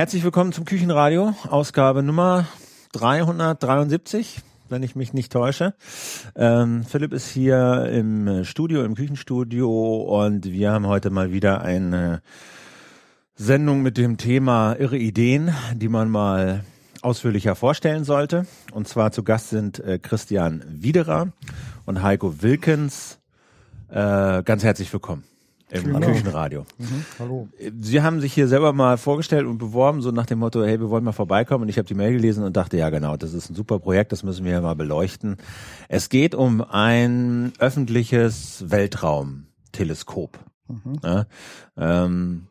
Herzlich willkommen zum Küchenradio, Ausgabe Nummer 373, wenn ich mich nicht täusche. Ähm, Philipp ist hier im Studio, im Küchenstudio und wir haben heute mal wieder eine Sendung mit dem Thema irre Ideen, die man mal ausführlicher vorstellen sollte. Und zwar zu Gast sind äh, Christian Widerer und Heiko Wilkens. Äh, ganz herzlich willkommen im Dank. Küchenradio. Mhm, hallo. Sie haben sich hier selber mal vorgestellt und beworben, so nach dem Motto, hey, wir wollen mal vorbeikommen. Und ich habe die Mail gelesen und dachte, ja genau, das ist ein super Projekt, das müssen wir ja mal beleuchten. Es geht um ein öffentliches Weltraumteleskop. Ja, ähm,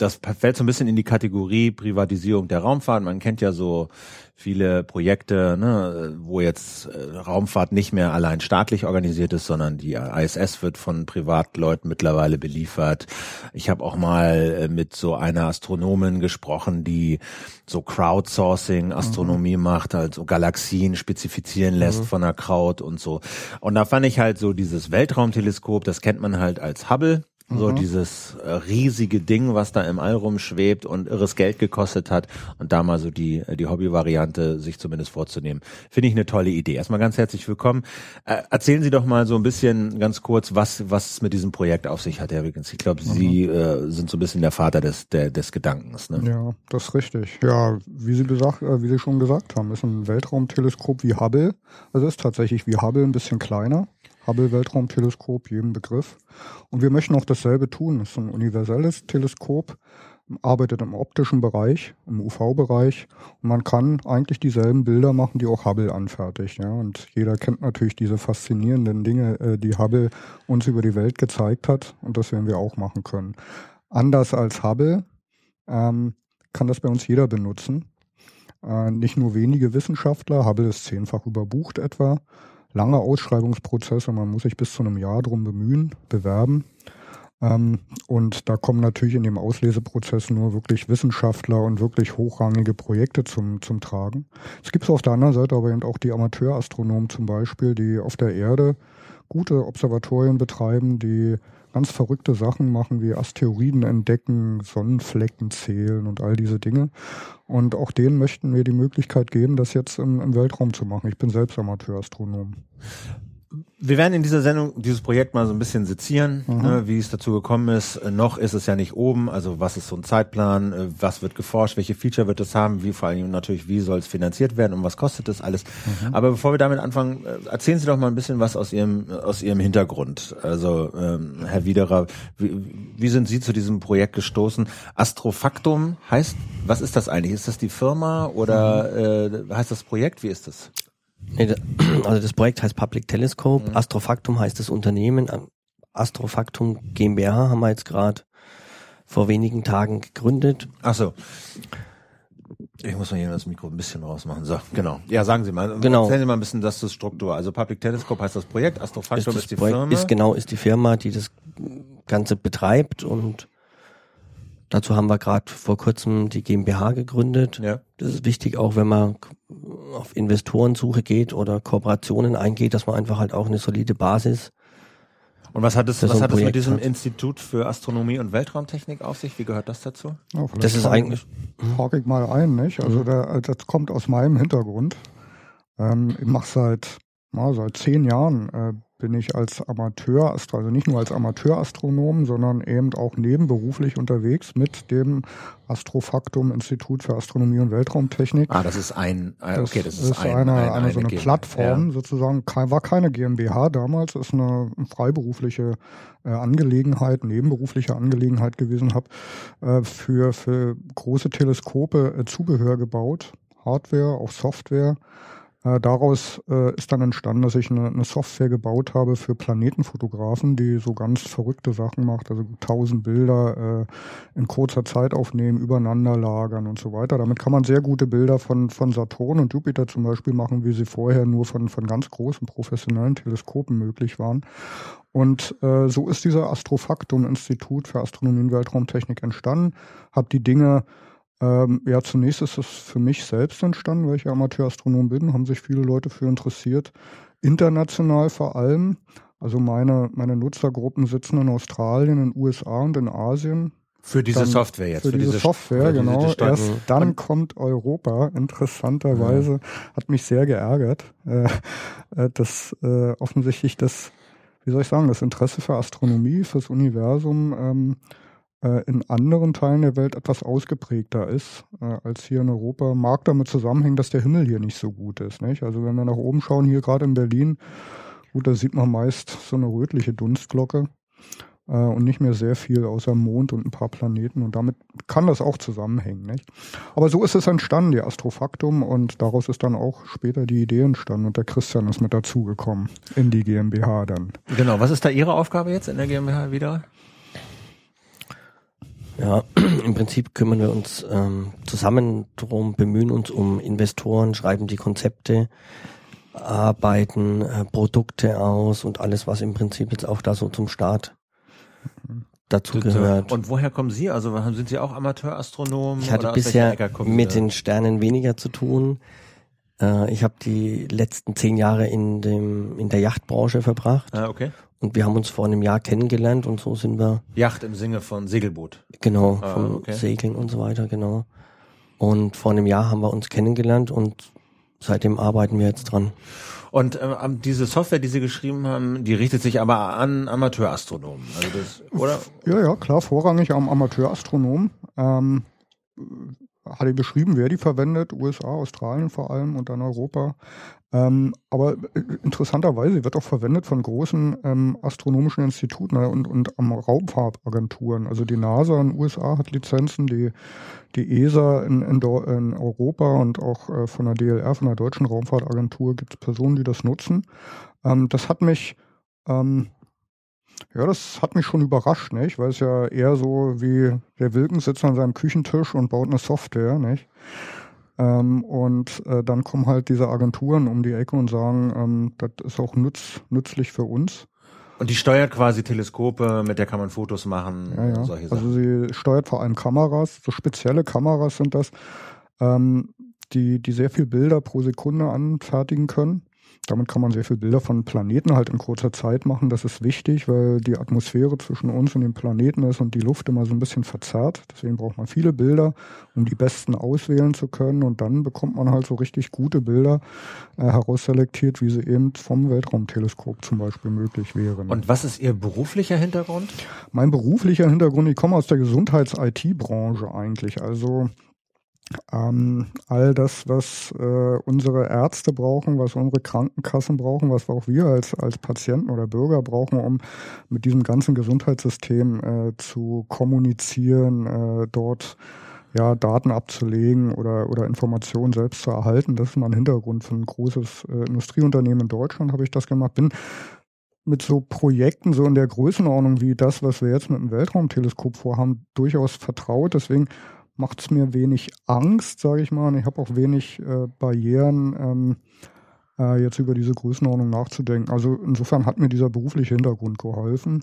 das fällt so ein bisschen in die Kategorie Privatisierung der Raumfahrt. Man kennt ja so viele Projekte, ne, wo jetzt äh, Raumfahrt nicht mehr allein staatlich organisiert ist, sondern die ISS wird von Privatleuten mittlerweile beliefert. Ich habe auch mal äh, mit so einer Astronomin gesprochen, die so Crowdsourcing Astronomie macht, also Galaxien spezifizieren lässt von der Crowd und so. Und da fand ich halt so dieses Weltraumteleskop, das kennt man halt als Hubble. So dieses äh, riesige Ding, was da im All rumschwebt und irres Geld gekostet hat und da mal so die, die Hobby-Variante sich zumindest vorzunehmen. Finde ich eine tolle Idee. Erstmal ganz herzlich willkommen. Äh, erzählen Sie doch mal so ein bisschen ganz kurz, was, was es mit diesem Projekt auf sich hat, Herr Wiggins. Ich glaube, Sie äh, sind so ein bisschen der Vater des, der, des Gedankens. Ne? Ja, das ist richtig. Ja, wie Sie gesagt, äh, wie Sie schon gesagt haben, ist ein Weltraumteleskop wie Hubble. Also ist tatsächlich wie Hubble ein bisschen kleiner. Hubble Weltraumteleskop, jedem Begriff. Und wir möchten auch dasselbe tun. Es ist ein universelles Teleskop, arbeitet im optischen Bereich, im UV-Bereich. Und man kann eigentlich dieselben Bilder machen, die auch Hubble anfertigt. Ja. Und jeder kennt natürlich diese faszinierenden Dinge, äh, die Hubble uns über die Welt gezeigt hat. Und das werden wir auch machen können. Anders als Hubble ähm, kann das bei uns jeder benutzen. Äh, nicht nur wenige Wissenschaftler. Hubble ist zehnfach überbucht etwa lange Ausschreibungsprozesse. Man muss sich bis zu einem Jahr drum bemühen, bewerben. Ähm, und da kommen natürlich in dem Ausleseprozess nur wirklich Wissenschaftler und wirklich hochrangige Projekte zum, zum Tragen. Es gibt auf der anderen Seite aber eben auch die Amateurastronomen zum Beispiel, die auf der Erde gute Observatorien betreiben, die ganz verrückte Sachen machen, wie Asteroiden entdecken, Sonnenflecken zählen und all diese Dinge. Und auch denen möchten wir die Möglichkeit geben, das jetzt im, im Weltraum zu machen. Ich bin selbst Amateurastronom. Wir werden in dieser Sendung dieses Projekt mal so ein bisschen sezieren, Mhm. ne, wie es dazu gekommen ist. Äh, noch ist es ja nicht oben, also was ist so ein Zeitplan, äh, was wird geforscht, welche Feature wird es haben, wie vor allem natürlich, wie soll es finanziert werden und was kostet das alles. Mhm. Aber bevor wir damit anfangen, äh, erzählen Sie doch mal ein bisschen was aus Ihrem, aus Ihrem Hintergrund. Also ähm, Herr Widerer, wie, wie sind Sie zu diesem Projekt gestoßen? Astrofaktum heißt, was ist das eigentlich? Ist das die Firma oder Mhm. äh, heißt das Projekt? Wie ist das? Nee, also das Projekt heißt Public Telescope, Astrofaktum heißt das Unternehmen, Astrofaktum GmbH haben wir jetzt gerade vor wenigen Tagen gegründet. Ach so. Ich muss mal hier das Mikro ein bisschen rausmachen. So, genau. Ja, sagen Sie mal. Genau. Erzählen Sie mal ein bisschen das ist Struktur. Also Public Telescope heißt das Projekt, Astrofaktum ist, das die Projekt, Firma. Ist genau, ist die Firma, die das Ganze betreibt und dazu haben wir gerade vor kurzem die GmbH gegründet. ja. Das ist wichtig, auch wenn man auf Investorensuche geht oder Kooperationen eingeht, dass man einfach halt auch eine solide Basis Und was hat es, Das was so hat es mit diesem hat. Institut für Astronomie und Weltraumtechnik auf sich? Wie gehört das dazu? Ja, Das ist frage- eigentlich, hake ich mal ein, nicht? Also der, das kommt aus meinem Hintergrund. Ähm, ich mache seit, na, seit zehn Jahren äh, bin ich als Amateur, also nicht nur als Amateurastronom, sondern eben auch nebenberuflich unterwegs mit dem Astrofaktum Institut für Astronomie und Weltraumtechnik. Ah, das ist ein, ah, okay, das ist, ein, eine, ein, eine, so eine Plattform Ja. sozusagen, war keine GmbH damals, ist eine freiberufliche äh, Angelegenheit, nebenberufliche Angelegenheit gewesen, habe äh, für, für große Teleskope äh, Zubehör gebaut, Hardware, auch Software. Äh, daraus äh, ist dann entstanden, dass ich eine, eine Software gebaut habe für Planetenfotografen, die so ganz verrückte Sachen macht, also tausend Bilder äh, in kurzer Zeit aufnehmen, übereinander lagern und so weiter. Damit kann man sehr gute Bilder von, von Saturn und Jupiter zum Beispiel machen, wie sie vorher nur von, von ganz großen professionellen Teleskopen möglich waren. Und äh, so ist dieser Astrofaktum Institut für Astronomie und Weltraumtechnik entstanden. Hab die Dinge ähm, ja, zunächst ist es für mich selbst entstanden, weil ich ja Amateurastronom bin, haben sich viele Leute für interessiert. International vor allem. Also meine, meine Nutzergruppen sitzen in Australien, in den USA und in Asien. Für diese dann, Software jetzt. Für, diese, Software, für diese genau. Steuer- Erst dann kommt Europa. Interessanterweise hat mich sehr geärgert, äh, äh, dass äh, offensichtlich das, wie soll ich sagen, das Interesse für Astronomie, fürs Universum ähm, äh, in anderen Teilen der Welt etwas ausgeprägter ist äh, als hier in Europa. Mag damit zusammenhängen, dass der Himmel hier nicht so gut ist. Nicht? Also wenn wir nach oben schauen, hier gerade in Berlin, gut, da sieht man meist so eine rötliche Dunstglocke äh, und nicht mehr sehr viel außer Mond und ein paar Planeten und damit kann das auch zusammenhängen. Nicht? Aber so ist es entstanden, die Astrofaktum und daraus ist dann auch später die Idee entstanden und der Christian ist mit dazugekommen in die GmbH dann. Genau, was ist da Ihre Aufgabe jetzt in der GmbH wieder? Ja, im Prinzip kümmern wir uns ähm, zusammen drum, bemühen uns um Investoren, schreiben die Konzepte, arbeiten äh, Produkte aus und alles, was im Prinzip jetzt auch da so zum Start dazu gehört. Und woher kommen Sie? Also sind Sie auch Amateurastronomen? Ich hatte bisher mit den Sternen weniger zu tun. Äh, ich habe die letzten zehn Jahre in dem in der Yachtbranche verbracht Ah, okay. Und wir haben uns vor einem Jahr kennengelernt und so sind wir Yacht im Sinne von Segelboot. genau Ah, vom okay. Segeln und so weiter genau. Und vor einem Jahr haben wir uns kennengelernt und seitdem arbeiten wir jetzt dran. Und ähm, diese Software, die Sie geschrieben haben, die richtet sich aber an Amateurastronomen. Also das, oder? Ja, ja, klar, vorrangig am Amateurastronom. Ähm, hatte beschrieben, wer die verwendet, USA, Australien vor allem und dann Europa. Ähm, aber äh, interessanterweise wird auch verwendet von großen ähm, astronomischen Instituten äh, und, und am Raumfahrtagenturen. Also die NASA in den USA hat Lizenzen, die, die ESA in, in, in Europa und auch äh, von der DLR, von der Deutschen Raumfahrtagentur, gibt es Personen, die das nutzen. Ähm, das hat mich ähm, ja, das hat mich schon überrascht, nicht? Weil es ja eher so wie der Wilkens sitzt an seinem Küchentisch und baut eine Software, nicht? Ähm, und äh, dann kommen halt diese Agenturen um die Ecke und sagen, ähm, das ist auch nütz, nützlich für uns. Und die steuert quasi Teleskope, mit der kann man Fotos machen, Ja, ja. solche Sachen. Also sie steuert vor allem Kameras, so spezielle Kameras sind das, ähm, die, die sehr viel Bilder pro Sekunde anfertigen können. Damit kann man sehr viel Bilder von Planeten halt in kurzer Zeit machen. Das ist wichtig, weil die Atmosphäre zwischen uns und dem Planeten ist und die Luft immer so ein bisschen verzerrt. Deswegen braucht man viele Bilder, um die besten auswählen zu können. Und dann bekommt man halt so richtig gute Bilder äh, herausselektiert, wie sie eben vom Weltraumteleskop zum Beispiel möglich wären. Und was ist Ihr beruflicher Hintergrund? Mein beruflicher Hintergrund, ich komme aus der Gesundheits-IT-Branche eigentlich. Also ähm, all das, was äh, unsere Ärzte brauchen, was unsere Krankenkassen brauchen, was auch wir als, als Patienten oder Bürger brauchen, um mit diesem ganzen Gesundheitssystem äh, zu kommunizieren, äh, dort ja, Daten abzulegen oder, oder Informationen selbst zu erhalten. Das ist mein Hintergrund für ein großes äh, Industrieunternehmen in Deutschland, habe ich das gemacht. Bin mit so Projekten so in der Größenordnung wie das, was wir jetzt mit dem Weltraumteleskop vorhaben, durchaus vertraut. Deswegen macht es mir wenig Angst, sage ich mal. Und ich habe auch wenig äh, Barrieren, ähm, äh, jetzt über diese Größenordnung nachzudenken. Also insofern hat mir dieser berufliche Hintergrund geholfen.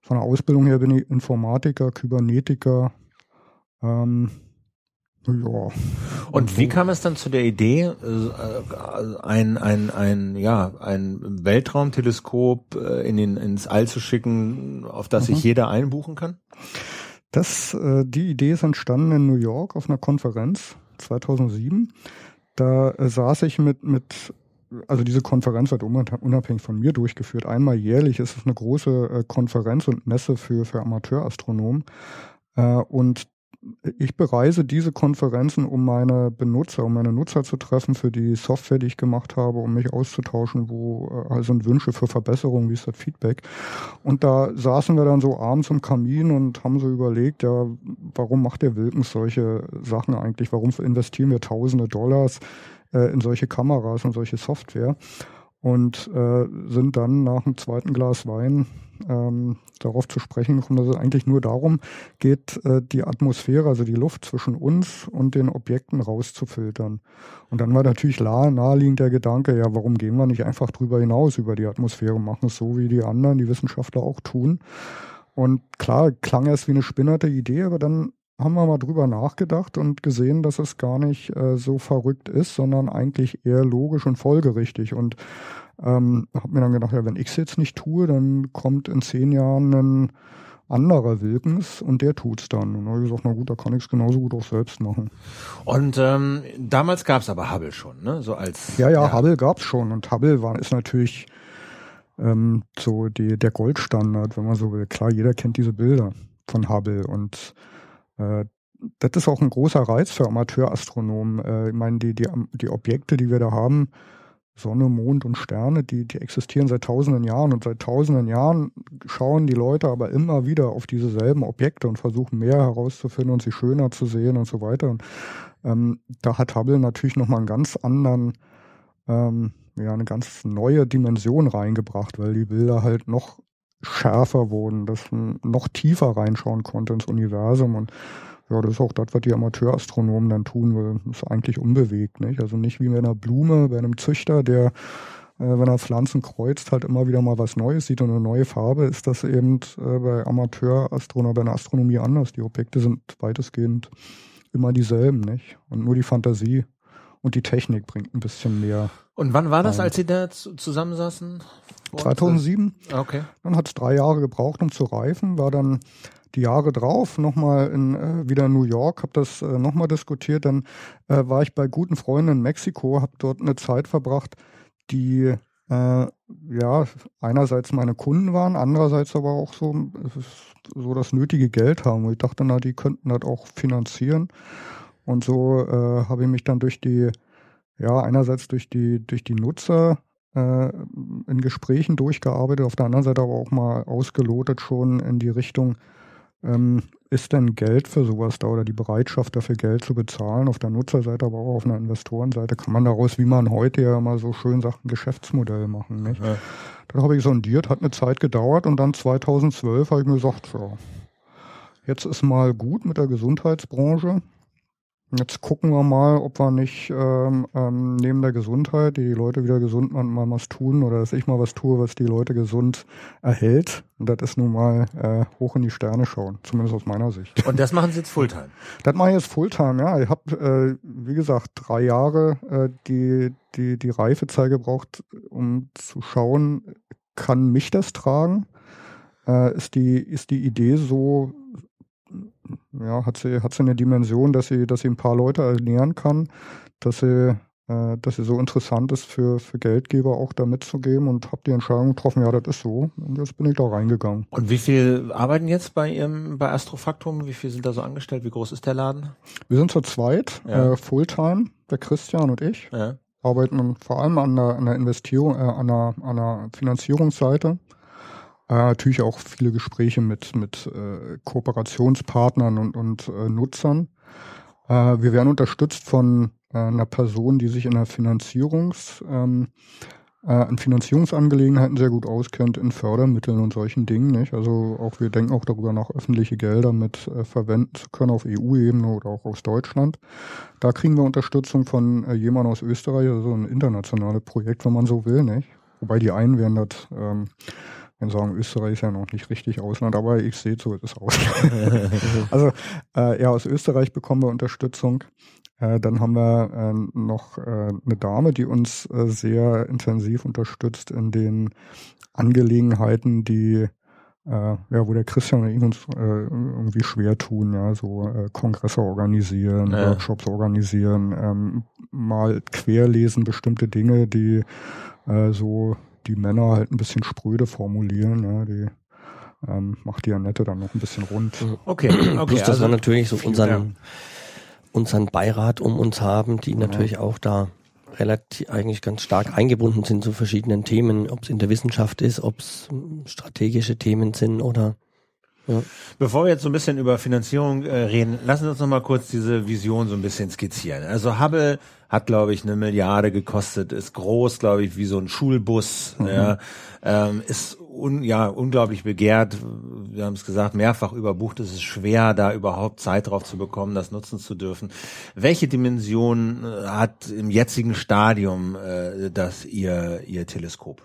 Von der Ausbildung her bin ich Informatiker, Kybernetiker. Ähm, ja. Und wie kam es dann zu der Idee, äh, ein, ein, ein, ja, ein Weltraumteleskop äh, in den, ins All zu schicken, auf das sich Mhm. jeder einbuchen kann? Das, äh, die Idee ist entstanden in New York auf einer Konferenz 2007. Da äh, saß ich mit, mit, also diese Konferenz wird unab- unabhängig von mir durchgeführt. Einmal jährlich ist es eine große äh, Konferenz und Messe für, für Amateurastronomen. Äh, und ich bereise diese Konferenzen, um meine Benutzer, um meine Nutzer zu treffen für die Software, die ich gemacht habe, um mich auszutauschen, wo äh, also sind Wünsche für Verbesserungen, wie ist das Feedback. Und da saßen wir dann so abends im Kamin und haben so überlegt, ja, warum macht der Wilkens solche Sachen eigentlich? Warum investieren wir tausende Dollars äh, in solche Kameras und solche Software? Und äh, sind dann nach dem zweiten Glas Wein ähm, darauf zu sprechen gekommen, dass es eigentlich nur darum geht, äh, die Atmosphäre, also die Luft zwischen uns und den Objekten rauszufiltern. Und dann war natürlich nahe, naheliegend der Gedanke, ja, warum gehen wir nicht einfach drüber hinaus über die Atmosphäre, machen es so, wie die anderen, die Wissenschaftler auch tun. Und klar, klang erst wie eine spinnerte Idee, aber dann haben wir mal drüber nachgedacht und gesehen, dass es gar nicht äh, so verrückt ist, sondern eigentlich eher logisch und folgerichtig. Und ähm, habe mir dann gedacht, ja, wenn ich es jetzt nicht tue, dann kommt in zehn Jahren ein anderer Wilkens und der tut's dann. Und habe ich gesagt, na gut, da kann ich es genauso gut auch selbst machen. Und ähm, damals gab's aber Hubble schon, ne? So als Ja, ja, Hubble gab's schon und Hubble war ist natürlich ähm, so die, der Goldstandard, wenn man so will. Klar, jeder kennt diese Bilder von Hubble und das ist auch ein großer Reiz für Amateurastronomen. Äh, ich meine, die, die, die Objekte, die wir da haben, Sonne, Mond und Sterne, die, die existieren seit tausenden Jahren und seit tausenden Jahren schauen die Leute aber immer wieder auf diese selben Objekte und versuchen mehr herauszufinden und sie schöner zu sehen und so weiter. Und ähm, da hat Hubble natürlich nochmal einen ganz anderen, ähm, ja, eine ganz neue Dimension reingebracht, weil die Bilder halt noch schärfer wurden, dass man noch tiefer reinschauen konnte ins Universum und ja, das ist auch das, was die Amateurastronomen dann tun, weil das ist eigentlich unbewegt, nicht? Also nicht wie bei einer Blume, bei einem Züchter, der, äh, wenn er Pflanzen kreuzt, halt immer wieder mal was Neues sieht und eine neue Farbe, ist das eben äh, bei Amateurastronomen, bei der Astronomie anders. Die Objekte sind weitestgehend immer dieselben, nicht? Und nur die Fantasie und die Technik bringt ein bisschen mehr. Und wann war das, als Sie da zusammensaßen? 2007. Okay. Dann hat es drei Jahre gebraucht, um zu reifen, war dann die Jahre drauf nochmal in, äh, wieder in New York, habe das äh, nochmal diskutiert. Dann äh, war ich bei guten Freunden in Mexiko, habe dort eine Zeit verbracht, die äh, ja einerseits meine Kunden waren, andererseits aber auch so, so das nötige Geld haben. Und ich dachte, na, die könnten das auch finanzieren. Und so äh, habe ich mich dann durch die, ja, einerseits durch die, durch die Nutzer äh, in Gesprächen durchgearbeitet, auf der anderen Seite aber auch mal ausgelotet schon in die Richtung, ähm, ist denn Geld für sowas da oder die Bereitschaft dafür Geld zu bezahlen auf der Nutzerseite, aber auch auf einer Investorenseite, kann man daraus, wie man heute ja mal so schön sagt, ein Geschäftsmodell machen. Nicht? Ja. Dann habe ich sondiert, hat eine Zeit gedauert und dann 2012 habe ich mir gesagt, so, jetzt ist mal gut mit der Gesundheitsbranche. Jetzt gucken wir mal, ob wir nicht ähm, ähm, neben der Gesundheit, die die Leute wieder gesund machen, mal was tun oder dass ich mal was tue, was die Leute gesund erhält. Und das ist nun mal äh, hoch in die Sterne schauen, zumindest aus meiner Sicht. Und das machen Sie jetzt Fulltime? Das mache ich jetzt Fulltime, ja. Ich habe, äh, wie gesagt, drei Jahre äh, die, die, die Reifezeit gebraucht, um zu schauen, kann mich das tragen? Äh, ist, die, ist die Idee so ja, hat sie, hat sie eine Dimension, dass sie, dass sie ein paar Leute ernähren kann, dass sie, äh, dass sie so interessant ist für, für Geldgeber auch da mitzugeben und habe die Entscheidung getroffen, ja, das ist so. Und jetzt bin ich da reingegangen. Und wie viel arbeiten jetzt bei Ihrem, bei Astrofaktum? Wie viel sind da so angestellt? Wie groß ist der Laden? Wir sind zu zweit, ja. äh, Fulltime, der Christian und ich. Ja. Arbeiten vor allem an der, an der Investierung, äh, an der, an der Finanzierungsseite. Äh, natürlich auch viele Gespräche mit, mit äh, Kooperationspartnern und, und äh, Nutzern. Äh, wir werden unterstützt von äh, einer Person, die sich in der Finanzierungs, ähm, äh, in Finanzierungsangelegenheiten sehr gut auskennt, in Fördermitteln und solchen Dingen. Nicht? Also auch wir denken auch darüber nach, öffentliche Gelder mit äh, verwenden zu können auf EU-Ebene oder auch aus Deutschland. Da kriegen wir Unterstützung von äh, jemandem aus Österreich, also ein internationales Projekt, wenn man so will. Nicht? Wobei die einen werden das ähm, kann sagen, Österreich ist ja noch nicht richtig Ausland, aber ich sehe so, es ist Ausland. also äh, ja, aus Österreich bekommen wir Unterstützung. Äh, dann haben wir äh, noch äh, eine Dame, die uns äh, sehr intensiv unterstützt in den Angelegenheiten, die äh, ja, wo der Christian und ich uns irgendwie schwer tun, ja, so Kongresse organisieren. Workshops organisieren, ähm, mal querlesen bestimmte Dinge, die so die Männer halt ein bisschen spröde formulieren, ja, die ähm, macht die Annette dann noch ein bisschen rund. Okay, okay. Plus, dass also wir natürlich so unseren, unseren Beirat um uns haben, die natürlich auch da relativ eigentlich ganz stark eingebunden sind zu verschiedenen Themen, ob es in der Wissenschaft ist, ob es strategische Themen sind oder ja. Bevor wir jetzt so ein bisschen über Finanzierung äh, reden, lassen Sie uns noch mal kurz diese Vision so ein bisschen skizzieren. Also Hubble hat, glaube ich, eine Milliarde gekostet, ist groß, glaube ich, wie so ein Schulbus, mhm. ja, ähm, ist un, ja unglaublich begehrt. Wir haben es gesagt, mehrfach überbucht. Es ist schwer, da überhaupt Zeit drauf zu bekommen, das nutzen zu dürfen. Welche Dimension äh, hat im jetzigen Stadium äh, das ihr ihr Teleskop?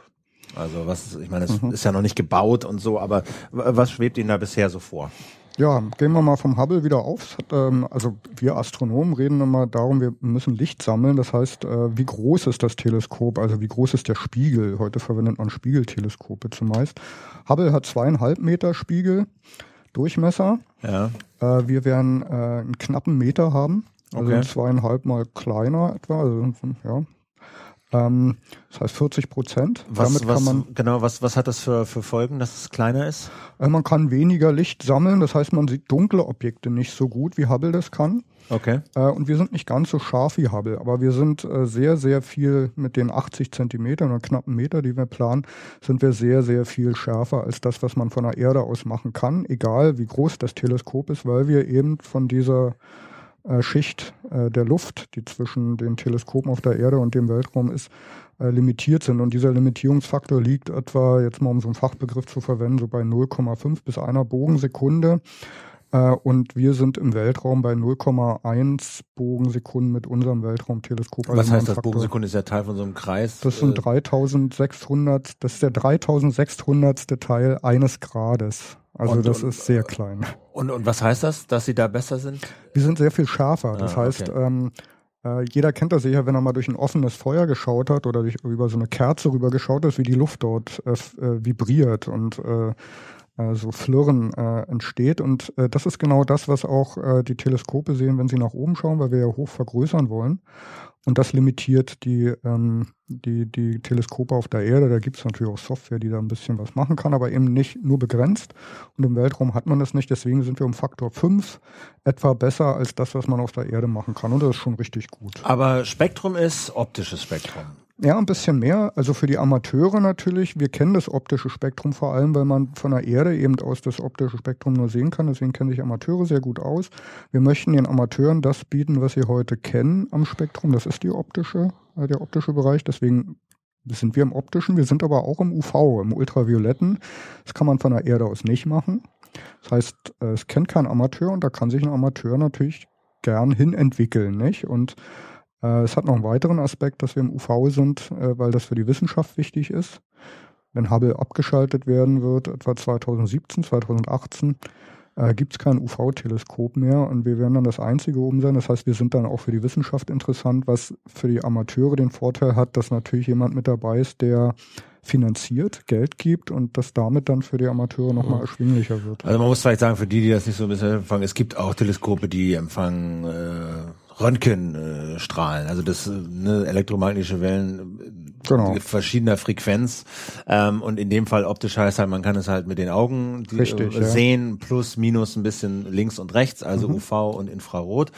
Also was, ich meine, es mhm. ist ja noch nicht gebaut und so, aber was schwebt Ihnen da bisher so vor? Ja, gehen wir mal vom Hubble wieder auf. Ähm, also wir Astronomen reden immer darum, wir müssen Licht sammeln. Das heißt, äh, wie groß ist das Teleskop? Also wie groß ist der Spiegel? Heute verwendet man Spiegelteleskope zumeist. Hubble hat zweieinhalb Meter Spiegel. Durchmesser. Ja. Äh, wir werden äh, einen knappen Meter haben, also Okay. zweieinhalb mal kleiner etwa. Also, ja. Ähm, das heißt 40 Prozent. Was, Damit was, kann man genau, was, was hat das für, für Folgen, dass es kleiner ist? Äh, Man kann weniger Licht sammeln, das heißt, man sieht dunkle Objekte nicht so gut, wie Hubble das kann. Okay. Äh, Und wir sind nicht ganz so scharf wie Hubble, aber wir sind äh, sehr, sehr viel mit den 80 Zentimetern oder knappen Meter, die wir planen, sind wir sehr, sehr viel schärfer als das, was man von der Erde aus machen kann, egal wie groß das Teleskop ist, weil wir eben von dieser Schicht äh, der Luft, die zwischen den Teleskopen auf der Erde und dem Weltraum ist, äh, limitiert sind. Und dieser Limitierungsfaktor liegt etwa, jetzt mal um so einen Fachbegriff zu verwenden, so bei 0,5 bis einer Bogensekunde. Äh, und wir sind im Weltraum bei 0,1 Bogensekunden mit unserem Weltraumteleskop. Also was heißt das? Faktor. Bogensekunde ist ja Teil von so einem Kreis. Das sind Äh, 3600, das ist der 3600. Teil eines Grades. Also Und- das und- ist sehr klein. und, und was heißt das, dass sie da besser sind? Wir sind sehr viel schärfer. Das Ah, heißt, okay. ähm, äh, jeder kennt das sicher, wenn er mal durch ein offenes Feuer geschaut hat oder durch, über so eine Kerze rüber geschaut ist, wie die Luft dort äh, äh, vibriert und äh, äh, so Flirren äh, entsteht. Und äh, das ist genau das, was auch äh, die Teleskope sehen, wenn sie nach oben schauen, weil wir ja hoch vergrößern wollen. Und das limitiert die, ähm, die, die Teleskope auf der Erde. Da gibt es natürlich auch Software, die da ein bisschen was machen kann, aber eben nicht nur begrenzt. Und im Weltraum hat man das nicht. Deswegen sind wir um Faktor 5 etwa besser als das, was man auf der Erde machen kann. Und das ist schon richtig gut. Aber Spektrum ist optisches Spektrum. Ja, ein bisschen mehr. Also für die Amateure natürlich. Wir kennen das optische Spektrum vor allem, weil man von der Erde eben aus das optische Spektrum nur sehen kann. Deswegen kennen sich Amateure sehr gut aus. Wir möchten den Amateuren das bieten, was sie heute kennen am Spektrum. Das ist die optische, äh, der optische Bereich. Deswegen sind wir im optischen. Wir sind aber auch im UV, im ultravioletten. Das kann man von der Erde aus nicht machen. Das heißt, äh, es kennt kein Amateur und da kann sich ein Amateur natürlich gern hin entwickeln, nicht? Und es hat noch einen weiteren Aspekt, dass wir im UV sind, äh, weil das für die Wissenschaft wichtig ist. Wenn Hubble abgeschaltet werden wird, etwa 2017, 2018, äh, gibt es kein UV-Teleskop mehr und wir werden dann das einzige oben sein. Das heißt, wir sind dann auch für die Wissenschaft interessant, was für die Amateure den Vorteil hat, dass natürlich jemand mit dabei ist, der finanziert, Geld gibt und das damit dann für die Amateure nochmal erschwinglicher wird. Also man muss vielleicht sagen, für die, die das nicht so ein bisschen empfangen, es gibt auch Teleskope, die empfangen äh, Röntgenstrahlen, also das äh, ne, elektromagnetische Wellen äh, Genau. verschiedener Frequenz ähm, und in dem Fall optisch heißt halt, man kann es halt mit den Augen die, Richtig, äh, ja. sehen, plus, minus ein bisschen links und rechts, also Mhm. UV und Infrarot.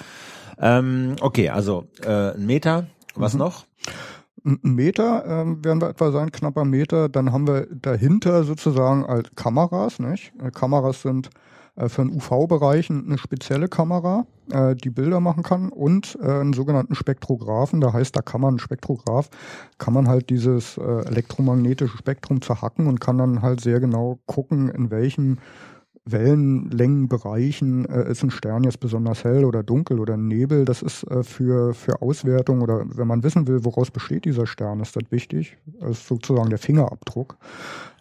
Ähm, okay, also äh, ein Meter, was Mhm. noch? Ein Meter ähm, werden wir etwa sein, knapper Meter. Dann haben wir dahinter sozusagen als Kameras, nicht? Äh, Kameras sind äh, für den UV-Bereich eine spezielle Kamera, äh, die Bilder machen kann und äh, einen sogenannten Spektrographen. Da heißt, da kann man einen Spektrograph, kann man halt dieses äh, elektromagnetische Spektrum zerhacken und kann dann halt sehr genau gucken, in welchem Wellenlängenbereichen äh, ist ein Stern jetzt besonders hell oder dunkel oder Nebel. Das ist äh, für, für Auswertung oder wenn man wissen will, woraus besteht dieser Stern, ist das wichtig. Das ist sozusagen der Fingerabdruck.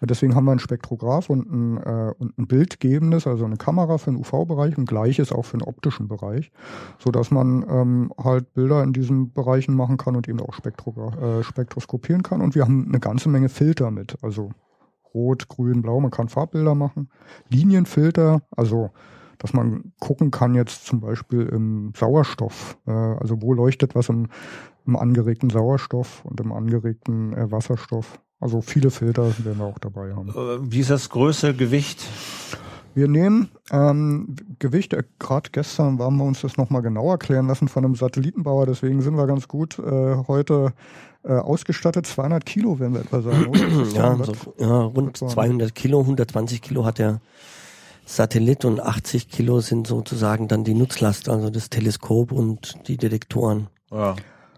Deswegen haben wir einen Spektrograph und ein, äh, und ein bildgebendes, also eine Kamera für den UV-Bereich und gleiches auch für den optischen Bereich, so dass man ähm, halt Bilder in diesen Bereichen machen kann und eben auch Spektrogra äh, spektroskopieren kann. Und wir haben eine ganze Menge Filter mit, also Rot, Grün, Blau. Man kann Farbbilder machen. Linienfilter, also dass man gucken kann jetzt zum Beispiel im Sauerstoff, äh, also wo leuchtet was im, im angeregten Sauerstoff und im angeregten äh, Wasserstoff. Also viele Filter werden wir auch dabei haben. Äh, Wie ist das Größe, Gewicht? Wir nehmen ähm, Gewicht, äh, gerade gestern haben wir uns das nochmal genau erklären lassen von einem Satellitenbauer, deswegen sind wir ganz gut äh, heute äh, ausgestattet. 200 Kilo werden wir etwa oder? Ja, 200? so, ja, rund Etwa. 200 Kilo, 120 Kilo hat der Satellit und 80 Kilo sind sozusagen dann die Nutzlast, also das Teleskop und die Detektoren. Ja.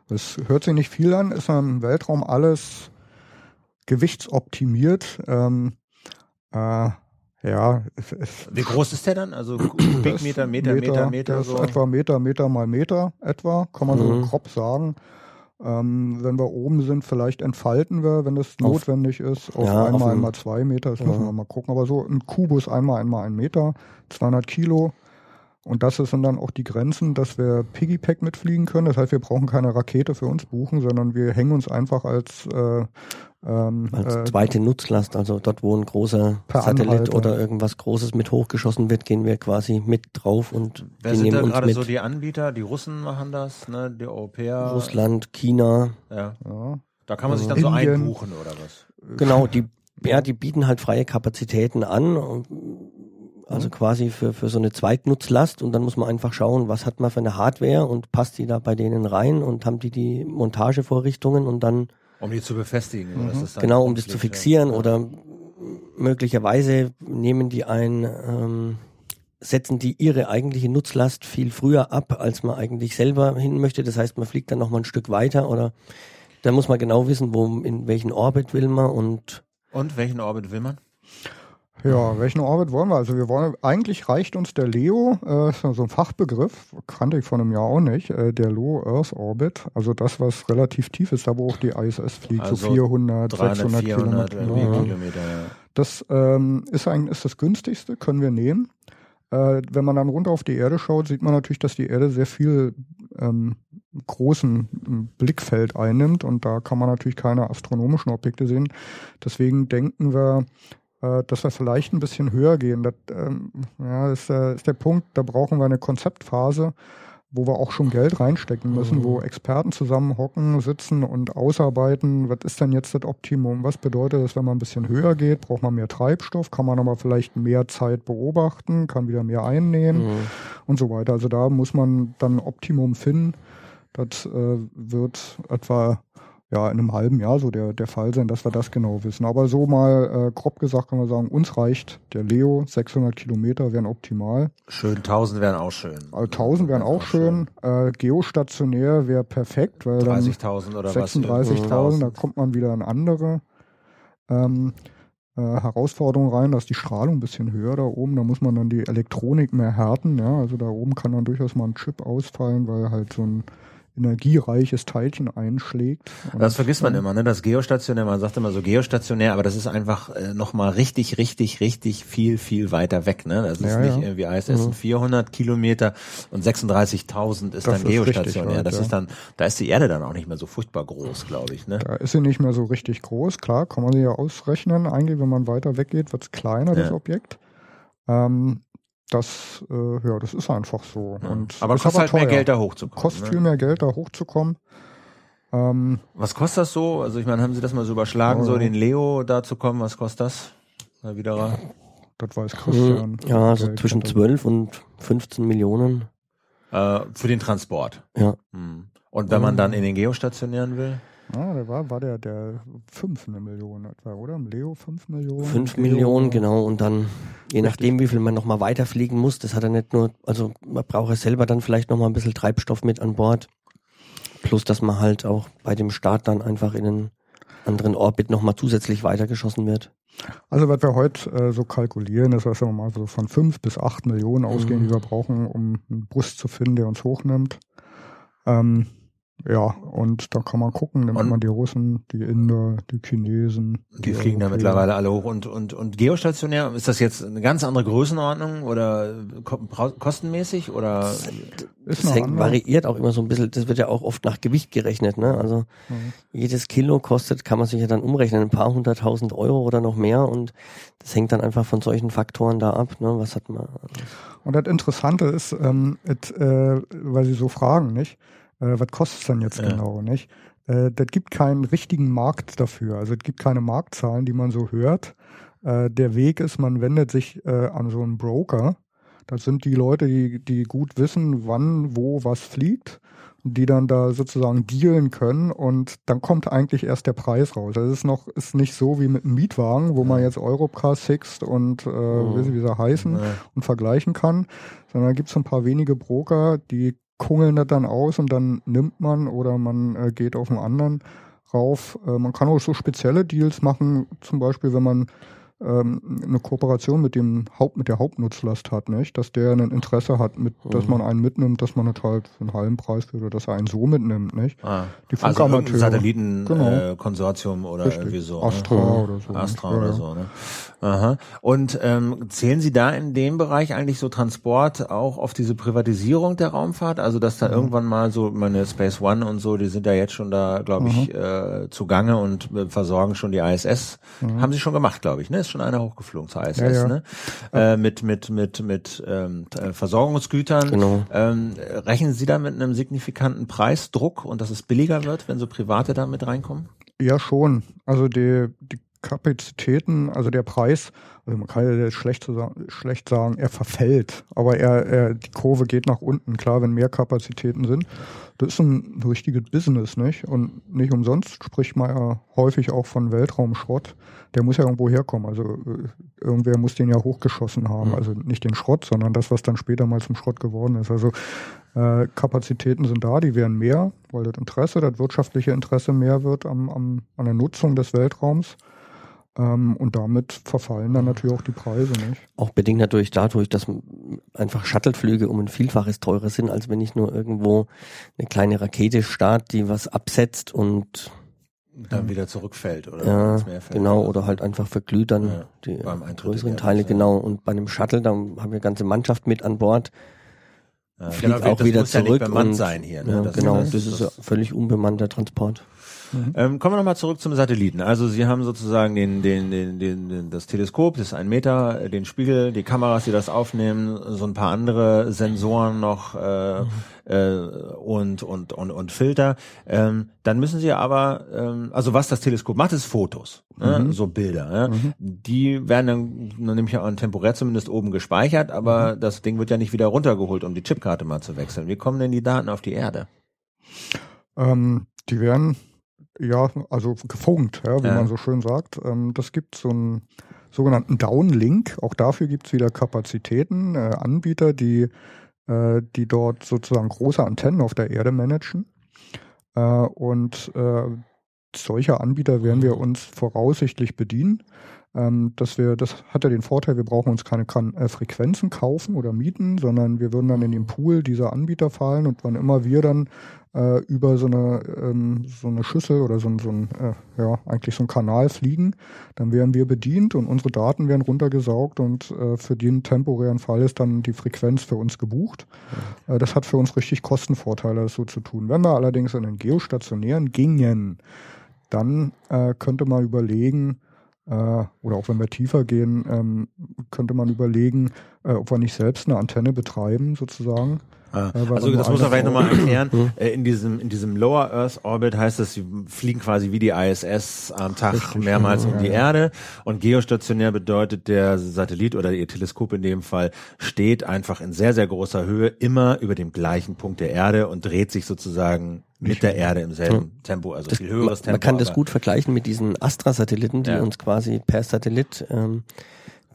Das hört sich nicht viel an, ist im Weltraum alles gewichtsoptimiert. Ähm, äh, ja, es, es, Wie groß ist der dann? Also Kubikmeter, Meter, Meter, Meter, ist so. etwa Meter, Meter mal Meter etwa, kann man so Mhm. grob sagen. Ähm, wenn wir oben sind, vielleicht entfalten wir, wenn Auf- notwendig ist, auf Ja, auf einmal, dem- einmal zwei Meter, das müssen Ja. wir mal gucken. Aber so ein Kubus einmal, einmal ein Meter, 200 Kilo. Und das sind dann auch die Grenzen, dass wir Piggypack mitfliegen können. Das heißt, wir brauchen keine Rakete für uns buchen, sondern wir hängen uns einfach als äh, Ähm, Als äh, zweite Nutzlast, also dort, wo ein großer Satellit Anhalter. oder irgendwas Großes mit hochgeschossen wird, gehen wir quasi mit drauf und Wer die sind da uns gerade mit. so die Anbieter? Die Russen machen das, ne? Die Europäer. Russland, China, Ja. ja. Da kann man sich dann so Indien. einbuchen oder was? genau, die, ja, die bieten halt freie Kapazitäten an, und- also quasi für, für so eine Zweitnutzlast und dann muss man einfach schauen, was hat man für eine Hardware und passt die da bei denen rein und haben die die Montagevorrichtungen und dann Um die zu befestigen. oder? Das ist dann genau, um das zu nützlich, fixieren ja. oder möglicherweise nehmen die ein, ähm, setzen die ihre eigentliche Nutzlast viel früher ab, als man eigentlich selber hin möchte. Das heißt, man fliegt dann noch mal ein Stück weiter oder da muss man genau wissen, wo, in welchen Orbit will man und Und welchen Orbit will man? Ja, welchen Orbit wollen wir? Also wir wollen, eigentlich reicht uns der LEO, äh, so ein Fachbegriff, kannte ich vor einem Jahr auch nicht, äh, der Low Earth Orbit, also das, was relativ tief ist, da wo auch die ISS fliegt, Also so 400, 300, 600 400 Kilometer. Ja. Kilometer. Ja. Das ähm, ist eigentlich ist das günstigste, können wir nehmen. Äh, wenn man dann runter auf die Erde schaut, sieht man natürlich, dass die Erde sehr viel ähm, großen ähm, Blickfeld einnimmt und da kann man natürlich keine astronomischen Objekte sehen. Deswegen denken wir, äh, dass wir vielleicht ein bisschen höher gehen. Das ähm, ja, ist, äh, ist der Punkt, da brauchen wir eine Konzeptphase, wo wir auch schon Geld reinstecken müssen, wo Experten zusammenhocken, sitzen und ausarbeiten, was ist denn jetzt das Optimum? Was bedeutet das, wenn man ein bisschen höher geht? Braucht man mehr Treibstoff? Kann man aber vielleicht mehr Zeit beobachten? Kann wieder mehr einnehmen? Mhm. Und so weiter. Also da muss man dann ein Optimum finden. Das äh, wird etwa ja, in einem halben Jahr so der, der Fall sein, dass wir das genau wissen. Aber so mal äh, grob gesagt kann man sagen, uns reicht der Leo, 600 Kilometer wären optimal. Schön, 1000 wären auch schön. Also 1000 wären auch schön. Äh, geostationär wäre perfekt, weil dann 30.000 oder was? 36.000, da kommt man wieder in andere ähm, äh, Herausforderungen rein. Da ist die Strahlung ein bisschen höher da oben. Da muss man dann die Elektronik mehr härten. Ja, also da oben kann dann durchaus mal ein Chip ausfallen, weil halt so ein energiereiches Teilchen einschlägt. Das vergisst man dann- immer, ne? Das geostationär, man sagt immer so geostationär, aber das ist einfach äh, nochmal richtig, richtig, richtig viel, viel weiter weg, ne? Das ist Ja, nicht ja. irgendwie ISS sind 400 Kilometer und 36.000 ist Das dann ist richtig geostationär. weit, das ja. ist dann, da ist die Erde dann auch nicht mehr so furchtbar groß, glaube ich, ne? Da ist sie nicht mehr so richtig groß. Klar, kann man sie ja ausrechnen. Eigentlich, wenn man weiter weggeht, wird es kleiner, das. Objekt. Ähm, das, äh, ja, das ist einfach so. Ja. Und aber kostet halt mehr. Geld da hochzukommen. Kostet ne? viel mehr Geld, da hochzukommen. Ähm, Was kostet das so? Also ich meine, haben Sie das mal so überschlagen, Oh, so ja. den Leo da zu kommen? Was kostet das? Mal wieder. das weiß Christian. Mhm. ja, so Geld zwischen hat er. 12 und 15 Millionen. Äh, für den Transport. Ja. Hm. Und wenn man dann in den geostationären will? Ja, der war, war der, der 5 eine Million etwa, oder? Leo 5 Millionen? 5 Leo, Millionen, genau. Und dann, je nachdem, wie viel man nochmal weiterfliegen muss, das hat er nicht nur, also man braucht ja selber dann vielleicht nochmal ein bisschen Treibstoff mit an Bord. Plus, dass man halt auch bei dem Start dann einfach in einen anderen Orbit nochmal zusätzlich weitergeschossen wird. Also, was wir heute äh, so kalkulieren, ist, dass wir mal so von 5 bis 8 Millionen ausgehen, Mhm. die wir brauchen, um einen Bus zu finden, der uns hochnimmt. Ähm, ja, und da kann man gucken, nimmt Und- man die Russen, die Inder, die Chinesen. Die fliegen da mittlerweile alle hoch. Und, und, und geostationär, ist das jetzt eine ganz andere Größenordnung oder kostenmäßig oder? Ist Das eine hängt, variiert auch immer so ein bisschen, das wird ja auch oft nach Gewicht gerechnet, ne? Also Mhm. jedes Kilo kostet, kann man sich ja dann umrechnen, ein paar hunderttausend Euro oder noch mehr und das hängt dann einfach von solchen Faktoren da ab, ne? Was hat man? Und das Interessante ist, ähm, et, äh, weil Sie so fragen, nicht? Äh, was kostet es denn jetzt Ja. genau, nicht? Äh, das gibt keinen richtigen Markt dafür. Also es gibt keine Marktzahlen, die man so hört. Äh, der Weg ist, man wendet sich äh, an so einen Broker. Das sind die Leute, die, die gut wissen, wann, wo, was fliegt, die dann da sozusagen dealen können und dann kommt eigentlich erst der Preis raus. Das ist noch, ist nicht so wie mit einem Mietwagen, wo man jetzt Europcar, Sixt und äh, wie sie wie sie heißen Ja. und vergleichen kann, sondern da gibt es ein paar wenige Broker, die kungeln das dann aus und dann nimmt man oder man äh, geht auf einen anderen rauf. Äh, man kann auch so spezielle Deals machen, zum Beispiel wenn man ähm, eine Kooperation mit dem Haupt, mit der Hauptnutzlast hat, nicht? Dass der ein Interesse hat, mit, mhm. dass man einen mitnimmt, dass man das halt für einen halben Preis für, oder dass er einen so mitnimmt, nicht? Ah. Die also ein Satellitenkonsortium genau. äh, oder Richtig. irgendwie so. Astra ne? oder so. Astra ja, oder so, ne? Aha. Und ähm, zählen Sie da in dem Bereich eigentlich so Transport auch auf diese Privatisierung der Raumfahrt? Also dass da mhm. irgendwann mal so meine Space One und so, die sind ja jetzt schon da, glaube ich, mhm. äh, zugange und äh, versorgen schon die ISS. Mhm. Haben Sie schon gemacht, glaube ich, ne? Ist schon einer hochgeflogen zur ISS, ja, ja. ne? Äh, mit mit mit mit ähm, äh, Versorgungsgütern. Genau. Ähm, rechnen Sie da mit einem signifikanten Preisdruck und dass es billiger wird, wenn so Private da mit reinkommen? Ja, schon. Also die, die Kapazitäten, also der Preis, also man kann ja schlecht, schlecht sagen, er verfällt, aber er, er, die Kurve geht nach unten. Klar, wenn mehr Kapazitäten sind, das ist ein richtiges Business, nicht? Und nicht umsonst spricht man ja häufig auch von Weltraumschrott. Der muss ja irgendwo herkommen. Also äh, irgendwer muss den ja hochgeschossen haben. Mhm. Also nicht den Schrott, sondern das, was dann später mal zum Schrott geworden ist. Also äh, Kapazitäten sind da, die werden mehr, weil das Interesse, das wirtschaftliche Interesse mehr wird am, am, an der Nutzung des Weltraums. Ähm, und damit verfallen dann natürlich auch die Preise, nicht? Auch bedingt natürlich dadurch, dass einfach Shuttleflüge um ein Vielfaches teurer sind, als wenn ich nur irgendwo eine kleine Rakete start, die was absetzt und dann wieder zurückfällt oder ja, fällt, genau oder halt einfach verglüht dann ja, die größeren Teile genau. Und bei einem Shuttle da haben wir ganze Mannschaft mit an Bord. Ja, fliegt genau, auch wieder zurück ja und sein hier ne? ja, das genau das, das ist ja völlig unbemannter Transport Mhm. Ähm, kommen wir nochmal zurück zum Satelliten. Also Sie haben sozusagen den, den, den, den, den, das Teleskop, das ist ein Meter, den Spiegel, die Kameras, die das aufnehmen, so ein paar andere Sensoren noch äh, mhm. äh, und, und, und, und Filter. Ähm, dann müssen Sie aber, ähm, also was das Teleskop macht, ist Fotos, ne? mhm. so Bilder. Ne? Die werden dann, dann nämlich auch temporär zumindest oben gespeichert, aber mhm. das Ding wird ja nicht wieder runtergeholt, um die Chipkarte mal zu wechseln. Wie kommen denn die Daten auf die Erde? Ähm, die werden ja, also gefunkt, ja, wie ja. man so schön sagt. Ähm, das gibt so einen sogenannten Downlink. Auch dafür gibt es wieder Kapazitäten, äh, Anbieter, die, äh, die dort sozusagen große Antennen auf der Erde managen. Äh, und solcher Anbieter werden wir uns voraussichtlich bedienen. Ähm, dass wir, das hat ja den Vorteil, wir brauchen uns keine kann, äh, Frequenzen kaufen oder mieten, sondern wir würden dann in den Pool dieser Anbieter fallen und wann immer wir dann äh, über so eine, ähm, so eine Schüssel oder so, so ein, äh, ja, eigentlich so ein Kanal fliegen, dann werden wir bedient und unsere Daten werden runtergesaugt und äh, für den temporären Fall ist dann die Frequenz für uns gebucht. Ja. Äh, das hat für uns richtig Kostenvorteile, das so zu tun. Wenn wir allerdings in den geostationären gingen, dann äh, könnte man überlegen, oder auch wenn wir tiefer gehen, ähm, könnte man überlegen, äh, ob wir nicht selbst eine Antenne betreiben, sozusagen. Ah, also das muss man vielleicht nochmal erklären. Äh, in diesem in diesem Lower Earth Orbit heißt es, sie fliegen quasi wie die ISS am Tag Richtig, mehrmals um die ja. Erde. Und geostationär bedeutet der Satellit oder ihr Teleskop in dem Fall steht einfach in sehr sehr großer Höhe immer über dem gleichen Punkt der Erde und dreht sich sozusagen mit der Erde im selben hm. Tempo, also das, viel höheres Tempo. Man kann das gut vergleichen mit diesen Astra-Satelliten, die ja. uns quasi per Satellit ähm,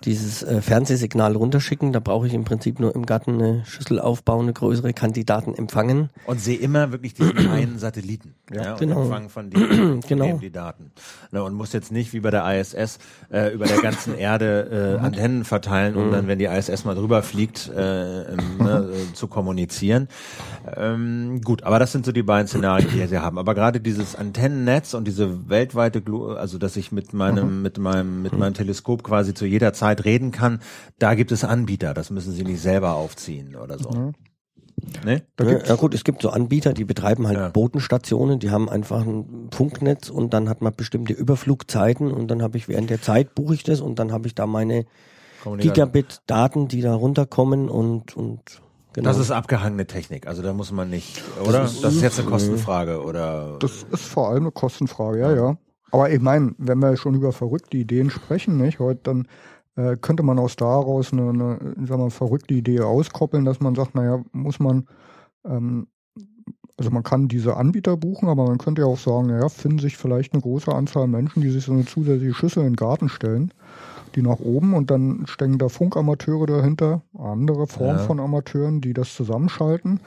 dieses äh, Fernsehsignal runterschicken. Da brauche ich im Prinzip nur im Garten eine Schüssel aufbauen, eine größere Kandidaten empfangen. Und sehe immer wirklich diesen einen Satelliten. Ja, ja genau. Und empfangen von dem, genau. die Daten. Na, und muss jetzt nicht wie bei der ISS äh, über der ganzen Erde äh, Antennen verteilen, um mhm. dann, wenn die ISS mal drüber fliegt, äh, ähm, ne, äh, zu kommunizieren. Ähm, gut, aber das sind so die beiden Szenarien, die wir haben. Aber gerade dieses Antennennetz und diese weltweite, Glo also dass ich mit meinem, mhm. mit meinem, mit meinem Teleskop quasi zu jeder Zeit Zeit reden kann, da gibt es Anbieter, das müssen sie nicht selber aufziehen oder so. Mhm. Ne? Ja, ja, gut, es gibt so Anbieter, die betreiben halt ja. Bodenstationen, die haben einfach ein Funknetz und dann hat man bestimmte Überflugzeiten und dann habe ich während der Zeit buche ich das und dann habe ich da meine Gigabit-Daten, die da runterkommen und und genau. Das ist abgehangene Technik, also da muss man nicht, oder? Das ist, das ist jetzt eine Kostenfrage oder? Das ist vor allem eine Kostenfrage, ja, ja. Aber ich meine, wenn wir schon über verrückte Ideen sprechen, nicht, heute dann äh, könnte man aus daraus eine, eine sagen wir, verrückte Idee auskoppeln, dass man sagt, naja, muss man, ähm, also man kann diese Anbieter buchen, aber man könnte ja auch sagen, naja, finden sich vielleicht eine große Anzahl Menschen, die sich so eine zusätzliche Schüssel in den Garten stellen, die nach oben und dann stecken da Funkamateure dahinter, andere Form ja. von Amateuren, die das zusammenschalten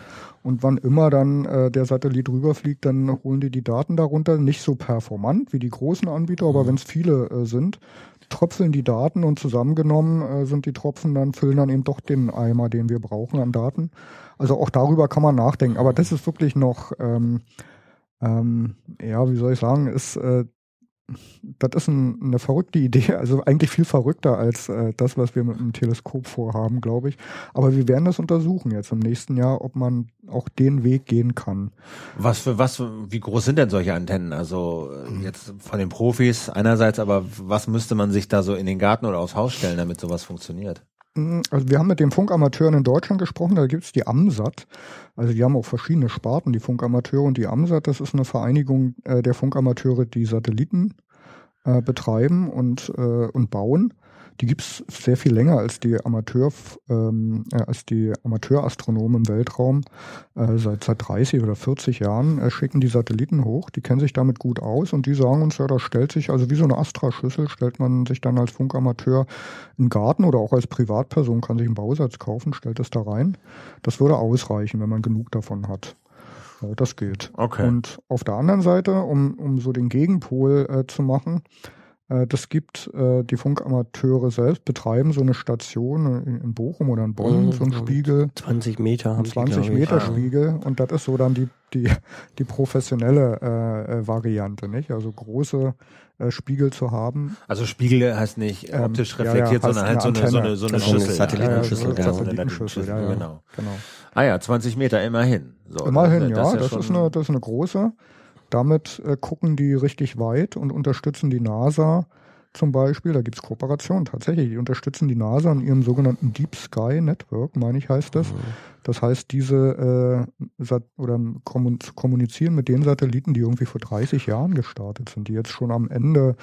und wann immer dann äh, der Satellit rüberfliegt, dann holen die die Daten darunter, nicht so performant wie die großen Anbieter, aber mhm. wenn es viele äh, sind, tröpfeln die Daten und zusammengenommen äh, sind die Tropfen dann, füllen dann eben doch den Eimer, den wir brauchen an Daten. Also auch darüber kann man nachdenken. Aber das ist wirklich noch, ähm, ähm, ja, wie soll ich sagen, ist äh, das ist ein, eine verrückte Idee, also eigentlich viel verrückter als äh, das, was wir mit dem Teleskop vorhaben, glaube ich. Aber wir werden das untersuchen jetzt im nächsten Jahr, ob man auch den Weg gehen kann. Was für was, wie groß sind denn solche Antennen? Also äh, jetzt von den Profis einerseits, aber was müsste man sich da so in den Garten oder aufs Haus stellen, damit sowas funktioniert? Mm, also wir haben mit den Funkamateuren in Deutschland gesprochen, da gibt's die AMSAT. Also die haben auch verschiedene Sparten, die Funkamateure und die AMSAT, das ist eine Vereinigung äh, der Funkamateure, die Satelliten äh, betreiben und, äh, und bauen. Die gibt's sehr viel länger als die Amateur, ähm, äh, als die Amateurastronomen im Weltraum. Äh, seit, seit 30 oder 40 Jahren äh, schicken die Satelliten hoch. Die kennen sich damit gut aus und die sagen uns, ja, da stellt sich, also wie so eine Astra-Schüssel, stellt man sich dann als Funkamateur einen Garten oder auch als Privatperson kann sich einen Bausatz kaufen, stellt das da rein. Das würde ausreichen, wenn man genug davon hat. Das geht. Okay. Und auf der anderen Seite, um, um so den Gegenpol äh, zu machen, das gibt äh, die Funkamateure selbst, betreiben so eine Station in, in Bochum oder in Bonn, Mhm, so ein so Spiegel, 20 Meter haben ein die, 20 glaub ich. Meter Ja. Spiegel und das ist so dann die, die, die professionelle äh, äh, Variante, nicht? Also große äh, Spiegel zu haben. Also Spiegel heißt nicht Ähm, optisch ja, ja, reflektiert, heißt sondern halt so eine eine, so eine, so eine Genau, eine Schüssel. Satellitenschüssel, ja, ja. so eine Satellitenschüssel, ja, ja. Genau. Genau. Ah ja, 20 Meter, immerhin. So, Immerhin, das, ja, das, schon- ist eine, das ist eine große. Damit äh, gucken die richtig weit und unterstützen die NASA zum Beispiel. Da gibt's Kooperationen tatsächlich. Die unterstützen die NASA in ihrem sogenannten Deep Sky Network, meine ich, heißt das. Das heißt, diese äh, oder kommun zu kommunizieren mit den Satelliten, die irgendwie vor 30 Jahren gestartet sind, die jetzt schon am Ende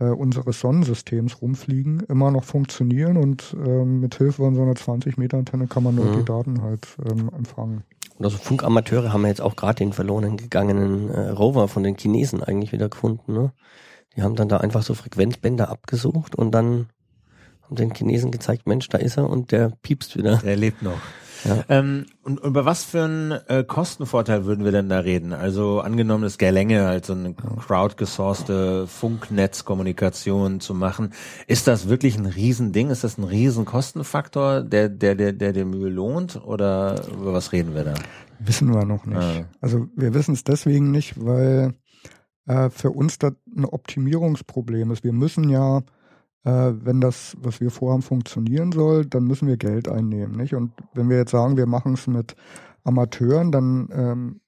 äh, unseres Sonnensystems rumfliegen, immer noch funktionieren und ähm, mit Hilfe von so einer 20 Meter Antenne kann man dort Mhm. die Daten halt ähm, empfangen. Und also Funkamateure haben ja jetzt auch gerade den verloren gegangenen äh, Rover von den Chinesen eigentlich wieder gefunden. Ne? Die haben dann da einfach so Frequenzbänder abgesucht und dann haben den Chinesen gezeigt, Mensch, da ist er und der piepst wieder. Der lebt noch. Ja. Ähm, und über was für einen äh, Kostenvorteil würden wir denn da reden? Also angenommen, es Gelänge, halt so eine crowdgesourcete Funknetzkommunikation zu machen. Ist das wirklich ein Riesending? Ist das ein Riesenkostenfaktor, der, der, der, der der Mühe lohnt? Oder über was reden wir da? Wissen wir noch nicht. Ah. Also wir wissen es deswegen nicht, weil äh, für uns das ein Optimierungsproblem ist. Wir müssen ja, äh, wenn das, was wir vorhaben, funktionieren soll, dann müssen wir Geld einnehmen. Nicht? Und wenn wir jetzt sagen, wir machen es mit Amateuren, dann ähm,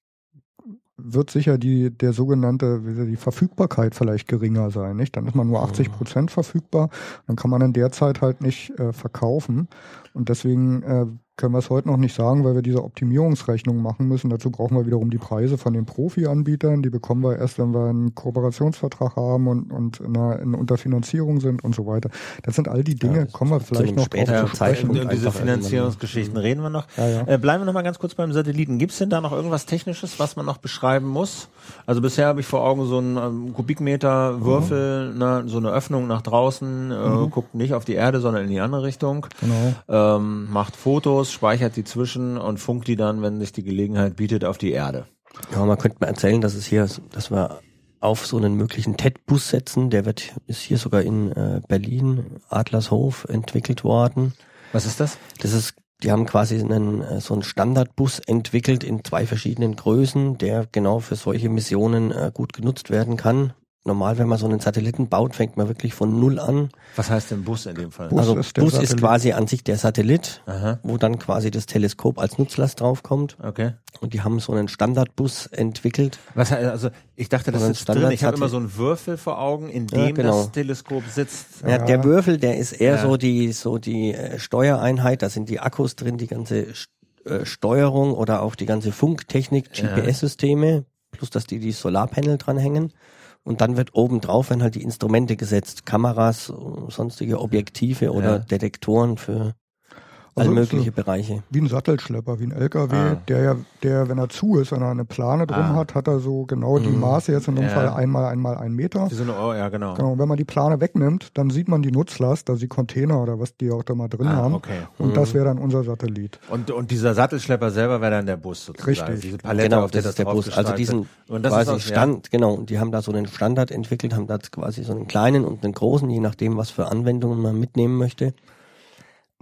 wird sicher die, der sogenannte, die Verfügbarkeit vielleicht geringer sein, nicht? Dann ist man nur 80 Prozent verfügbar, dann kann man in der Zeit halt nicht äh, verkaufen. Und deswegen äh, können wir es heute noch nicht sagen, weil wir diese Optimierungsrechnung machen müssen. Dazu brauchen wir wiederum die Preise von den Profi-Anbietern. Die bekommen wir erst, wenn wir einen Kooperationsvertrag haben und, und in, einer, in Unterfinanzierung sind und so weiter. Das sind all die Dinge, Ja, kommen wir vielleicht noch späteren drauf zu sprechen. Und, diese Finanzierungsgeschichten reden wir noch. Ja, ja. Äh, bleiben wir noch mal ganz kurz beim Satelliten. Gibt es denn da noch irgendwas Technisches, was man noch beschreiben muss? Also bisher habe ich vor Augen so einen ähm, Kubikmeter Würfel, ne, so eine Öffnung nach draußen, äh, guckt nicht auf die Erde, sondern in die andere Richtung. Genau. Ähm, macht Fotos, speichert die zwischen und funkt die dann, wenn sich die Gelegenheit bietet, auf die Erde. Ja, man könnte mal erzählen, dass es hier, dass wir auf so einen möglichen TED-Bus setzen. Der wird, ist hier sogar in äh, Berlin, Adlershof, entwickelt worden. Was ist das? Das ist, die haben quasi einen, äh, so einen Standardbus entwickelt in zwei verschiedenen Größen, der genau für solche Missionen äh, gut genutzt werden kann. Normal, wenn man so einen Satelliten baut, fängt man wirklich von Null an. Was heißt denn Bus in dem Fall? Bus also ist der Bus ist quasi an sich der Satellit, Aha, wo dann quasi das Teleskop als Nutzlast draufkommt. okay. Und die haben so einen Standardbus entwickelt. Was heißt, also ich dachte, das ist drin. Ich habe immer so einen Würfel vor Augen, in Ja, dem genau. das Teleskop sitzt. Ja, der Würfel, der ist eher Ja. so die so die äh, Steuereinheit, da sind die Akkus drin, die ganze äh, Steuerung oder auch die ganze Funktechnik, Ja. GPS-Systeme, plus dass die die Solarpanel dranhängen. Und dann wird oben drauf werden halt die Instrumente gesetzt, Kameras, sonstige Objektive oder Ja. Detektoren für Alle Also mögliche so Bereiche. Wie ein Sattelschlepper, wie ein LKW, Ah. der ja, der, wenn er zu ist, wenn er eine Plane drum Ah. hat, hat er so genau die Mhm. Maße, jetzt in dem Ja. Fall einmal einmal ein Meter. Wie so eine, oh, ja, genau. Genau, und wenn man die Plane wegnimmt, dann sieht man die Nutzlast, also die Container oder was die auch da mal drin Ah, haben. okay. Und das wäre dann unser Satellit. Und, und dieser Sattelschlepper selber wäre dann der Bus sozusagen. Richtig. Diese Palette, Genau, auf der das ist der Bus. Also diesen und das quasi ist auch, Stand, genau, und die haben da so einen Standard entwickelt, haben da quasi so einen kleinen und einen großen, je nachdem, was für Anwendungen man mitnehmen möchte.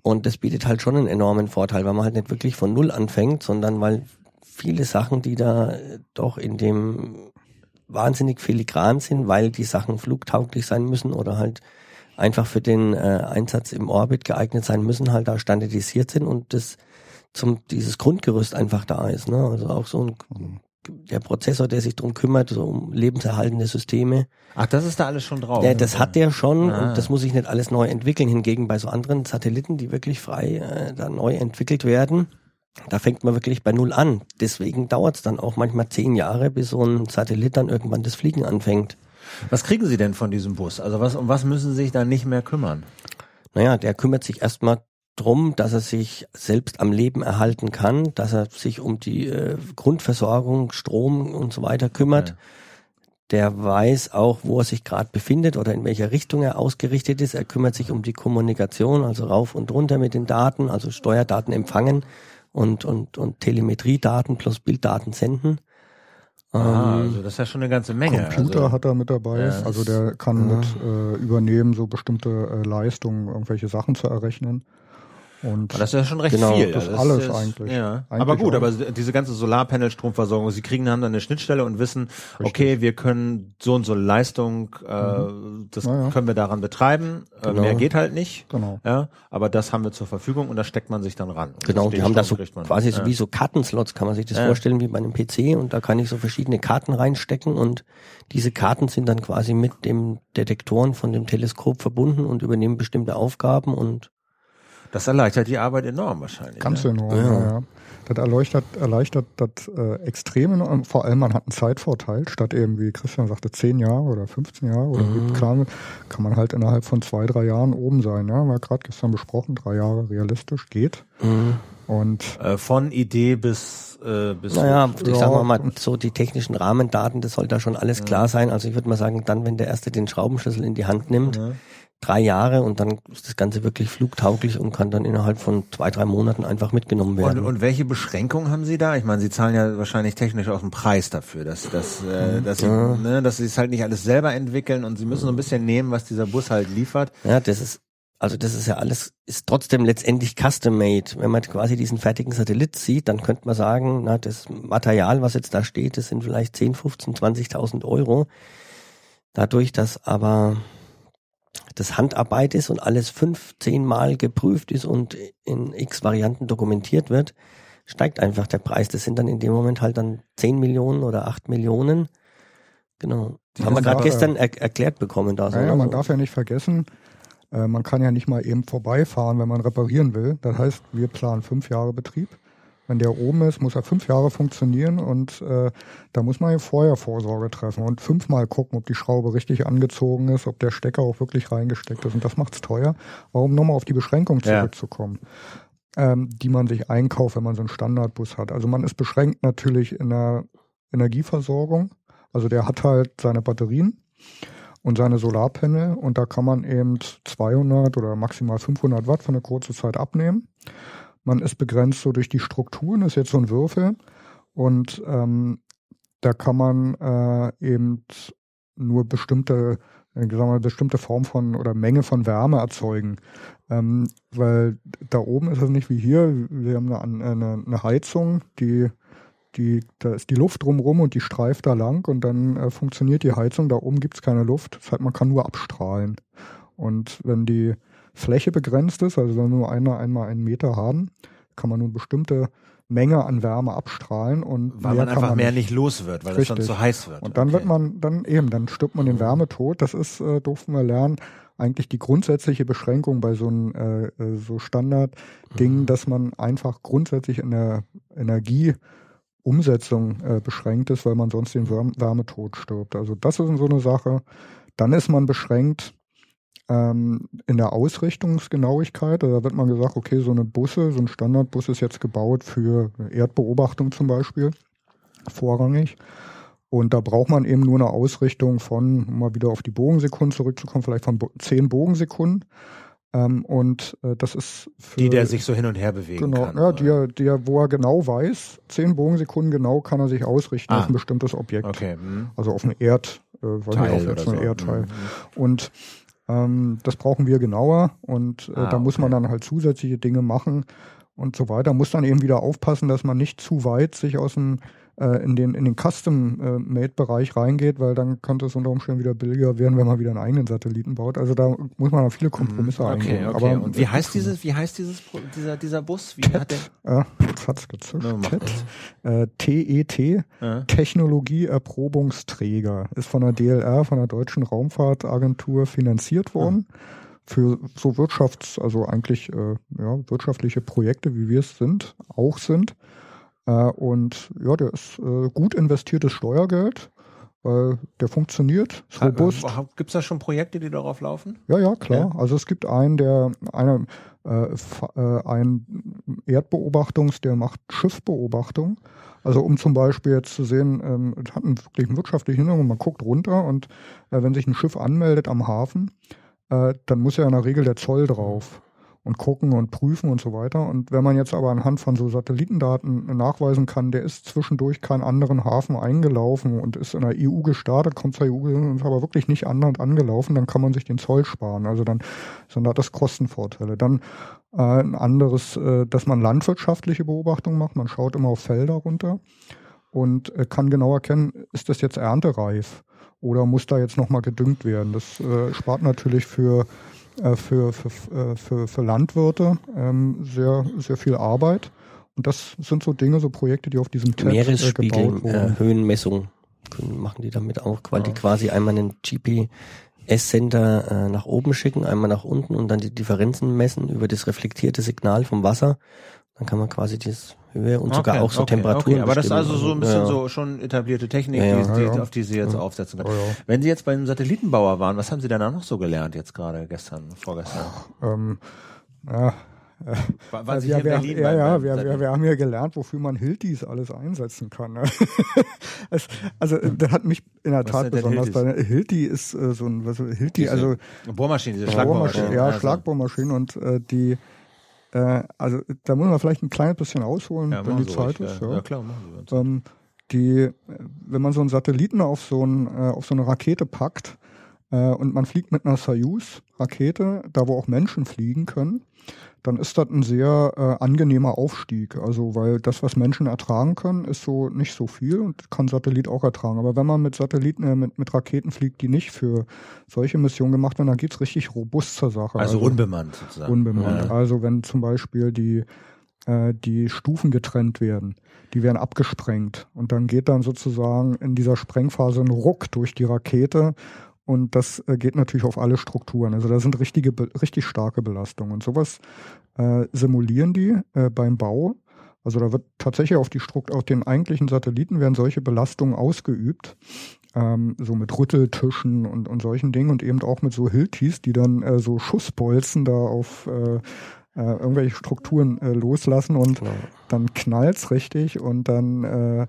Und das bietet halt schon einen enormen Vorteil, weil man halt nicht wirklich von Null anfängt, sondern weil viele Sachen, die da äh, doch in dem wahnsinnig filigran sind, weil die Sachen flugtauglich sein müssen oder halt einfach für den äh, Einsatz im Orbit geeignet sein müssen, halt da standardisiert sind und das zum dieses Grundgerüst einfach da ist. Ne? Also auch so ein der Prozessor, der sich drum kümmert, so um lebenserhaltende Systeme. Ach, das ist da alles schon drauf. Der, das hat der schon Ah. und das muss ich nicht alles neu entwickeln. Hingegen bei so anderen Satelliten, die wirklich frei äh, da neu entwickelt werden, da fängt man wirklich bei Null an. Deswegen dauert es dann auch manchmal zehn Jahre, bis so ein Satellit dann irgendwann das Fliegen anfängt. Was kriegen Sie denn von diesem Bus? Also was, um was müssen Sie sich da nicht mehr kümmern? Naja, der kümmert sich erstmal drum, dass er sich selbst am Leben erhalten kann, dass er sich um die äh, Grundversorgung, Strom und so weiter kümmert. Ja. Der weiß auch, wo er sich gerade befindet oder in welcher Richtung er ausgerichtet ist. Er kümmert sich um die Kommunikation, also rauf und runter mit den Daten, also Steuerdaten empfangen und, und, und Telemetriedaten plus Bilddaten senden. Ah, Ähm, also das ist ja schon eine ganze Menge. Computer also, hat er mit dabei, Ja, also der kann ja. mit äh, übernehmen, so bestimmte äh, Leistungen, irgendwelche Sachen zu errechnen. Und das ist ja schon recht Genau, viel. das Also alles ist- eigentlich. Ja. Eigentlich aber gut, auch. aber diese ganze Solarpanel-Stromversorgung, Sie kriegen haben dann eine Schnittstelle und wissen, okay, wir können so und so Leistung, äh, das Ja, können wir daran betreiben. Äh, Genau. Mehr geht halt nicht. genau. Ja, aber das haben wir zur Verfügung und da steckt man sich dann ran. Und Genau, das die haben da so quasi so ja. wie so Kartenslots, kann man sich das Ja. vorstellen, wie bei einem PC und da kann ich so verschiedene Karten reinstecken und diese Karten sind dann quasi mit dem Detektoren von dem Teleskop verbunden und übernehmen bestimmte Aufgaben und Das erleichtert die Arbeit enorm wahrscheinlich. Ganz ne? enorm, Ja. ja. Das erleichtert, erleichtert das äh, extrem enorm. Vor allem, man hat einen Zeitvorteil. Statt eben, wie Christian sagte, 10 Jahre oder 15 Jahre oder Mhm. wie klar, kann man halt innerhalb von zwei, drei Jahren oben sein. Ja, haben wir gerade gestern besprochen, drei Jahre realistisch geht. Und Äh, von Idee bis äh, bis naja, ich Ja. sag mal, mal so die technischen Rahmendaten, das soll da schon alles klar sein. Also ich würde mal sagen, dann, wenn der Erste den Schraubenschlüssel in die Hand nimmt, Ja. Drei Jahre und dann ist das Ganze wirklich flugtauglich und kann dann innerhalb von zwei, drei Monaten einfach mitgenommen Und, werden. und welche Beschränkungen haben Sie da? Ich meine, Sie zahlen ja wahrscheinlich technisch auch einen Preis dafür, dass, dass, äh, dass, Sie, ne, dass Sie es halt nicht alles selber entwickeln und Sie müssen so ein bisschen nehmen, was dieser Bus halt liefert. Ja, das ist, also das ist ja alles, ist trotzdem letztendlich custom-made. Wenn man quasi diesen fertigen Satellit sieht, dann könnte man sagen, na, das Material, was jetzt da steht, das sind vielleicht 10, 15, 20.000 Euro. Dadurch, dass aber das Handarbeit ist und alles fünf, zehn Mal geprüft ist und in x Varianten dokumentiert wird, steigt einfach der Preis. Das sind dann in dem Moment halt dann 10 Millionen oder 8 Millionen. Genau. Die Haben wir gerade gestern er erklärt bekommen da. so, naja, ne? man So. darf ja nicht vergessen, äh, man kann ja nicht mal eben vorbeifahren, wenn man reparieren will. Das heißt, wir planen fünf Jahre Betrieb. Wenn der oben ist, muss er fünf Jahre funktionieren und äh, da muss man ja vorher Vorsorge treffen und fünfmal gucken, ob die Schraube richtig angezogen ist, ob der Stecker auch wirklich reingesteckt ist und das macht's teuer. Aber um nochmal auf die Beschränkung Ja. zurückzukommen, ähm, die man sich einkauft, wenn man so einen Standardbus hat. Also man ist beschränkt natürlich in der Energieversorgung. Also der hat halt seine Batterien und seine Solarpanel und da kann man eben 200 oder maximal 500 Watt für eine kurze Zeit abnehmen. Man ist begrenzt so durch die Strukturen, ist jetzt so ein Würfel und ähm, da kann man äh, eben nur bestimmte, äh, sagen wir mal, bestimmte Form von oder Menge von Wärme erzeugen. Ähm, weil da oben ist es nicht wie hier, wir haben eine, eine, eine Heizung, die die, da ist die Luft drumrum und die streift da lang und dann äh, funktioniert die Heizung. Da oben gibt's keine Luft. Das heißt, man kann nur abstrahlen. Und wenn die Fläche begrenzt ist, also wenn nur einmal, einmal einen Meter haben, kann man nur eine bestimmte Menge an Wärme abstrahlen und Weil mehr man einfach mehr nicht. nicht los wird, weil es dann zu heiß wird. Und dann Okay. wird man, dann eben, dann stirbt man den Wärmetod. Das ist, äh, durften wir lernen, eigentlich die grundsätzliche Beschränkung bei so einem äh, äh, so Standardding, dass man einfach grundsätzlich in der Energieumsetzung äh, beschränkt ist, weil man sonst den Wärm Wärmetod stirbt. Also das ist so eine Sache. Dann ist man beschränkt ähm, in der Ausrichtungsgenauigkeit. Da wird man gesagt, okay, so eine Busse, so ein Standardbus ist jetzt gebaut für Erdbeobachtung zum Beispiel, vorrangig. Und da braucht man eben nur eine Ausrichtung von, um mal wieder auf die Bogensekunden zurückzukommen, vielleicht von 10 Bogensekunden. Ähm, und äh, das ist für, die, der sich so hin und her bewegen genau, kann. Ja, der, der, wo er genau weiß, 10 Bogensekunden genau kann er sich ausrichten ah. auf ein bestimmtes Objekt. Okay. Hm. Also auf ein Erd, äh, Teil auf jetzt so. ein Erdteil. Mhm. Und ähm, das brauchen wir genauer und äh, ah, da muss okay. man dann halt zusätzliche Dinge machen und so weiter. Muss dann eben wieder aufpassen, dass man nicht zu weit sich aus dem äh, in den, in den Custom-Made-Bereich reingeht, weil dann könnte es unter Umständen wieder billiger werden, wenn man wieder einen eigenen Satelliten baut. Also da muss man dann viele Kompromisse okay, eingehen. Okay. Aber, Und wie heißt dieses, wie heißt dieses, dieser, dieser Bus? Wie TET, hat der? Ja, jetzt hat's gezischt. No, TET, äh, TET, ja. Technologieerprobungsträger, ist von der DLR, von der Deutschen Raumfahrtagentur finanziert worden. Ja für so Wirtschafts-, also eigentlich äh, ja, wirtschaftliche Projekte, wie wir es sind, auch sind. Äh, und ja, der ist äh, gut investiertes Steuergeld, weil der funktioniert, ist robust. Gibt es da schon Projekte, die darauf laufen? Ja, ja, klar. Ja. Also es gibt einen, der eine, äh, ein Erdbeobachtungs, der macht Schiffbeobachtung. Also um zum Beispiel jetzt zu sehen, ähm, hat einen wirklich einen wirtschaftlichen Hintergrund, man guckt runter und äh, wenn sich ein Schiff anmeldet am Hafen, äh, dann muss ja in der Regel der Zoll drauf und gucken und prüfen und so weiter. Und wenn man jetzt aber anhand von so Satellitendaten nachweisen kann, der ist zwischendurch keinen anderen Hafen eingelaufen und ist in der EU gestartet, kommt zur EU und ist aber wirklich nicht anderen angelaufen, dann kann man sich den Zoll sparen. Also dann sind das Kostenvorteile. Dann äh, ein anderes, äh, dass man landwirtschaftliche Beobachtungen macht. Man schaut immer auf Felder runter und äh, kann genau erkennen, ist das jetzt erntereif oder muss da jetzt nochmal gedüngt werden. Das äh, spart natürlich für für, für, äh, für, für Landwirte ähm, sehr, sehr viel Arbeit. Und das sind so Dinge, so Projekte, die auf diesem Meeresspiegel, äh, gebaut wurden. Äh, Höhenmessung machen die damit auch, weil die quasi einmal einen GPS-Sender äh, nach oben schicken, einmal nach unten und dann die Differenzen messen über das reflektierte Signal vom Wasser. Dann kann man quasi das und okay, sogar auch so okay, Temperaturen. Okay. Aber das ist also so ein bisschen ja. so schon etablierte Technik, ja, die, die, auf die Sie jetzt aufsetzen können. Wenn Sie jetzt bei einem Satellitenbauer waren, was haben Sie danach noch so gelernt jetzt gerade gestern, vorgestern? Ähm, ja, war, war ja, wir, Berlin ja, ja, wir, wir, wir, haben ja gelernt, wofür man Hiltis alles einsetzen kann. Ne? es, also das hat mich in der was Tat besonders bei Hilti ist äh, so ein was Hilti, also Bohrmaschine, diese Schlagbohrmaschine. Ja, also. Schlagbohrmaschine und äh, die äh, also da muss man vielleicht ein kleines bisschen ausholen, ja, wenn die so Zeit ist. Ja. ja. klar, machen Sie ähm, die, wenn man so einen Satelliten auf so, ein, äh, auf so eine Rakete packt äh, und man fliegt mit einer Soyuz-Rakete, da wo auch Menschen fliegen können, dann ist das ein sehr äh, angenehmer Aufstieg. Also, weil das, was Menschen ertragen können, ist so nicht so viel und kann Satellit auch ertragen. Aber wenn man mit Satelliten, äh, mit, mit Raketen fliegt, die nicht für solche Missionen gemacht werden, dann geht's richtig robust zur Sache. Also, also unbemannt sozusagen. Unbemannt. Ja. Also wenn zum Beispiel die äh, die Stufen getrennt werden, die werden abgesprengt und dann geht dann sozusagen in dieser Sprengphase ein Ruck durch die Rakete und das äh, geht natürlich auf alle Strukturen. Also da sind richtige, richtig starke Belastungen. Und sowas äh, simulieren die äh, beim Bau. Also da wird tatsächlich auf die Strukt auf den eigentlichen Satelliten werden solche Belastungen ausgeübt. Ähm, so mit Rütteltischen und, und solchen Dingen und eben auch mit so Hiltis, die dann äh, so Schussbolzen da auf äh, äh, irgendwelche Strukturen äh, loslassen und genau. dann knallt's richtig und dann äh,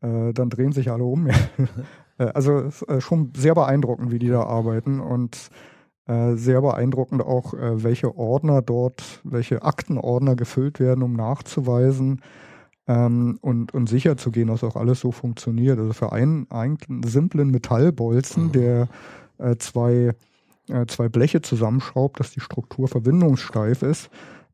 äh, dann drehen sich alle um. Äh, also äh, schon sehr beeindruckend, wie die da arbeiten und äh, sehr beeindruckend auch, welche Ordner dort, welche Aktenordner gefüllt werden, um nachzuweisen ähm, und, und sicher zu gehen, dass auch alles so funktioniert. Also für einen, einen simplen Metallbolzen, mhm. der äh, zwei, äh, zwei Bleche zusammenschraubt, dass die Struktur verbindungssteif ist,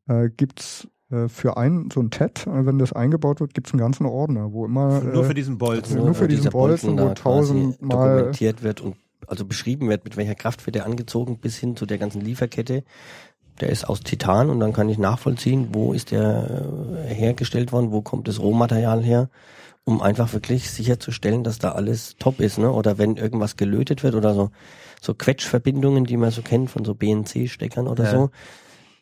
äh, gibt's äh, für ein so ein TED, äh, wenn das eingebaut wird, gibt es einen ganzen Ordner, wo immer nur für diesen Bolzen, nur für diesen Bolzen, wo tausendmal dokumentiert wird und also beschrieben wird, mit welcher Kraft wird er angezogen, bis hin zu der ganzen Lieferkette. Der ist aus Titan und dann kann ich nachvollziehen, wo ist der äh, hergestellt worden, wo kommt das Rohmaterial her, um einfach wirklich sicherzustellen, dass da alles top ist, ne? Oder wenn irgendwas gelötet wird oder so, so Quetschverbindungen, die man so kennt von so BNC-Steckern oder ja. so,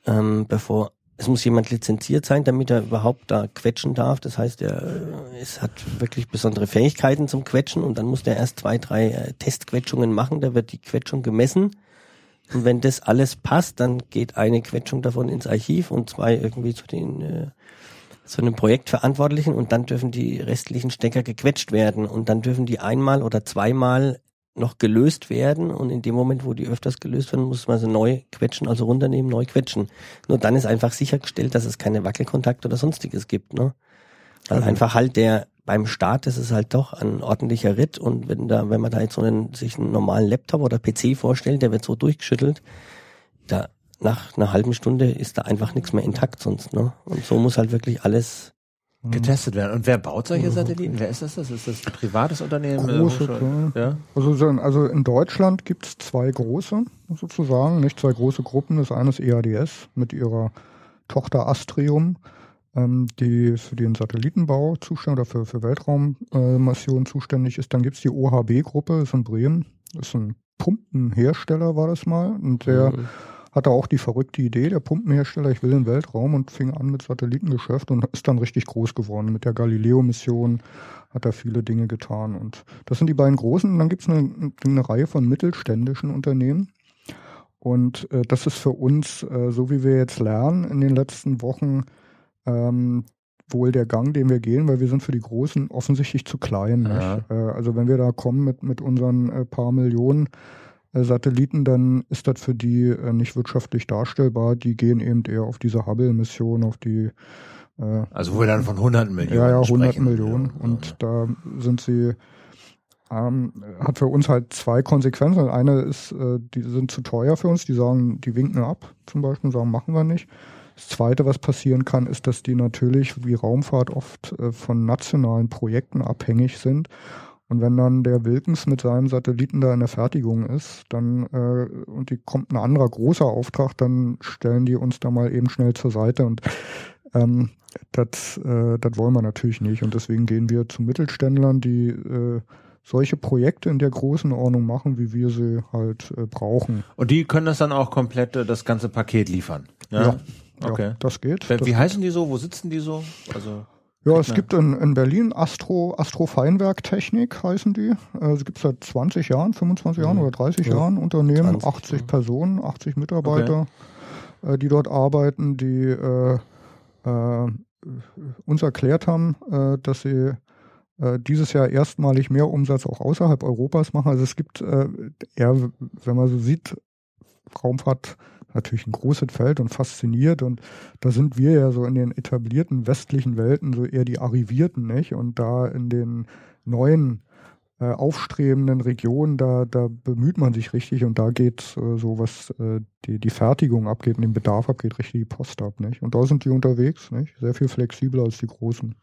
ähm, bevor es muss jemand lizenziert sein, damit er überhaupt da quetschen darf. Das heißt, er es hat wirklich besondere Fähigkeiten zum Quetschen und dann muss der erst zwei, drei äh, Testquetschungen machen. Da wird die Quetschung gemessen. Und wenn das alles passt, dann geht eine Quetschung davon ins Archiv und zwei irgendwie zu den äh, zu einem Projektverantwortlichen und dann dürfen die restlichen Stecker gequetscht werden und dann dürfen die einmal oder zweimal noch gelöst werden und in dem Moment, wo die öfters gelöst werden, muss man sie neu quetschen, also runternehmen, neu quetschen. Nur dann ist einfach sichergestellt, dass es keine Wackelkontakt oder sonstiges gibt, ne? Weil also einfach halt der beim Start ist es halt doch ein ordentlicher Ritt und wenn da, wenn man da jetzt so einen, sich einen normalen Laptop oder PC vorstellt, der wird so durchgeschüttelt, da nach einer halben Stunde ist da einfach nichts mehr intakt sonst, ne? Und so muss halt wirklich alles getestet werden. Und wer baut solche Satelliten? Wer ist das? Das ist das ein privates Unternehmen? Große, ja. Also, also in Deutschland gibt es zwei große sozusagen, nicht zwei große Gruppen. Das eine ist EADS mit ihrer Tochter Astrium, ähm, die für den Satellitenbau zuständig oder für, für Weltraummissionen äh, zuständig ist. Dann gibt es die OHB-Gruppe, ist in Bremen, das ist ein Pumpenhersteller, war das mal. Und der mhm hatte auch die verrückte Idee, der Pumpenhersteller, ich will den Weltraum und fing an mit Satellitengeschäft und ist dann richtig groß geworden. Mit der Galileo-Mission hat er viele Dinge getan. Und das sind die beiden großen. Und dann gibt es eine, eine Reihe von mittelständischen Unternehmen. Und äh, das ist für uns, äh, so wie wir jetzt lernen in den letzten Wochen, ähm, wohl der Gang, den wir gehen, weil wir sind für die Großen offensichtlich zu klein. Ja. Äh, also wenn wir da kommen mit, mit unseren äh, paar Millionen, Satelliten, dann ist das für die äh, nicht wirtschaftlich darstellbar. Die gehen eben eher auf diese Hubble-Mission, auf die äh, Also wo wir dann von hunderten Millionen Ja, ja, hunderten Millionen. Ja. Und da sind sie ähm, hat für uns halt zwei Konsequenzen. Eine ist, äh, die sind zu teuer für uns, die sagen, die winken ab, zum Beispiel, sagen, machen wir nicht. Das Zweite, was passieren kann, ist, dass die natürlich wie Raumfahrt oft äh, von nationalen Projekten abhängig sind und wenn dann der Wilkens mit seinem Satelliten da in der Fertigung ist, dann äh, und die kommt ein anderer großer Auftrag, dann stellen die uns da mal eben schnell zur Seite und ähm, das äh, das wollen wir natürlich nicht und deswegen gehen wir zu Mittelständlern, die äh, solche Projekte in der großen Ordnung machen, wie wir sie halt äh, brauchen. Und die können das dann auch komplett äh, das ganze Paket liefern. Ja, ja okay. Ja, das geht. Wie das heißen die so? Wo sitzen die so? Also ja, es gibt in, in Berlin Astro, Astro Feinwerktechnik heißen die. Äh, es gibt seit 20 Jahren, 25 Jahren mhm. oder 30 ja. Jahren Unternehmen, 20, 80 ja. Personen, 80 Mitarbeiter, okay. äh, die dort arbeiten, die äh, äh, uns erklärt haben, äh, dass sie äh, dieses Jahr erstmalig mehr Umsatz auch außerhalb Europas machen. Also es gibt, äh, eher, wenn man so sieht, Raumfahrt natürlich ein großes Feld und fasziniert und da sind wir ja so in den etablierten westlichen Welten so eher die Arrivierten, nicht? Und da in den neuen äh, aufstrebenden Regionen, da, da bemüht man sich richtig und da geht äh, so, was äh, die, die Fertigung abgeht und den Bedarf abgeht, richtig die Post ab. Nicht? Und da sind die unterwegs, nicht? sehr viel flexibler als die Großen.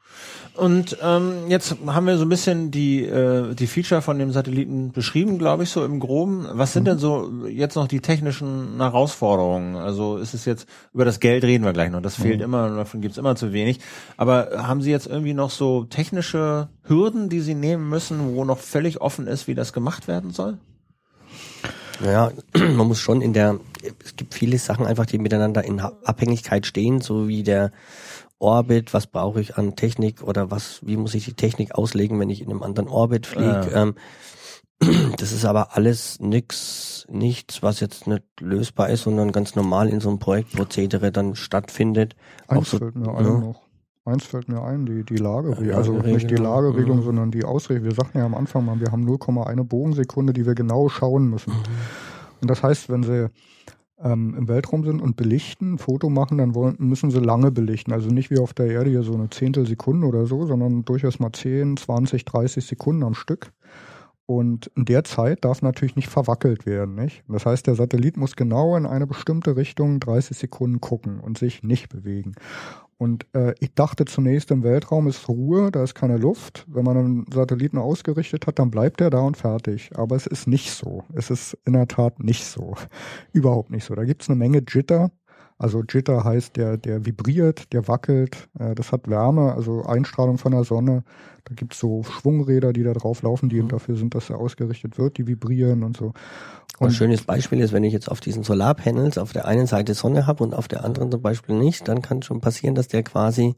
Und ähm, jetzt haben wir so ein bisschen die, äh, die Feature von dem Satelliten beschrieben, glaube ich, so im Groben. Was sind mhm. denn so jetzt noch die technischen Herausforderungen? Also ist es jetzt, über das Geld reden wir gleich noch, das fehlt mhm. immer, davon gibt's immer zu wenig. Aber haben Sie jetzt irgendwie noch so technische Hürden, die Sie nehmen müssen, wo noch völlig offen ist, wie das gemacht werden soll? Naja, man muss schon in der, es gibt viele Sachen einfach, die miteinander in Abhängigkeit stehen, so wie der Orbit, was brauche ich an Technik oder was, wie muss ich die Technik auslegen, wenn ich in einem anderen Orbit fliege. Ja. Ähm, das ist aber alles nix, nichts, was jetzt nicht lösbar ist, sondern ganz normal in so einem Projektprozedere dann stattfindet. Eins so, fällt mir ja. noch. Eins fällt mir ein, die, die Lageregelung, also nicht die Lageregelung, mhm. sondern die Ausrichtung. Wir sagten ja am Anfang mal, wir haben 0,1 Bogensekunde, die wir genau schauen müssen. Mhm. Und das heißt, wenn sie ähm, im Weltraum sind und belichten, ein Foto machen, dann wollen, müssen sie lange belichten. Also nicht wie auf der Erde hier so eine Zehntelsekunde oder so, sondern durchaus mal 10, 20, 30 Sekunden am Stück. Und in der Zeit darf natürlich nicht verwackelt werden, nicht? Das heißt, der Satellit muss genau in eine bestimmte Richtung 30 Sekunden gucken und sich nicht bewegen. Und äh, ich dachte zunächst, im Weltraum ist Ruhe, da ist keine Luft. Wenn man einen Satelliten ausgerichtet hat, dann bleibt er da und fertig. Aber es ist nicht so. Es ist in der Tat nicht so. Überhaupt nicht so. Da gibt es eine Menge Jitter. Also Jitter heißt, der, der vibriert, der wackelt, äh, das hat Wärme, also Einstrahlung von der Sonne. Da gibt's so Schwungräder, die da drauf laufen, die mhm. eben dafür sind, dass er ausgerichtet wird, die vibrieren und so. Und ein schönes Beispiel ist, wenn ich jetzt auf diesen Solarpanels auf der einen Seite Sonne habe und auf der anderen zum Beispiel nicht, dann kann schon passieren, dass der quasi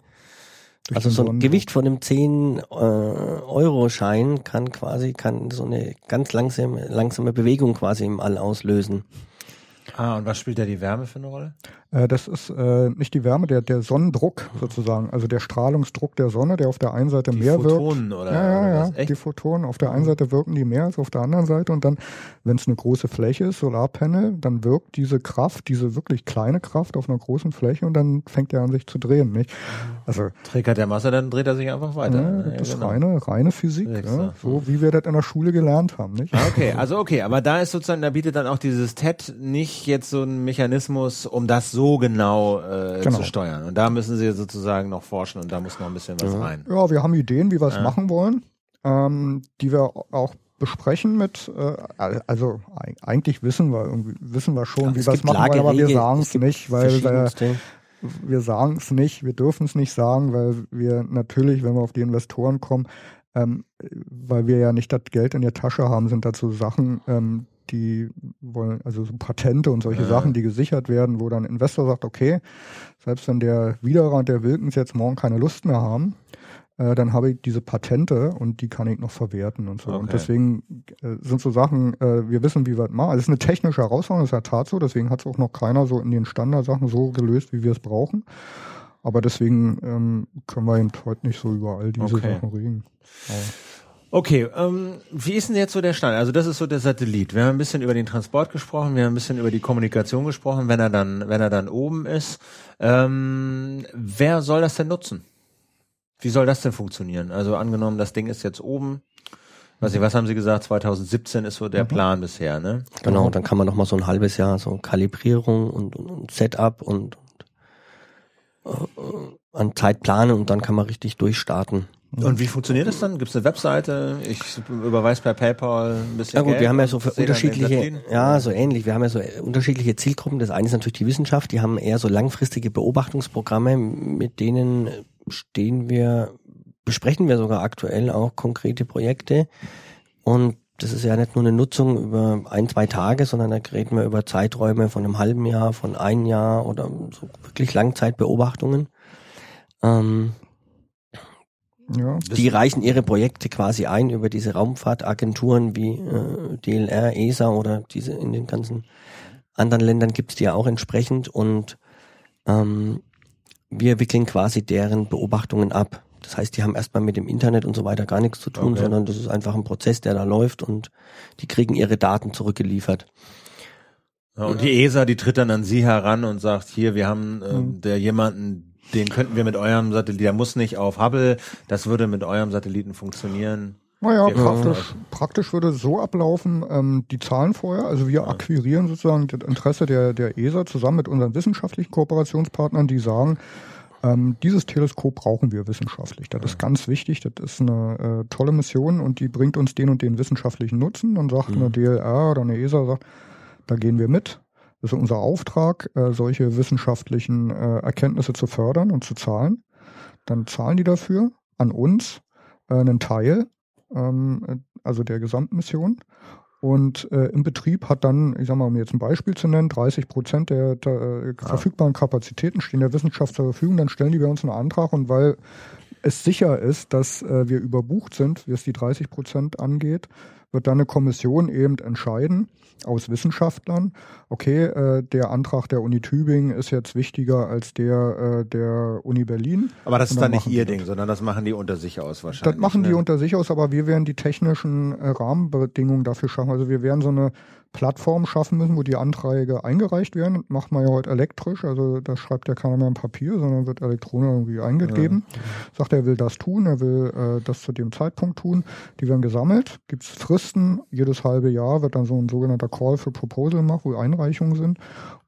also so ein Gewicht von einem 10 äh, Euro Schein kann quasi kann so eine ganz langsame langsame Bewegung quasi im All auslösen. Ah, und was spielt da die Wärme für eine Rolle? Äh, das ist äh, nicht die Wärme, der, der Sonnendruck sozusagen, also der Strahlungsdruck der Sonne, der auf der einen Seite Die mehr Photonen wirkt. oder, ja, ja, oder ja. Die Photonen auf der einen Seite wirken die mehr als auf der anderen Seite und dann, wenn es eine große Fläche ist, Solarpanel, dann wirkt diese Kraft, diese wirklich kleine Kraft auf einer großen Fläche und dann fängt er an sich zu drehen, nicht? Also Triggert der Masse, dann dreht er sich einfach weiter. ja, Ja, das ist genau. reine, reine Physik, ja, so. wie wir das in der Schule gelernt haben, nicht? Ah, Okay, also okay, aber da ist sozusagen, da bietet dann auch dieses TED nicht jetzt so einen Mechanismus, um das so genau, äh, Genau. zu steuern. Und da müssen sie sozusagen noch forschen und da muss noch ein bisschen was rein. Ja, wir haben Ideen, wie wir es Ja. machen wollen, ähm, die wir auch besprechen mit, äh, also eig- eigentlich wissen wir irgendwie, wissen wir schon, Ja, wie wir es machen wollen, aber wir sagen es nicht, weil wir, wir sagen es nicht, wir dürfen es nicht sagen, weil wir natürlich, wenn wir auf die Investoren kommen, ähm, weil wir ja nicht das Geld in der Tasche haben, sind dazu Sachen, ähm, die wollen, also so Patente und solche Ja. Sachen, die gesichert werden, wo dann ein Investor sagt, okay, selbst wenn der Widerer und der Wilkens jetzt morgen keine Lust mehr haben, äh, dann habe ich diese Patente und die kann ich noch verwerten und so. Okay. Und deswegen äh, sind so Sachen, äh, wir wissen, wie wir es machen. Also es ist eine technische Herausforderung, das ist ja tat so, deswegen hat es auch noch keiner so in den Standardsachen so gelöst, wie wir es brauchen. Aber deswegen ähm, können wir eben heute nicht so über all diese Okay. Sachen reden. Aber Okay, ähm, wie ist denn jetzt so der Stand? Also das ist so der Satellit. Wir haben ein bisschen über den Transport gesprochen, wir haben ein bisschen über die Kommunikation gesprochen, wenn er dann, wenn er dann oben ist. Ähm, wer soll das denn nutzen? Wie soll das denn funktionieren? Also angenommen, das Ding ist jetzt oben. Weiß ich, was haben Sie gesagt? 2017 ist so der Plan bisher, ne? Genau, dann kann man noch mal so ein halbes Jahr so Kalibrierung und, und, und Setup und, und äh, an Zeit planen und dann kann man richtig durchstarten. Und wie funktioniert das dann? Gibt es eine Webseite? Ich überweise per PayPal ein bisschen Ja gut, Geld wir haben ja so für unterschiedliche, ja, so ähnlich. Wir haben ja so unterschiedliche Zielgruppen. Das eine ist natürlich die Wissenschaft. Die haben eher so langfristige Beobachtungsprogramme, mit denen stehen wir, besprechen wir sogar aktuell auch konkrete Projekte. Und das ist ja nicht nur eine Nutzung über ein, zwei Tage, sondern da reden wir über Zeiträume von einem halben Jahr, von ein Jahr oder so wirklich Langzeitbeobachtungen. Ähm, ja, die reichen ihre Projekte quasi ein über diese Raumfahrtagenturen wie äh, DLR, ESA oder diese in den ganzen anderen Ländern gibt's die ja auch entsprechend und ähm, wir wickeln quasi deren Beobachtungen ab. Das heißt, die haben erstmal mit dem Internet und so weiter gar nichts zu tun, Okay. sondern das ist einfach ein Prozess, der da läuft und die kriegen ihre Daten zurückgeliefert. Ja, und die ESA, die tritt dann an Sie heran und sagt, hier, wir haben ähm, Mhm. der jemanden, den könnten wir mit eurem Satelliten, der muss nicht auf Hubble, das würde mit eurem Satelliten funktionieren. Naja, Wir praktisch, praktisch würde es so ablaufen, ähm, die Zahlen vorher, also wir akquirieren sozusagen das Interesse der, der ESA zusammen mit unseren wissenschaftlichen Kooperationspartnern, die sagen, ähm, dieses Teleskop brauchen wir wissenschaftlich. Das ist ganz wichtig, das ist eine äh, tolle Mission und die bringt uns den und den wissenschaftlichen Nutzen. Dann sagt eine DLR oder eine ESA, sagt, da gehen wir mit. Das ist unser Auftrag, äh, solche wissenschaftlichen äh, Erkenntnisse zu fördern und zu zahlen. Dann zahlen die dafür an uns äh, einen Teil, ähm, also der Gesamtmission. Und äh, im Betrieb hat dann, ich sag mal, um jetzt ein Beispiel zu nennen, 30 Prozent der, der äh, verfügbaren Kapazitäten stehen der Wissenschaft zur Verfügung. Dann stellen die bei uns einen Antrag und weil es sicher ist, dass äh, wir überbucht sind, wie es die 30 Prozent angeht, wird dann eine Kommission eben entscheiden aus Wissenschaftlern, okay, äh, der Antrag der Uni Tübingen ist jetzt wichtiger als der äh, der Uni Berlin. Aber das ist dann nicht ihr die Ding, sondern das machen die unter sich aus wahrscheinlich. Das machen die ne? unter sich aus, aber wir werden die technischen äh, Rahmenbedingungen dafür schaffen. Also wir werden so eine Plattform schaffen müssen, wo die Anträge eingereicht werden. Das macht man ja heute elektrisch, also das schreibt ja keiner mehr im Papier, sondern wird elektronisch irgendwie eingegeben. Sagt, er will das tun, er will äh, das zu dem Zeitpunkt tun. Die werden gesammelt, gibt's Fristen, jedes halbe Jahr wird dann so ein sogenannter Call for Proposal gemacht, wo Einreichungen sind.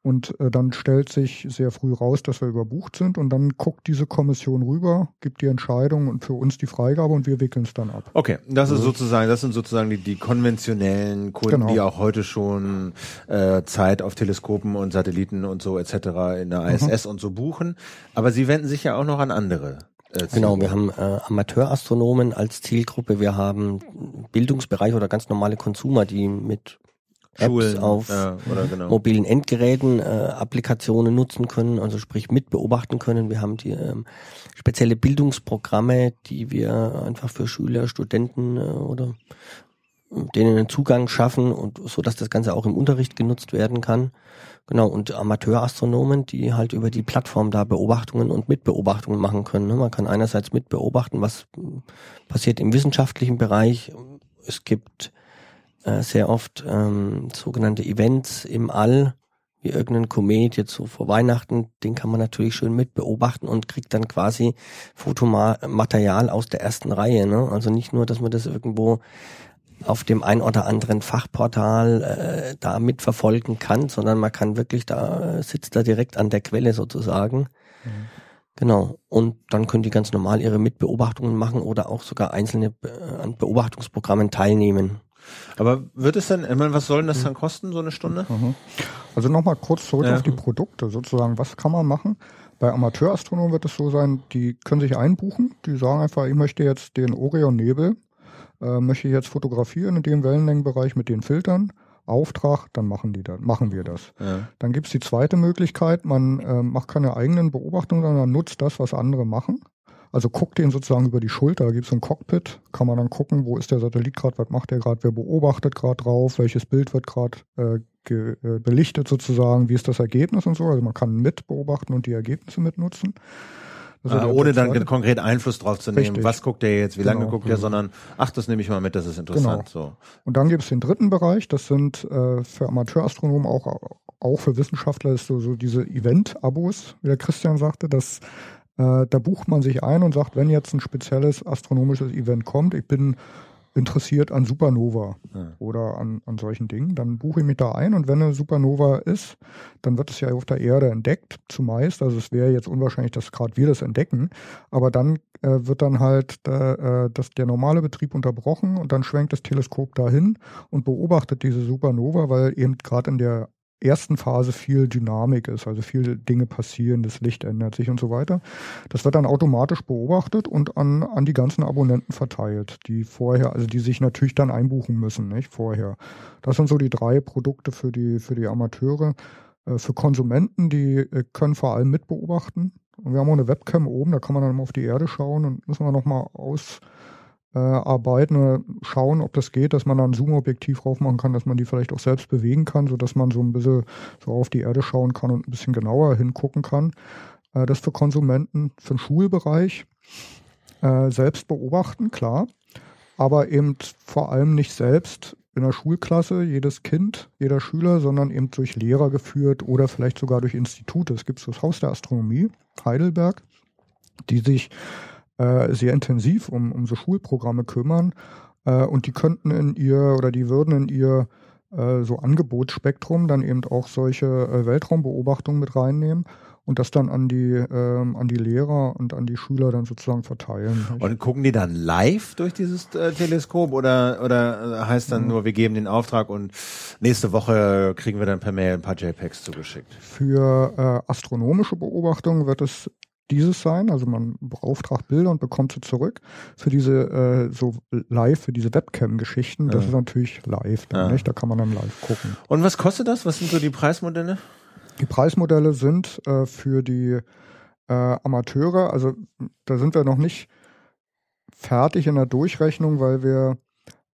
Und äh, dann stellt sich sehr früh raus, dass wir überbucht sind und dann guckt diese Kommission rüber, gibt die Entscheidung und für uns die Freigabe und wir wickeln es dann ab. Okay, das ist sozusagen, das sind sozusagen die, die konventionellen Kunden, Genau. die auch heute schon äh, Zeit auf Teleskopen und Satelliten und so etc. in der ISS und so buchen. Aber sie wenden sich ja auch noch an andere. Äh, Genau, wir haben äh, Amateurastronomen als Zielgruppe, wir haben Bildungsbereich oder ganz normale Consumer, die mit Apps Schulen auf ja, genau. mobilen Endgeräten äh, Applikationen nutzen können, also sprich mit beobachten können. Wir haben die ähm, spezielle Bildungsprogramme, die wir einfach für Schüler, Studenten äh, oder denen einen Zugang schaffen und so, dass das Ganze auch im Unterricht genutzt werden kann. Genau, und Amateurastronomen, die halt über die Plattform da Beobachtungen und Mitbeobachtungen machen können. Ne? Man kann einerseits mitbeobachten, was passiert im wissenschaftlichen Bereich. Es gibt äh, sehr oft ähm, sogenannte Events im All, wie irgendein Komet jetzt so vor Weihnachten, den kann man natürlich schön mitbeobachten und kriegt dann quasi Fotomaterial aus der ersten Reihe. Ne? Also nicht nur, dass man das irgendwo auf dem ein oder anderen Fachportal äh, da mitverfolgen kann, sondern man kann wirklich da, äh, sitzt da direkt an der Quelle sozusagen. Mhm. Genau. Und dann können die ganz normal ihre Mitbeobachtungen machen oder auch sogar einzelne äh, an Beobachtungsprogrammen teilnehmen. Aber wird es denn, ich meine, was soll denn das mhm. dann kosten, so eine Stunde? Mhm. Also nochmal kurz zurück ja. auf die Produkte sozusagen. Was kann man machen? Bei Amateurastronomen wird es so sein, die können sich einbuchen. Die sagen einfach, ich möchte jetzt den Orion-Nebel, äh, möchte ich jetzt fotografieren in dem Wellenlängenbereich mit den Filtern. Auftrag, dann machen die das, machen wir das. Ja. Dann gibt's die zweite Möglichkeit, man äh, macht keine eigenen Beobachtungen, sondern nutzt das, was andere machen. Also guckt den sozusagen über die Schulter, da gibt es so ein Cockpit, kann man dann gucken, wo ist der Satellit gerade, was macht der gerade, wer beobachtet gerade drauf, welches Bild wird gerade äh, äh, belichtet sozusagen, wie ist das Ergebnis und so. Also man kann mit beobachten und die Ergebnisse mitnutzen. Ah, ohne dann konkret Einfluss drauf zu nehmen, Richtig. was guckt der jetzt, wie genau. lange guckt der, sondern ach, das nehme ich mal mit, das ist interessant. Genau. So. Und dann gibt es den dritten Bereich, das sind äh, für Amateurastronomen auch auch für Wissenschaftler ist so, so diese Event-Abos, wie der Christian sagte, dass äh, da bucht man sich ein und sagt, wenn jetzt ein spezielles astronomisches Event kommt, ich bin interessiert an Supernova ja. oder an, an solchen Dingen, dann buche ich mich da ein und wenn eine Supernova ist, dann wird es ja auf der Erde entdeckt, zumeist. Also es wäre jetzt unwahrscheinlich, dass gerade wir das entdecken, aber dann äh, wird dann halt äh, das, der normale Betrieb unterbrochen und dann schwenkt das Teleskop dahin und beobachtet diese Supernova, weil eben gerade in der ersten Phase viel Dynamik ist, also viele Dinge passieren, das Licht ändert sich und so weiter. Das wird dann automatisch beobachtet und an, an die ganzen Abonnenten verteilt, die vorher, also die sich natürlich dann einbuchen müssen, nicht vorher. Das sind so die drei Produkte für die, für die Amateure. Äh, für Konsumenten, die äh, können vor allem mitbeobachten. Und wir haben auch eine Webcam oben, da kann man dann mal auf die Erde schauen und müssen wir nochmal aus, äh, arbeiten oder schauen, ob das geht, dass man da ein Zoom-Objektiv drauf machen kann, dass man die vielleicht auch selbst bewegen kann, so dass man so ein bisschen so auf die Erde schauen kann und ein bisschen genauer hingucken kann. Äh, das für Konsumenten, für den Schulbereich äh, selbst beobachten, klar, aber eben vor allem nicht selbst in der Schulklasse, jedes Kind, jeder Schüler, sondern eben durch Lehrer geführt oder vielleicht sogar durch Institute. Es gibt das Haus der Astronomie, Heidelberg, die sich äh, sehr intensiv um, um so Schulprogramme kümmern äh, und die könnten in ihr oder die würden in ihr äh, so Angebotsspektrum dann eben auch solche äh, Weltraumbeobachtungen mit reinnehmen und das dann an die ähm, an die Lehrer und an die Schüler dann sozusagen verteilen. Und gucken die dann live durch dieses äh, Teleskop oder oder äh, heißt dann mhm. nur, wir geben den Auftrag und nächste Woche kriegen wir dann per Mail ein paar JPEGs zugeschickt? Für äh, astronomische Beobachtungen wird es dieses sein, also man beauftragt Bilder und bekommt sie zurück. Für diese äh, so live, für diese Webcam-Geschichten, das ist natürlich live, dann, ja. nicht? da kann man dann live gucken. Und was kostet das? Was sind so die Preismodelle? Die Preismodelle sind äh, für die äh, Amateure, also da sind wir noch nicht fertig in der Durchrechnung, weil wir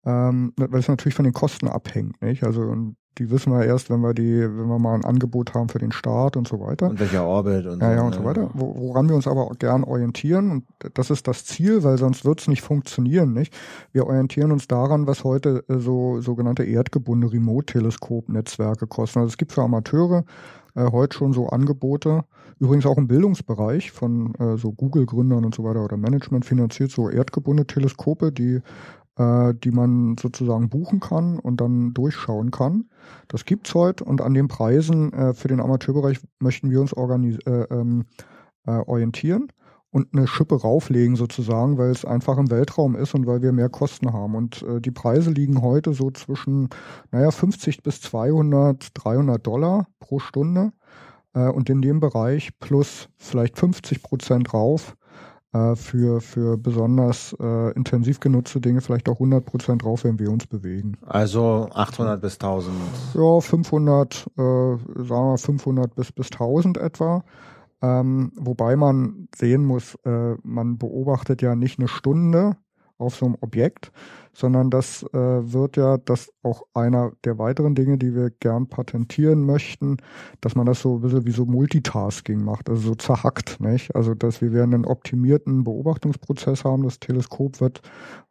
ähm, weil es natürlich von den Kosten abhängt, nicht? Also die wissen wir erst, wenn wir die, wenn wir mal ein Angebot haben für den Start und so weiter. Und welcher Orbit und ja, so. Ja, und so weiter. Woran wir uns aber auch gern orientieren, und das ist das Ziel, weil sonst wird es nicht funktionieren, nicht? Wir orientieren uns daran, was heute äh, so sogenannte erdgebundene Remote-Teleskop-Netzwerke kosten. Also es gibt für Amateure äh, heute schon so Angebote, übrigens auch im Bildungsbereich von äh, so Google-Gründern und so weiter oder Management finanziert so erdgebundene Teleskope, die äh, die man sozusagen buchen kann und dann durchschauen kann. Das gibt's heute und an den Preisen äh, für den Amateurbereich möchten wir uns äh, ähm, äh, orientieren und eine Schippe rauflegen sozusagen, weil es einfach im Weltraum ist und weil wir mehr Kosten haben. Und äh, die Preise liegen heute so zwischen, naja, 50 bis 200, 300 Dollar pro Stunde. Äh, und in dem Bereich plus vielleicht 50 Prozent rauf äh, für, für besonders äh, intensiv genutzte Dinge vielleicht auch 100 Prozent drauf, wenn wir uns bewegen. Also 800 bis 1000? Ja, 500, äh, sagen wir 500 bis, bis 1000 etwa. Ähm, wobei man sehen muss, äh, man beobachtet ja nicht eine Stunde auf so einem Objekt, sondern das äh, wird ja das auch einer der weiteren Dinge, die wir gern patentieren möchten, dass man das so ein bisschen wie so Multitasking macht, also so zerhackt, nicht? Also dass wir werden einen optimierten Beobachtungsprozess haben. Das Teleskop wird,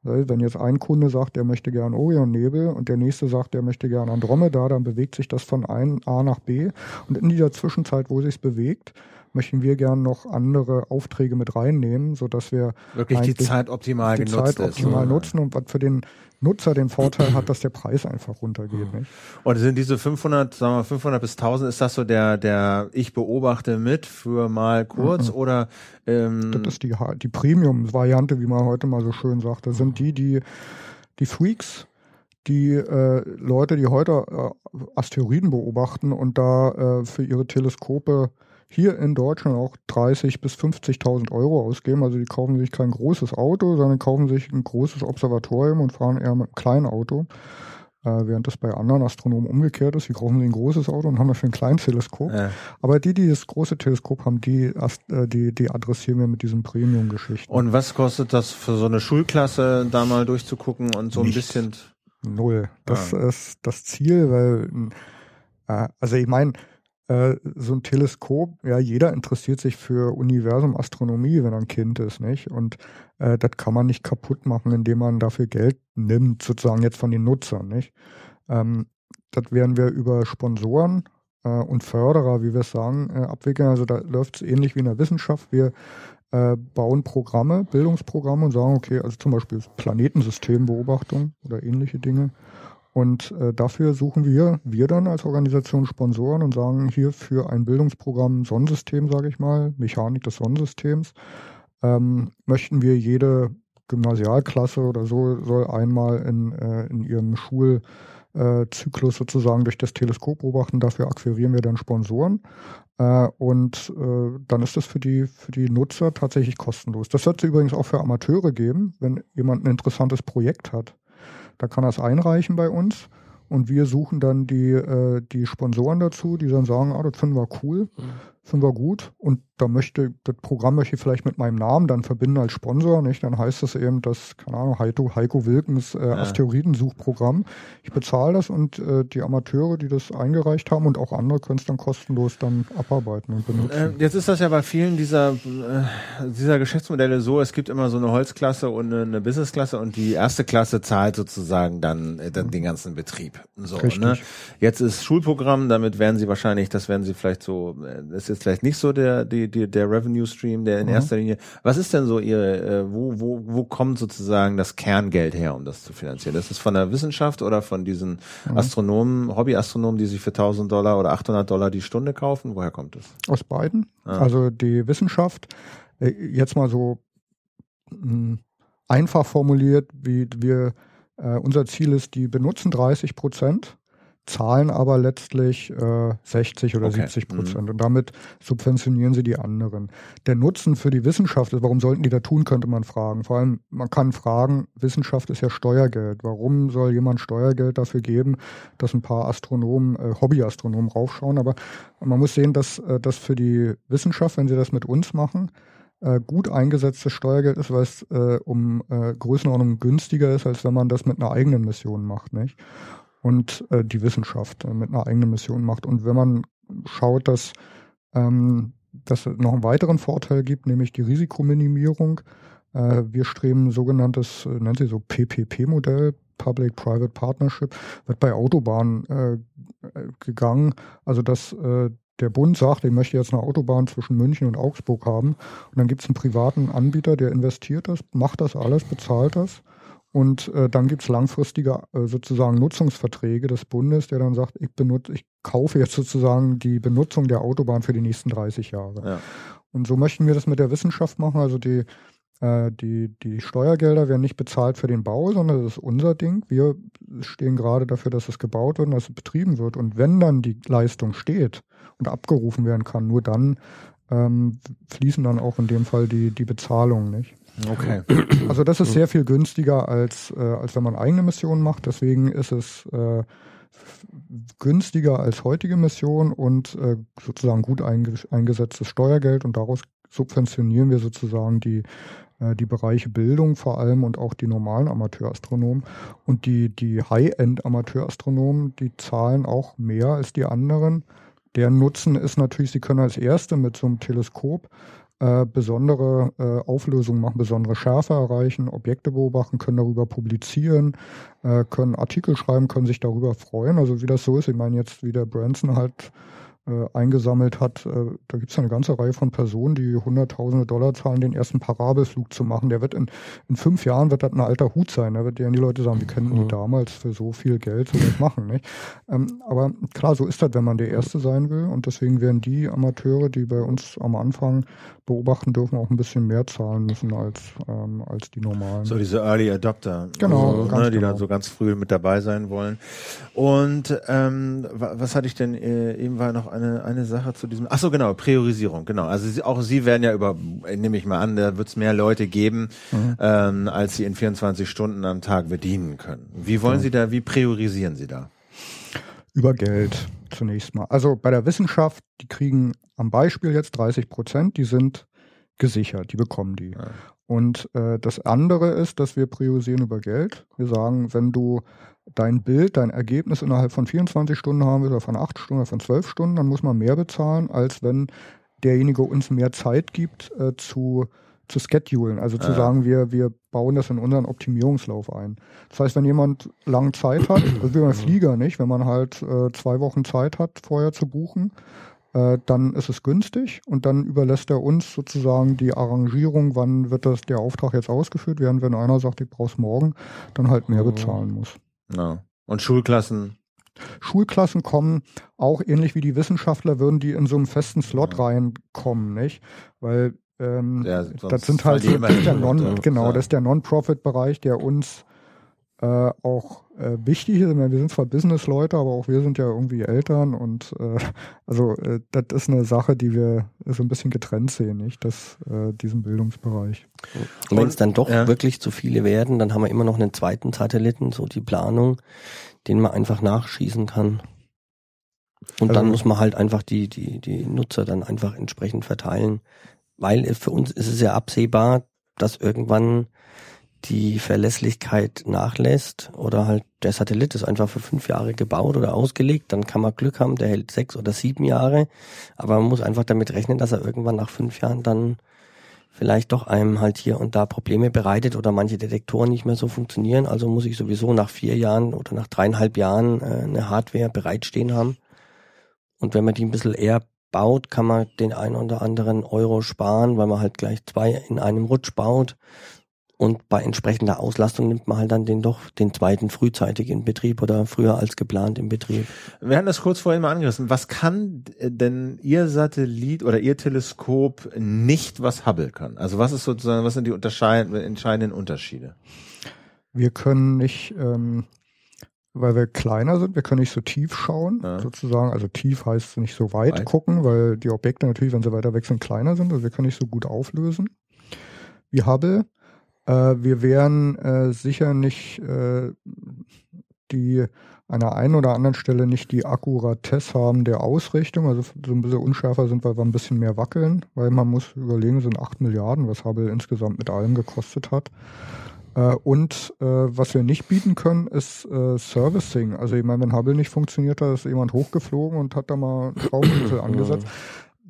wenn jetzt ein Kunde sagt, er möchte gern Orionnebel und der nächste sagt, er möchte gern Andromeda, dann bewegt sich das von ein A nach B und in dieser Zwischenzeit, wo sich bewegt, möchten wir gern noch andere Aufträge mit reinnehmen, so dass wir wirklich die Zeit optimal die genutzt Zeit optimal ist. nutzen und was für den Nutzer den Vorteil hat, dass der Preis einfach runtergeht. Nicht? Und sind diese 500, sagen wir 500 bis 1000, ist das so der, der ich beobachte mit für mal kurz mhm. oder? Ähm das ist die, die Premium-Variante, wie man heute mal so schön sagt. Das sind die, die, die Freaks, die äh, Leute, die heute äh, Asteroiden beobachten und da äh, für ihre Teleskope hier in Deutschland auch 30 bis 50.000 Euro ausgeben. Also die kaufen sich kein großes Auto, sondern kaufen sich ein großes Observatorium und fahren eher mit einem kleinen Auto. Äh, während das bei anderen Astronomen umgekehrt ist. Die kaufen sich ein großes Auto und haben dafür ein kleines Teleskop. Ja. Aber die, die das große Teleskop haben, die, äh, die, die adressieren wir mit diesen Premium-Geschichten. Und was kostet das für so eine Schulklasse, da mal durchzugucken und so ein Nichts. bisschen? Null. Das ah. ist das Ziel, weil, äh, also ich meine, äh, so ein Teleskop, ja, jeder interessiert sich für Universum Astronomie, wenn er ein Kind ist, nicht? Und äh, das kann man nicht kaputt machen, indem man dafür Geld nimmt, sozusagen jetzt von den Nutzern, nicht? Ähm, das werden wir über Sponsoren äh, und Förderer, wie wir es sagen, äh, abwickeln. Also da läuft es ähnlich wie in der Wissenschaft. Wir äh, bauen Programme, Bildungsprogramme und sagen, okay, also zum Beispiel Planetensystembeobachtung oder ähnliche Dinge und äh, dafür suchen wir, wir dann als Organisation Sponsoren und sagen hier für ein Bildungsprogramm Sonnensystem, sage ich mal, Mechanik des Sonnensystems, ähm, möchten wir jede Gymnasialklasse oder so soll einmal in, äh, in ihrem Schulzyklus sozusagen durch das Teleskop beobachten. Dafür akquirieren wir dann Sponsoren. Äh, und äh, dann ist das für die, für die Nutzer tatsächlich kostenlos. Das wird es übrigens auch für Amateure geben, wenn jemand ein interessantes Projekt hat da kann er es einreichen bei uns und wir suchen dann die, äh, die Sponsoren dazu, die dann sagen, ah, das finden wir cool. Mhm finden wir gut. Und da möchte, das Programm möchte ich vielleicht mit meinem Namen dann verbinden als Sponsor, nicht? Dann heißt das eben das, keine Ahnung, Heiko, Heiko Wilkens äh, ja. Asteroidensuchprogramm. Ich bezahle das und äh, die Amateure, die das eingereicht haben und auch andere können es dann kostenlos dann abarbeiten und benutzen. Äh, jetzt ist das ja bei vielen dieser, äh, dieser Geschäftsmodelle so, es gibt immer so eine Holzklasse und eine, eine Businessklasse und die erste Klasse zahlt sozusagen dann, äh, dann mhm. den ganzen Betrieb. So, ne? Jetzt ist Schulprogramm, damit werden sie wahrscheinlich, das werden sie vielleicht so, äh, das ist jetzt vielleicht nicht so der, die, die, der Revenue Stream, der in mhm. erster Linie. Was ist denn so Ihre, äh, wo, wo, wo kommt sozusagen das Kerngeld her, um das zu finanzieren? Das ist von der Wissenschaft oder von diesen mhm. Astronomen, Hobbyastronomen, die sich für 1000 Dollar oder 800 Dollar die Stunde kaufen? Woher kommt das? Aus beiden. Ah. Also die Wissenschaft, äh, jetzt mal so mh, hm, einfach formuliert, wie wir, äh, unser Ziel ist, die benutzen 30 Prozent zahlen aber letztlich äh, 60 oder okay. 70 Prozent mhm. und damit subventionieren sie die anderen. Der Nutzen für die Wissenschaft ist, warum sollten die da tun, könnte man fragen. Vor allem, man kann fragen, Wissenschaft ist ja Steuergeld. Warum soll jemand Steuergeld dafür geben, dass ein paar Astronomen, äh, Hobbyastronomen raufschauen? Aber man muss sehen, dass äh, das für die Wissenschaft, wenn sie das mit uns machen, äh, gut eingesetztes Steuergeld ist, weil es äh, um äh, Größenordnung günstiger ist, als wenn man das mit einer eigenen Mission macht. Nicht? Und äh, die Wissenschaft äh, mit einer eigenen Mission macht. Und wenn man schaut, dass ähm, dass es noch einen weiteren Vorteil gibt, nämlich die Risikominimierung. Äh, wir streben sogenanntes, äh, nennt sie so PPP-Modell, Public-Private Partnership, wird bei Autobahnen äh, gegangen. Also dass äh, der Bund sagt, ich möchte jetzt eine Autobahn zwischen München und Augsburg haben. Und dann gibt es einen privaten Anbieter, der investiert das, macht das alles, bezahlt das. Und äh, dann gibt's langfristige äh, sozusagen Nutzungsverträge des Bundes, der dann sagt, ich benutze, ich kaufe jetzt sozusagen die Benutzung der Autobahn für die nächsten 30 Jahre. Ja. Und so möchten wir das mit der Wissenschaft machen. Also die, äh, die, die Steuergelder werden nicht bezahlt für den Bau, sondern das ist unser Ding. Wir stehen gerade dafür, dass es gebaut wird und dass es betrieben wird. Und wenn dann die Leistung steht und abgerufen werden kann, nur dann ähm, fließen dann auch in dem Fall die, die Bezahlungen, nicht? Okay. Also das ist sehr viel günstiger als, äh, als wenn man eigene Missionen macht. Deswegen ist es äh, günstiger als heutige Mission und äh, sozusagen gut einge eingesetztes Steuergeld und daraus subventionieren wir sozusagen die äh, die Bereiche Bildung vor allem und auch die normalen Amateurastronomen. Und die, die High-End-Amateurastronomen, die zahlen auch mehr als die anderen. Der Nutzen ist natürlich, sie können als Erste mit so einem Teleskop äh, besondere äh, Auflösungen machen, besondere Schärfe erreichen, Objekte beobachten, können darüber publizieren, äh, können Artikel schreiben, können sich darüber freuen. Also wie das so ist, ich meine jetzt, wie der Branson halt äh, eingesammelt hat. Äh, da gibt es eine ganze Reihe von Personen, die hunderttausende Dollar zahlen, den ersten Parabelflug zu machen. Der wird in, in fünf Jahren wird das ein alter Hut sein. Da wird ja die Leute sagen, wie können die mhm. damals für so viel Geld sowas machen. Nicht? Ähm, aber klar, so ist das, wenn man der Erste sein will. Und deswegen werden die Amateure, die bei uns am Anfang beobachten dürfen, auch ein bisschen mehr zahlen müssen als, ähm, als die normalen. So diese Early Adopter. Genau. Also, ne, die genau. dann so ganz früh mit dabei sein wollen. Und ähm, was hatte ich denn, äh, eben war noch eine, eine Sache zu diesem, ach so genau, Priorisierung, genau. Also sie, auch Sie werden ja über, nehme ich mal an, da wird es mehr Leute geben, mhm. ähm, als Sie in 24 Stunden am Tag bedienen können. Wie wollen ja. Sie da, wie priorisieren Sie da? Über Geld zunächst mal. Also bei der Wissenschaft, die kriegen am Beispiel jetzt 30 Prozent, die sind gesichert, die bekommen die. Ja. Und äh, das andere ist, dass wir priorisieren über Geld. Wir sagen, wenn du dein Bild, dein Ergebnis innerhalb von 24 Stunden haben willst oder von 8 Stunden oder von 12 Stunden, dann muss man mehr bezahlen, als wenn derjenige uns mehr Zeit gibt äh, zu zu schedulen, also zu ja. sagen, wir, wir bauen das in unseren Optimierungslauf ein. Das heißt, wenn jemand lang Zeit hat, also wie beim Flieger nicht, wenn man halt äh, zwei Wochen Zeit hat, vorher zu buchen, äh, dann ist es günstig und dann überlässt er uns sozusagen die Arrangierung, wann wird das der Auftrag jetzt ausgeführt, während wenn einer sagt, ich brauch's morgen, dann halt mehr bezahlen muss. Ja. Und Schulklassen? Schulklassen kommen auch ähnlich wie die Wissenschaftler würden die in so einem festen Slot ja. reinkommen, nicht? Weil ähm, ja, das sind halt so, das der Non, genau, das ist der Non-Profit-Bereich, der uns äh, auch äh, wichtig ist. Wir sind zwar Business-Leute, aber auch wir sind ja irgendwie Eltern und äh, also äh, das ist eine Sache, die wir so ein bisschen getrennt sehen, nicht? Das, äh, diesen Bildungsbereich. Und wenn es dann doch ja. wirklich zu viele werden, dann haben wir immer noch einen zweiten Satelliten, so die Planung, den man einfach nachschießen kann. Und also, dann muss man halt einfach die, die, die Nutzer dann einfach entsprechend verteilen. Weil für uns ist es ja absehbar, dass irgendwann die Verlässlichkeit nachlässt oder halt der Satellit ist einfach für fünf Jahre gebaut oder ausgelegt, dann kann man Glück haben, der hält sechs oder sieben Jahre, aber man muss einfach damit rechnen, dass er irgendwann nach fünf Jahren dann vielleicht doch einem halt hier und da Probleme bereitet oder manche Detektoren nicht mehr so funktionieren. Also muss ich sowieso nach vier Jahren oder nach dreieinhalb Jahren äh, eine Hardware bereitstehen haben. Und wenn man die ein bisschen eher baut, kann man den einen oder anderen Euro sparen, weil man halt gleich zwei in einem Rutsch baut und bei entsprechender Auslastung nimmt man halt dann den doch den zweiten frühzeitig in Betrieb oder früher als geplant in Betrieb. Wir hatten das kurz vorhin mal angerissen. Was kann denn Ihr Satellit oder Ihr Teleskop nicht, was Hubble kann? Also was ist sozusagen, was sind die entscheidenden Unterschiede? Wir können nicht, ähm, weil wir kleiner sind, wir können nicht so tief schauen, ja. sozusagen. Also tief heißt nicht so weit, weit gucken, weil die Objekte natürlich, wenn sie weiter weg sind, kleiner sind. Also wir können nicht so gut auflösen wie Hubble. Äh, wir werden äh, sicher nicht äh, die an der einen oder anderen Stelle nicht die Akkuratesse haben der Ausrichtung, also so ein bisschen unschärfer sind, weil wir ein bisschen mehr wackeln, weil man muss überlegen, sind acht Milliarden, was Hubble insgesamt mit allem gekostet hat. Äh, und äh, was wir nicht bieten können, ist äh, Servicing. Also ich meine, wenn Hubble nicht funktioniert hat, ist jemand hochgeflogen und hat da mal Schraubenschlüssel angesetzt.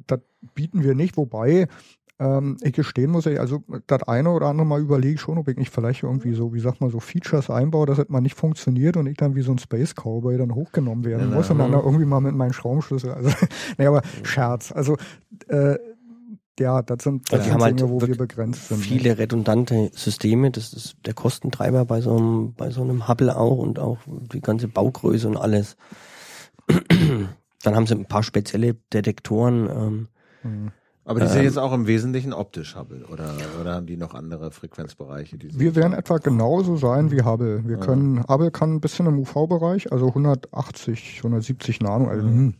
Das bieten wir nicht, wobei ähm, ich gestehen muss, ich, also das eine oder andere Mal überlege ich schon, ob ich nicht vielleicht irgendwie so, wie sagt man, so Features einbaue, dass es mal nicht funktioniert und ich dann wie so ein Space Cowboy dann hochgenommen werden ja, muss und dann da irgendwie mal mit meinem Schraubenschlüssel. Also, nee, aber Scherz. Also äh, ja, das sind, das also sind Dinge, halt wo wir begrenzt sind. Viele ne? redundante Systeme, das ist der Kostentreiber bei so einem, bei so einem Hubble auch und auch die ganze Baugröße und alles. Dann haben sie ein paar spezielle Detektoren. Ähm, mhm. Aber die sind ähm, jetzt auch im Wesentlichen optisch Hubble oder, oder haben die noch andere Frequenzbereiche? Wir werden etwa genauso sein wie Hubble. Wir ja. können, Hubble kann ein bisschen im UV-Bereich, also 180, 170 Nano, also, ja.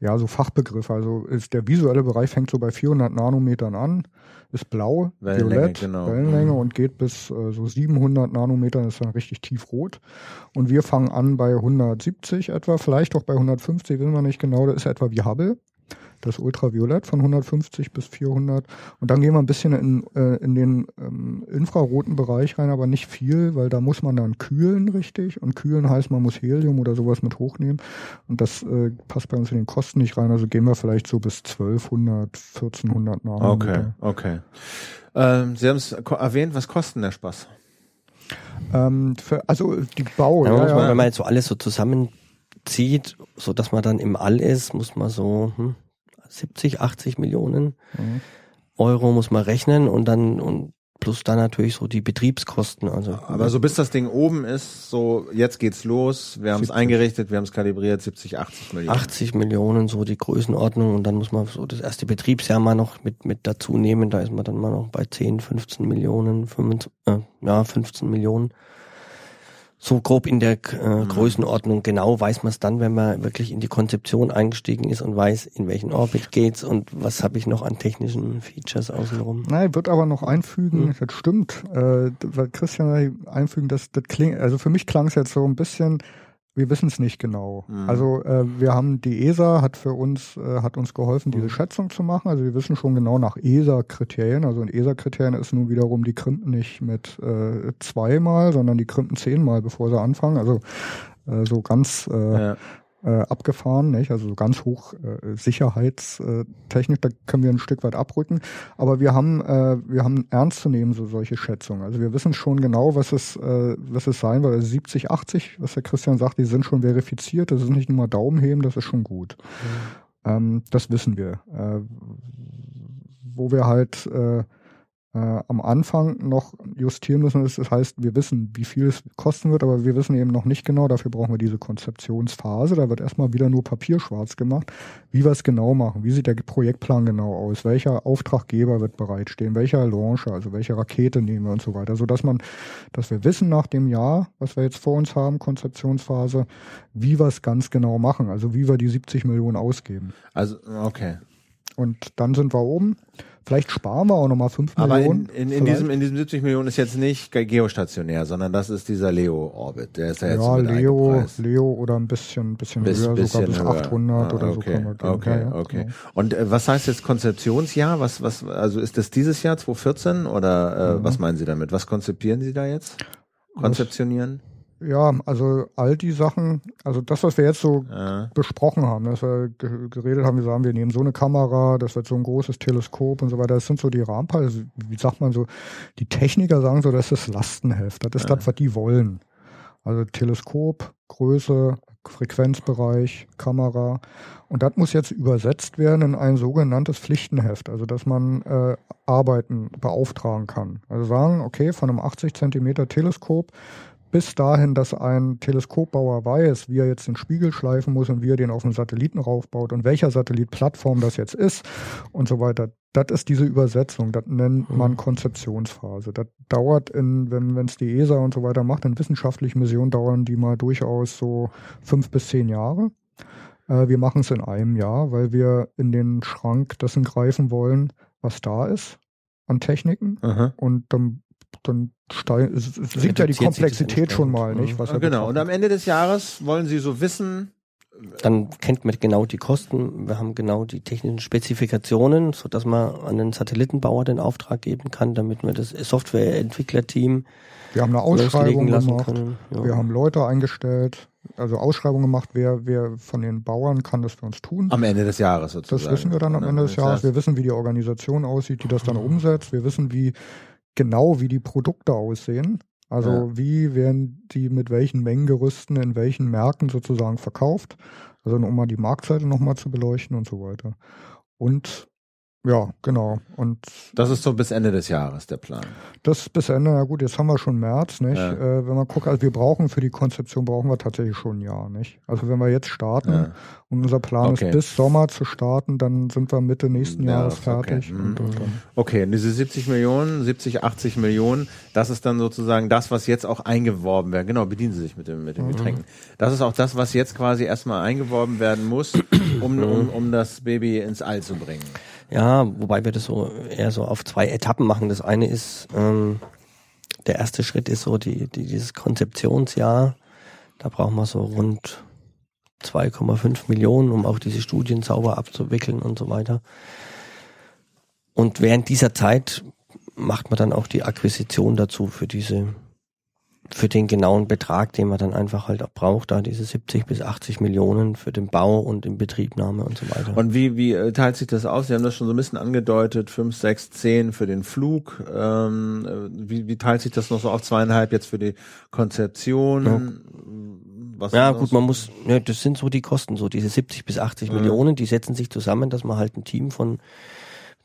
ja, so Fachbegriff. Also ist der visuelle Bereich fängt so bei 400 Nanometern an, ist blau, Wellenlänge, violett, genau. Wellenlänge mhm. und geht bis äh, so 700 Nanometern, ist dann richtig tiefrot. Und wir fangen an bei 170 etwa, vielleicht auch bei 150, wissen wir nicht genau, das ist etwa wie Hubble. Das Ultraviolett von 150 bis 400 und dann gehen wir ein bisschen in, äh, in den ähm, infraroten Bereich rein, aber nicht viel, weil da muss man dann kühlen richtig und kühlen heißt, man muss Helium oder sowas mit hochnehmen und das äh, passt bei uns in den Kosten nicht rein, also gehen wir vielleicht so bis 1200, 1400 Nanometer. Okay, okay. Ähm, Sie haben es erwähnt, was kostet der Spaß? Ähm, für, also die Bau, Ja, ja, muss man, ja. Wenn man jetzt so alles so zusammenzieht, so dass man dann im All ist, muss man so hm, 70, 80 Millionen Mhm. Euro muss man rechnen und dann und plus dann natürlich so die Betriebskosten. Also Aber so bis das Ding oben ist, so jetzt geht's los, wir haben es 70. eingerichtet, wir haben es kalibriert, 70, 80 Millionen. 80 Millionen, so die Größenordnung und dann muss man so das erste Betriebsjahr mal noch mit, mit dazu nehmen, da ist man dann mal noch bei 10, 15 Millionen, 25, äh, ja, 15 Millionen. So grob in der äh, Größenordnung, genau weiß man es dann, wenn man wirklich in die Konzeption eingestiegen ist und weiß, in welchen Orbit geht's und was habe ich noch an technischen Features außenrum. Nein, wird aber noch einfügen, Hm. das stimmt, äh, weil Christian einfügen, das, das klingt, also für mich klang es jetzt so ein bisschen, wir wissen es nicht genau. Mhm. Also äh, wir haben die ESA hat für uns äh, hat uns geholfen, diese Mhm. Schätzung zu machen. Also wir wissen schon genau nach ESA-Kriterien. Also in ESA-Kriterien ist nun wiederum die Krimpen nicht mit äh, zweimal, sondern die Krimpen zehnmal, bevor sie anfangen. Also äh, so ganz äh, Ja. Äh, abgefahren, nicht? Also so ganz hoch äh, sicherheitstechnisch, da können wir ein Stück weit abrücken. Aber wir haben, äh, wir haben ernst zu nehmen so solche Schätzungen. Also wir wissen schon genau, was es, äh, was es sein wird. Also 70, 80, was der Christian sagt, die sind schon verifiziert. Das ist nicht nur mal Daumenheben, das ist schon gut. Ähm, das wissen wir. Äh, wo wir halt äh, äh, am Anfang noch justieren müssen, das heißt, wir wissen, wie viel es kosten wird, aber wir wissen eben noch nicht genau, dafür brauchen wir diese Konzeptionsphase. Da wird erstmal wieder nur Papier schwarz gemacht, wie wir es genau machen, wie sieht der Projektplan genau aus, welcher Auftraggeber wird bereitstehen, welcher Launcher, also welche Rakete nehmen wir und so weiter, so dass man, dass wir wissen nach dem Jahr, was wir jetzt vor uns haben, Konzeptionsphase, wie wir es ganz genau machen, also wie wir die 70 Millionen ausgeben. Also, okay. Und dann sind wir oben. Vielleicht sparen wir auch nochmal 5 Aber Millionen. in, in, in, Vielleicht. diesem, in diesem 70 Millionen ist jetzt nicht ge- geostationär, sondern das ist dieser Leo-Orbit. Der ist ja jetzt ja, Leo. Leo oder ein bisschen, bisschen Bis, höher, bisschen sogar bis höher. 800 Ah, oder so okay, können wir gehen. Okay, ja, okay. genau. Und äh, was heißt jetzt Konzeptionsjahr? Was, was, also ist das dieses Jahr 2014 oder äh, Mhm. was meinen Sie damit? Was konzipieren Sie da jetzt? Konzeptionieren? Ja, also all die Sachen, also das, was wir jetzt so Äh, besprochen haben, dass wir ge- geredet haben, wir sagen, wir nehmen so eine Kamera, das wird so ein großes Teleskop und so weiter, das sind so die Rahmenpaare, also, wie sagt man so, die Techniker sagen so, das ist das Lastenheft, das ist Ja. das, was die wollen. Also Teleskop, Größe, Frequenzbereich, Kamera. Und das muss jetzt übersetzt werden in ein sogenanntes Pflichtenheft, also dass man äh, Arbeiten beauftragen kann. Also sagen, okay, von einem 80 Zentimeter Teleskop bis dahin, dass ein Teleskopbauer weiß, wie er jetzt den Spiegel schleifen muss und wie er den auf den Satelliten raufbaut und welcher Satellitplattform das jetzt ist und so weiter. Das ist diese Übersetzung, das nennt man Konzeptionsphase. Das dauert, in, wenn es die ESA und so weiter macht, in wissenschaftlichen Missionen dauern die mal durchaus so fünf bis zehn Jahre. Äh, wir machen es in einem Jahr, weil wir in den Schrank dessen greifen wollen, was da ist an Techniken aha. und dann, dann steig, sinkt ja die das Komplexität schon mal, nicht? Was er genau. Und am Ende des Jahres wollen Sie so wissen, Dann kennt man genau die Kosten. Wir haben genau die technischen Spezifikationen, so dass man an den Satellitenbauer den Auftrag geben kann, damit wir das Softwareentwicklerteam wir haben eine Ausschreibung gemacht, können. Ja. wir haben Leute eingestellt, also Ausschreibung gemacht, wer, wer von den Bauern kann das für uns tun. am Ende des Jahres Das sozusagen. wissen wir dann am Ja, Ende des das Jahres. Wir wissen, wie die Organisation aussieht, die das dann umsetzt. Wir wissen, wie genau wie die Produkte aussehen. Also Ja. wie werden die mit welchen Mengengerüsten in welchen Märkten sozusagen verkauft. Also um mal die Marktseite nochmal zu beleuchten und so weiter. Und ja, genau. Und Das ist so bis Ende des Jahres der Plan. das bis Ende, na gut, jetzt haben wir schon März, nicht? Ja. Äh, wenn man guckt, also wir brauchen für die Konzeption brauchen wir tatsächlich schon ein Jahr, nicht? Also wenn wir jetzt starten Ja. und unser Plan Okay. ist, bis Sommer zu starten, dann sind wir Mitte nächsten Ja, Jahres okay. fertig. Mhm. Und, und dann, Okay, und diese 70 Millionen, 70, 80 Millionen, das ist dann sozusagen das, was jetzt auch eingeworben werden. Genau, bedienen Sie sich mit dem, mit den Getränken. Das ist auch das, was jetzt quasi erstmal eingeworben werden muss, um, um, um das Baby ins All zu bringen. Ja, wobei wir das so eher so auf zwei Etappen machen. Das eine ist, ähm, der erste Schritt ist so die, die, dieses Konzeptionsjahr. Da brauchen wir so rund 2,5 Millionen, um auch diese Studien sauber abzuwickeln und so weiter. Und während dieser Zeit macht man dann auch die Akquisition dazu für diese für den genauen Betrag, den man dann einfach halt auch braucht, da diese 70 bis 80 Millionen für den Bau und Inbetriebnahme und so weiter. Und wie, wie äh, teilt sich das aus? Sie haben das schon so ein bisschen angedeutet, 5, 6, 10 für den Flug. Ähm, äh, wie, wie teilt sich das noch so auf zweieinhalb jetzt für die Konzeption? Ja. Was ja, gut, man muss, ja, das sind so die Kosten, so diese 70 bis 80 Mhm. Millionen, die setzen sich zusammen, dass man halt ein Team von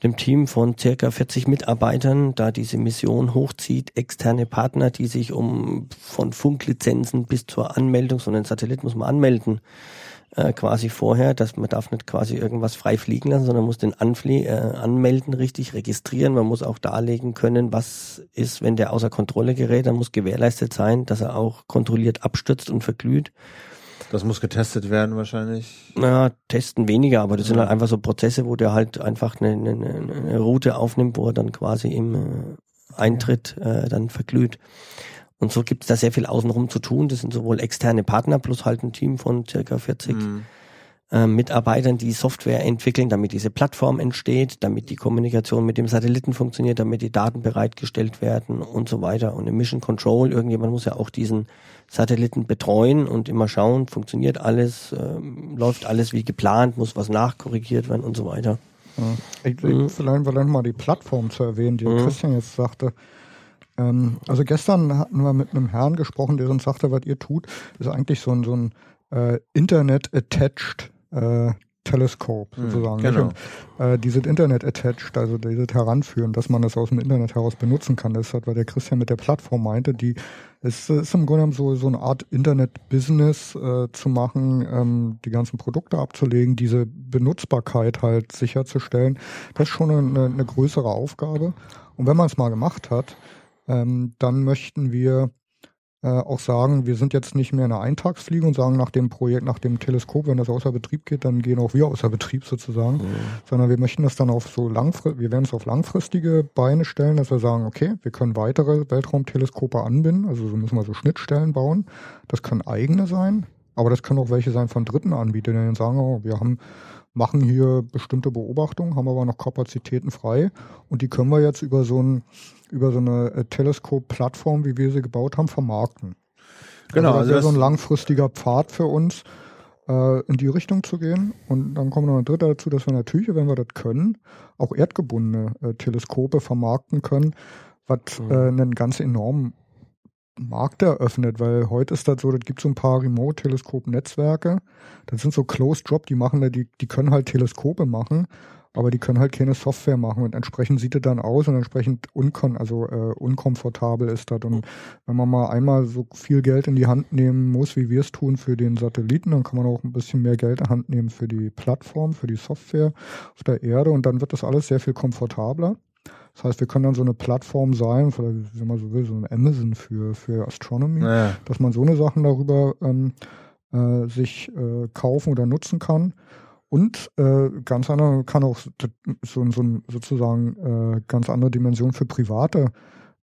dem Team von circa 40 Mitarbeitern da diese Mission hochzieht, externe Partner, die sich um von Funklizenzen bis zur Anmeldung, so einen Satellit muss man anmelden, äh, quasi vorher, dass man darf nicht quasi irgendwas frei fliegen lassen, sondern muss den Anflie äh, anmelden, richtig registrieren. Man muss auch darlegen können, was ist, wenn der außer Kontrolle gerät. Dann muss gewährleistet sein, dass er auch kontrolliert abstürzt und verglüht. Das muss getestet werden wahrscheinlich. Naja, testen weniger, aber das sind Ja. halt einfach so Prozesse, wo der halt einfach eine, eine, eine Route aufnimmt, wo er dann quasi im äh, Eintritt äh, dann verglüht. Und so gibt es da sehr viel außenrum zu tun. Das sind sowohl externe Partner plus halt ein Team von circa 40 Mhm. Äh, Mitarbeitern, die Software entwickeln, damit diese Plattform entsteht, damit die Kommunikation mit dem Satelliten funktioniert, damit die Daten bereitgestellt werden und so weiter. Und im Mission Control, irgendjemand muss ja auch diesen Satelliten betreuen und immer schauen, funktioniert alles, ähm, läuft alles wie geplant, muss was nachkorrigiert werden und so weiter. Ja. Ich, Mhm. ich, vielleicht, vielleicht mal die Plattform zu erwähnen, die Mhm. Christian jetzt sagte. Ähm, also gestern hatten wir mit einem Herrn gesprochen, der uns sagte, was ihr tut, ist eigentlich so ein, so ein äh, Internet-attached äh, Teleskop Mhm, sozusagen. genau. Und, äh, dieses Internet-attached, also dieses Heranführen, dass man das aus dem Internet heraus benutzen kann, das hat, was der Christian mit der Plattform meinte, die es ist im Grunde genommen so, so eine Art Internet-Business äh, zu machen, ähm, die ganzen Produkte abzulegen, diese Benutzbarkeit halt sicherzustellen. Das ist schon eine, eine größere Aufgabe. Und wenn man es mal gemacht hat, ähm, dann möchten wir äh, auch sagen, wir sind jetzt nicht mehr eine Eintagsfliege und sagen nach dem Projekt, nach dem Teleskop, wenn das außer Betrieb geht, dann gehen auch wir außer Betrieb sozusagen, sondern wir möchten das dann auf so langfristig, wir werden es auf langfristige Beine stellen, dass wir sagen, okay, wir können weitere Weltraumteleskope anbinden, also so müssen wir so Schnittstellen bauen. Das können eigene sein, aber das können auch welche sein von dritten Anbietern, die dann sagen, oh, wir haben machen hier bestimmte Beobachtungen, haben aber noch Kapazitäten frei und die können wir jetzt über so ein über so eine äh, Teleskop-Plattform, wie wir sie gebaut haben, vermarkten. Genau, also das also wäre so ein langfristiger Pfad für uns, äh, in die Richtung zu gehen. Und dann kommt noch ein dritter dazu, dass wir natürlich, wenn wir das können, auch erdgebundene äh, Teleskope vermarkten können, was äh, einen ganz enormen Markt eröffnet, weil heute ist das so, das gibt so ein paar Remote-Teleskop-Netzwerke, das sind so Closed Drop, die machen, die, die können halt Teleskope machen, aber die können halt keine Software machen und entsprechend sieht es dann aus und entsprechend unkon also äh, unkomfortabel ist das. Und wenn man mal einmal so viel Geld in die Hand nehmen muss, wie wir es tun für den Satelliten, dann kann man auch ein bisschen mehr Geld in Hand nehmen für die Plattform, für die Software auf der Erde und dann wird das alles sehr viel komfortabler. Das heißt, wir können dann so eine Plattform sein, vielleicht, wenn man so will, so ein Amazon für, für Astronomy Naja. dass man so eine Sachen darüber ähm, äh, sich äh, kaufen oder nutzen kann. Und äh, ganz andere kann auch so, so sozusagen äh, ganz andere Dimension für private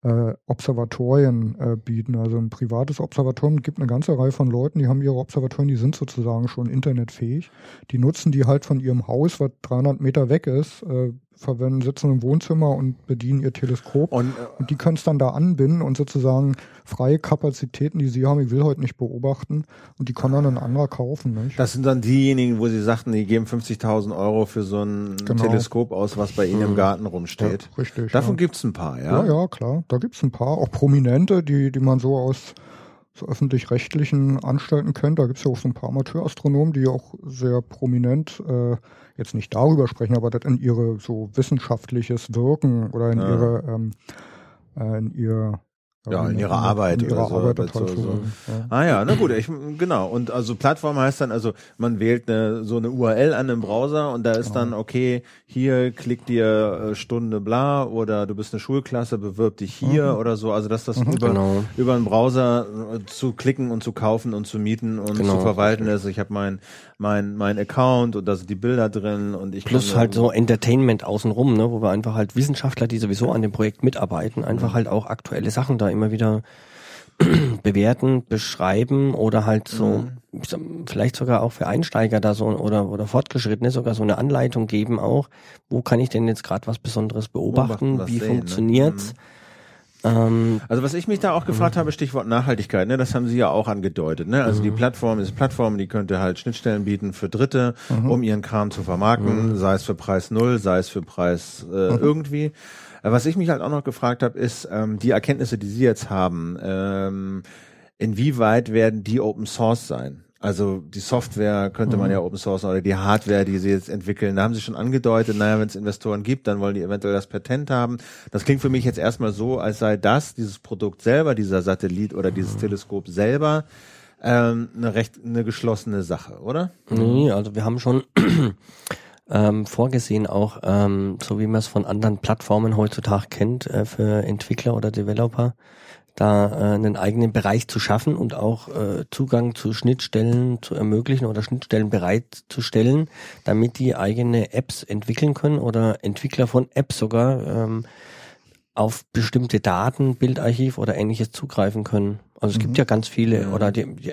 äh, Observatorien äh, bieten. Also ein privates Observatorium gibt eine ganze Reihe von Leuten, die haben ihre Observatorien, die sind sozusagen schon internetfähig. Die nutzen die halt von ihrem Haus, was 300 Meter weg ist, äh, verwenden, sitzen im Wohnzimmer und bedienen ihr Teleskop. Und, äh, Und die können es dann da anbinden und sozusagen freie Kapazitäten, die sie haben, ich will heute nicht beobachten, und die kann dann ein anderer kaufen. Nicht? das sind dann diejenigen, wo sie sagten, die geben 50.000 Euro für so ein Genau. Teleskop aus, was bei ihnen im Garten rumsteht. Ja, richtig. Davon ja. gibt's ein paar, ja? ja, ja, klar. Da gibt's ein paar, auch Prominente, die, die man so aus so öffentlich-rechtlichen Anstalten kennt. Da gibt's ja auch so ein paar Amateurastronomen, die auch sehr prominent äh, jetzt nicht darüber sprechen, aber das in ihre so wissenschaftliches Wirken oder in Ja. ihre ähm, äh, in ihr Ja, in ihrer Arbeit in ihrer oder so, Arbeit halt so- so, ja. Ah ja, na gut, ich, genau. Und also Plattform heißt dann, also man wählt eine, so eine URL an im Browser und da ist dann, okay, hier klickt dir äh, Stunde bla oder du bist eine Schulklasse, bewirb dich hier oder so. Also dass das über, Genau. über einen Browser äh, zu klicken und zu kaufen und zu mieten und Genau. zu verwalten ist. Ich habe mein, mein, mein Account und da sind die Bilder drin und ich Plus halt so Entertainment außenrum, ne, wo wir einfach halt Wissenschaftler, die sowieso an dem Projekt mitarbeiten, einfach halt auch aktuelle Sachen da immer wieder bewerten, beschreiben oder halt so, vielleicht sogar auch für Einsteiger da so oder oder Fortgeschrittene sogar so eine Anleitung geben auch, wo kann ich denn jetzt gerade was Besonderes beobachten, beobachten wie sehen, ne? funktioniert's? Ne? Also was ich mich da auch gefragt habe, Stichwort Nachhaltigkeit, ne, das haben Sie ja auch angedeutet. Ne? Also die mhm. Plattform ist Plattform, die könnte halt Schnittstellen bieten für Dritte, mhm. um ihren Kram zu vermarkten, mhm. sei es für Preis null, sei es für Preis äh, mhm. irgendwie. Was ich mich halt auch noch gefragt habe, ist ähm, die Erkenntnisse, die Sie jetzt haben. Ähm, inwieweit werden die Open Source sein? Also die Software könnte man ja Open Source oder die Hardware, die sie jetzt entwickeln, da haben sie schon angedeutet, naja, wenn es Investoren gibt, dann wollen die eventuell das Patent haben. Das klingt für mich jetzt erstmal so, als sei das, dieses Produkt selber, dieser Satellit oder dieses Teleskop selber, ähm, eine recht eine geschlossene Sache, oder? Nee, also wir haben schon ähm, vorgesehen, auch ähm, so wie man es von anderen Plattformen heutzutage kennt, äh, für Entwickler oder Developer, da äh, einen eigenen Bereich zu schaffen und auch äh, Zugang zu Schnittstellen zu ermöglichen oder Schnittstellen bereitzustellen, damit die eigene Apps entwickeln können oder Entwickler von Apps sogar ähm, auf bestimmte Daten, Bildarchiv oder ähnliches zugreifen können. Also es mhm. gibt ja ganz viele ja. oder die, die,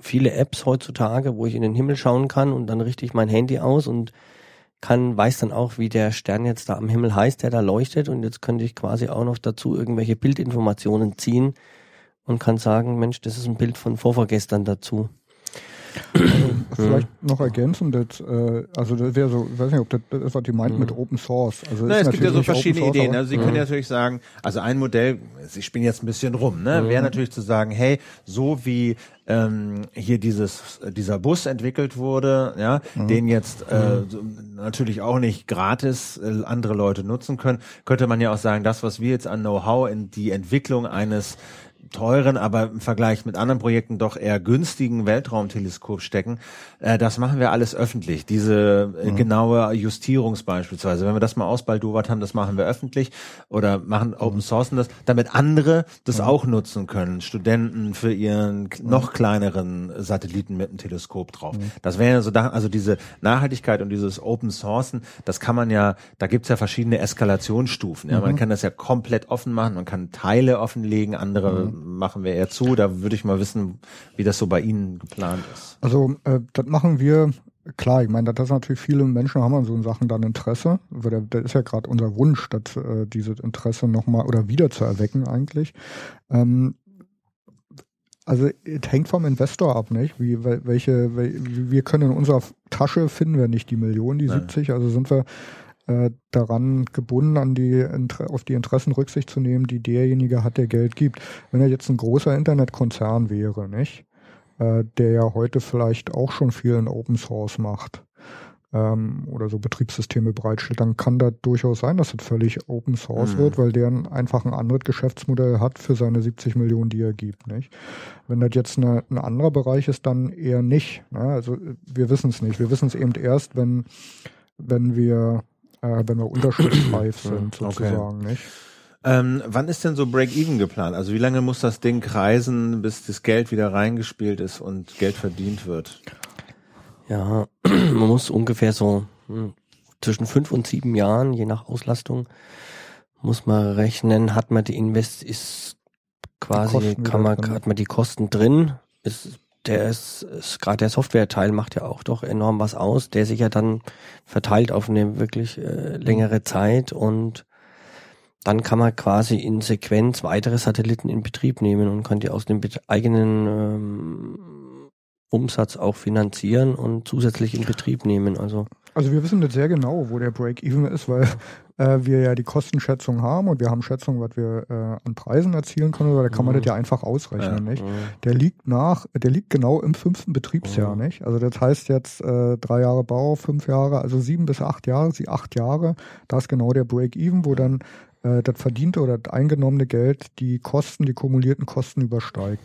viele Apps heutzutage, wo ich in den Himmel schauen kann und dann richte ich mein Handy aus und kann, weiß dann auch, wie der Stern jetzt da am Himmel heißt, der da leuchtet und jetzt könnte ich quasi auch noch dazu irgendwelche Bildinformationen ziehen und kann sagen, Mensch, das ist ein Bild von vorvorgestern dazu. Also vielleicht noch ergänzend, das, äh, also das wäre so, ich weiß nicht, ob das, das ist, was die meint mhm. mit Open Source. Also Na, es gibt ja so verschiedene Source, Ideen. Also Sie mhm. können ja natürlich sagen, also ein Modell, ich spiele jetzt ein bisschen rum, ne, mhm. wäre natürlich zu sagen, hey, so wie ähm, hier dieses dieser Bus entwickelt wurde, ja, mhm. den jetzt äh, mhm. natürlich auch nicht gratis äh, andere Leute nutzen können, könnte man ja auch sagen, das, was wir jetzt an Know-how in die Entwicklung eines teuren, aber im Vergleich mit anderen Projekten doch eher günstigen Weltraumteleskop stecken. Äh, das machen wir alles öffentlich. Diese äh, mhm. genaue Justierung beispielsweise. Wenn wir das mal ausbaldowert haben, das machen wir öffentlich oder machen mhm. Open Sourcen das, damit andere das mhm. auch nutzen können. Studenten für ihren noch kleineren Satelliten mit einem Teleskop drauf. Mhm. Das wäre so da, also diese Nachhaltigkeit und dieses Open Sourcen, das kann man ja, da gibt's ja verschiedene Eskalationsstufen. Ja, man mhm. kann das ja komplett offen machen, man kann Teile offenlegen, andere mhm machen wir eher zu. Da würde ich mal wissen, wie das so bei Ihnen geplant ist. Also äh, das machen wir Klar, ich meine, das ist natürlich viele Menschen haben an so Sachen dann Interesse. Das ist ja gerade unser Wunsch, dass, äh, dieses Interesse nochmal oder wieder zu erwecken eigentlich. Ähm, also es hängt vom Investor ab, nicht? Wie welche, welche wir können in unserer Tasche finden wir nicht die Millionen, die Nein. 70, also sind wir äh, daran gebunden, an die, auf die Interessen Rücksicht zu nehmen, die derjenige hat, der Geld gibt. Wenn er jetzt ein großer Internetkonzern wäre, nicht? Äh, der ja heute vielleicht auch schon viel in Open Source macht ähm, oder so Betriebssysteme bereitstellt, dann kann da durchaus sein, dass es völlig Open Source mhm. wird, weil der einfach ein anderes Geschäftsmodell hat für seine 70 Millionen, die er gibt. Nicht? Wenn das jetzt eine, ein anderer Bereich ist, dann eher nicht. Ne? Also wir wissen es nicht. Wir wissen es eben erst, wenn wenn wir äh, wenn wir unterschriftsreif sind, sozusagen, okay. nicht? Ähm, wann ist denn so Break-Even geplant? Also wie lange muss das Ding kreisen, bis das Geld wieder reingespielt ist und Geld verdient wird? Ja, man muss ungefähr so hm, zwischen fünf und sieben Jahren, je nach Auslastung, muss man rechnen, hat man die Invest, ist quasi, kann man, hat man die Kosten drin, ist der ist, ist gerade der Software-Teil macht ja auch doch enorm was aus, der sich ja dann verteilt auf eine wirklich äh, längere Zeit und dann kann man quasi in Sequenz weitere Satelliten in Betrieb nehmen und kann die aus dem eigenen ähm, Umsatz auch finanzieren und zusätzlich in Betrieb nehmen. Also also wir wissen nicht sehr genau, wo der Break-Even ist, weil äh, wir ja die Kostenschätzung haben und wir haben Schätzungen, was wir äh, an Preisen erzielen können, aber da kann man mhm. das ja einfach ausrechnen, ja. nicht? Mhm. Der liegt nach, der liegt genau im fünften Betriebsjahr, mhm. nicht? Also das heißt jetzt äh, drei Jahre Bau, fünf Jahre, also sieben bis acht Jahre, sie acht Jahre, da ist genau der Break-Even, wo dann äh, das verdiente oder das eingenommene Geld die Kosten, die kumulierten Kosten übersteigt.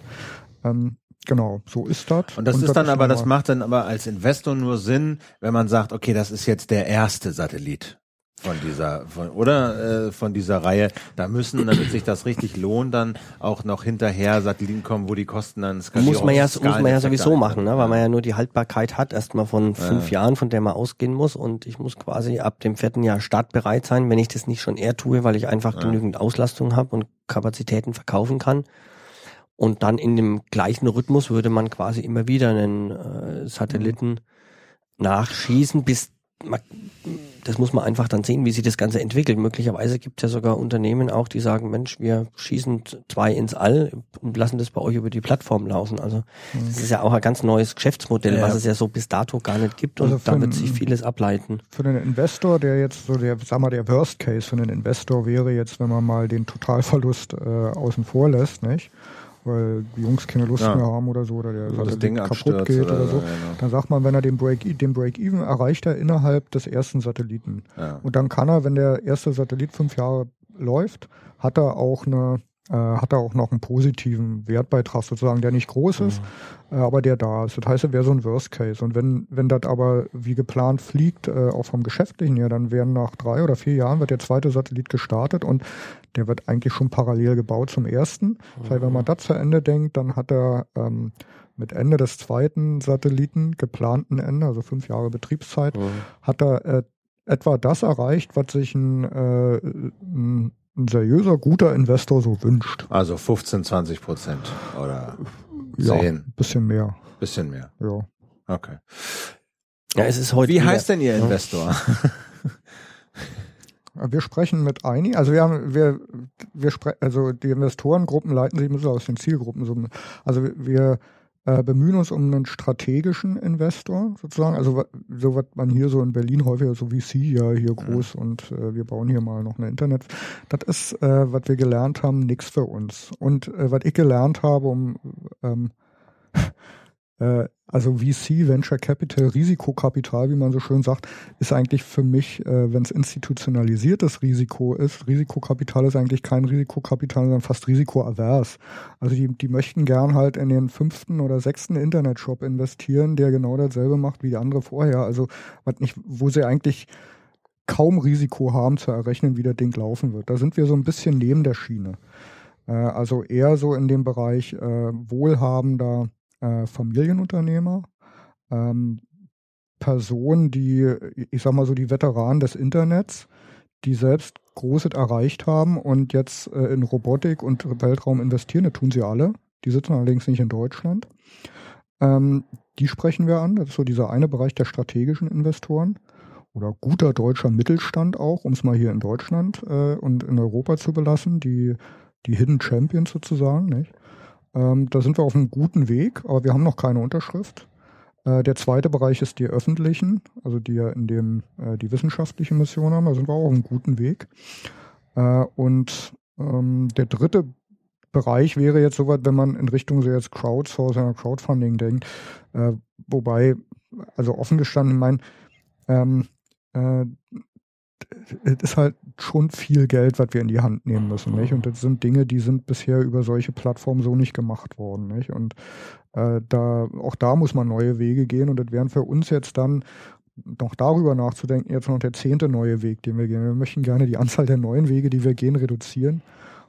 Ähm, Genau, so ist das. Und das und ist dann aber, das macht dann aber als Investor nur Sinn, wenn man sagt, okay, das ist jetzt der erste Satellit von dieser, von, oder äh, von dieser Reihe. Da müssen, damit sich das richtig lohnt, dann auch noch hinterher Satelliten kommen, wo die Kosten dann Muss man ja, muss man ja sowieso machen, ne? weil man ja nur die Haltbarkeit hat, erstmal von fünf ja. Jahren, von der man ausgehen muss. Und ich muss quasi ab dem vierten Jahr startbereit sein, wenn ich das nicht schon eher tue, weil ich einfach ja. genügend Auslastung habe und Kapazitäten verkaufen kann. Und dann in dem gleichen Rhythmus würde man quasi immer wieder einen äh, Satelliten nachschießen, bis man, das muss man einfach dann sehen, wie sich das Ganze entwickelt. Möglicherweise gibt es ja sogar Unternehmen auch, die sagen, Mensch, wir schießen zwei ins All und lassen das bei euch über die Plattform laufen. Also mhm. das ist ja auch ein ganz neues Geschäftsmodell, ja, was es ja so bis dato gar nicht gibt also und da wird sich vieles ableiten. Für den Investor, der jetzt so der, sag mal, der Worst Case für den Investor wäre jetzt, wenn man mal den Totalverlust äh, außen vor lässt, nicht? Weil die Jungs keine Lust ja. mehr haben oder so oder der oder das Ding kaputt geht oder, oder so. Ja, genau. Dann sagt man, wenn er den Break den Break Even erreicht er innerhalb des ersten Satelliten. Ja. Und dann kann er, wenn der erste Satellit fünf Jahre läuft, hat er auch eine hat er auch noch einen positiven Wertbeitrag sozusagen, der nicht groß ist, mhm. äh, aber der da ist. Das heißt, er wäre so ein Worst Case. Und wenn, wenn das aber wie geplant fliegt, äh, auch vom Geschäftlichen her, dann werden nach drei oder vier Jahren wird der zweite Satellit gestartet und der wird eigentlich schon parallel gebaut zum ersten. Das heißt, wenn man mhm. das zu Ende denkt, dann hat er ähm, mit Ende des zweiten Satelliten, geplanten Ende, also fünf Jahre Betriebszeit, mhm. hat er äh, etwa das erreicht, was sich ein, äh, ein ein seriöser, guter Investor so wünscht. Also 15, 20 Prozent oder 10? Ja, bisschen mehr. Bisschen mehr. Ja. Okay. Ja, es ist heute Wie heißt denn Ihr Investor? Wir sprechen mit einigen, also wir haben, wir, wir sprechen, also die Investorengruppen leiten sich so aus den Zielgruppen. Also wir äh, bemühen uns um einen strategischen Investor sozusagen, also so was man hier so in Berlin häufiger so wie Sie ja hier groß ja. und äh, wir bauen hier mal noch ein Internet. Das ist, äh, was wir gelernt haben, nichts für uns. Und äh, was ich gelernt habe, um ähm, äh, also VC, Venture Capital, Risikokapital, wie man so schön sagt, ist eigentlich für mich, äh, wenn es institutionalisiertes Risiko ist, Risikokapital ist eigentlich kein Risikokapital, sondern fast risikoavers. Also die, die möchten gern halt in den fünften oder sechsten Internetshop investieren, der genau dasselbe macht wie die andere vorher. Also was nicht, wo sie eigentlich kaum Risiko haben zu errechnen, wie das Ding laufen wird. Da sind wir so ein bisschen neben der Schiene. Äh, also eher so in dem Bereich äh, wohlhabender äh, Familienunternehmer, ähm, Personen, die, ich sag mal so, die Veteranen des Internets, die selbst Großes erreicht haben und jetzt äh, in Robotik und Weltraum investieren, das tun sie alle. Die sitzen allerdings nicht in Deutschland. Ähm, die sprechen wir an. Das ist so dieser eine Bereich der strategischen Investoren oder guter deutscher Mittelstand auch, um es mal hier in Deutschland äh, und in Europa zu belassen, die, die Hidden Champions sozusagen. Nicht? Ähm, da sind wir auf einem guten Weg, aber wir haben noch keine Unterschrift. Äh, der zweite Bereich ist die öffentlichen, also die ja in dem äh, die wissenschaftliche Mission haben. Da sind wir auch auf einem guten Weg. Äh, und ähm, der dritte Bereich wäre jetzt soweit, wenn man in Richtung so jetzt Crowdsourcing oder Crowdfunding denkt, äh, wobei, also offen gestanden, mein, ähm, äh, es ist halt schon viel Geld, was wir in die Hand nehmen müssen, nicht? Und das sind Dinge, die sind bisher über solche Plattformen so nicht gemacht worden, nicht? Und äh, da auch da muss man neue Wege gehen und das wären für uns jetzt dann noch darüber nachzudenken, jetzt noch der zehnte neue Weg, den wir gehen. Wir möchten gerne die Anzahl der neuen Wege, die wir gehen, reduzieren.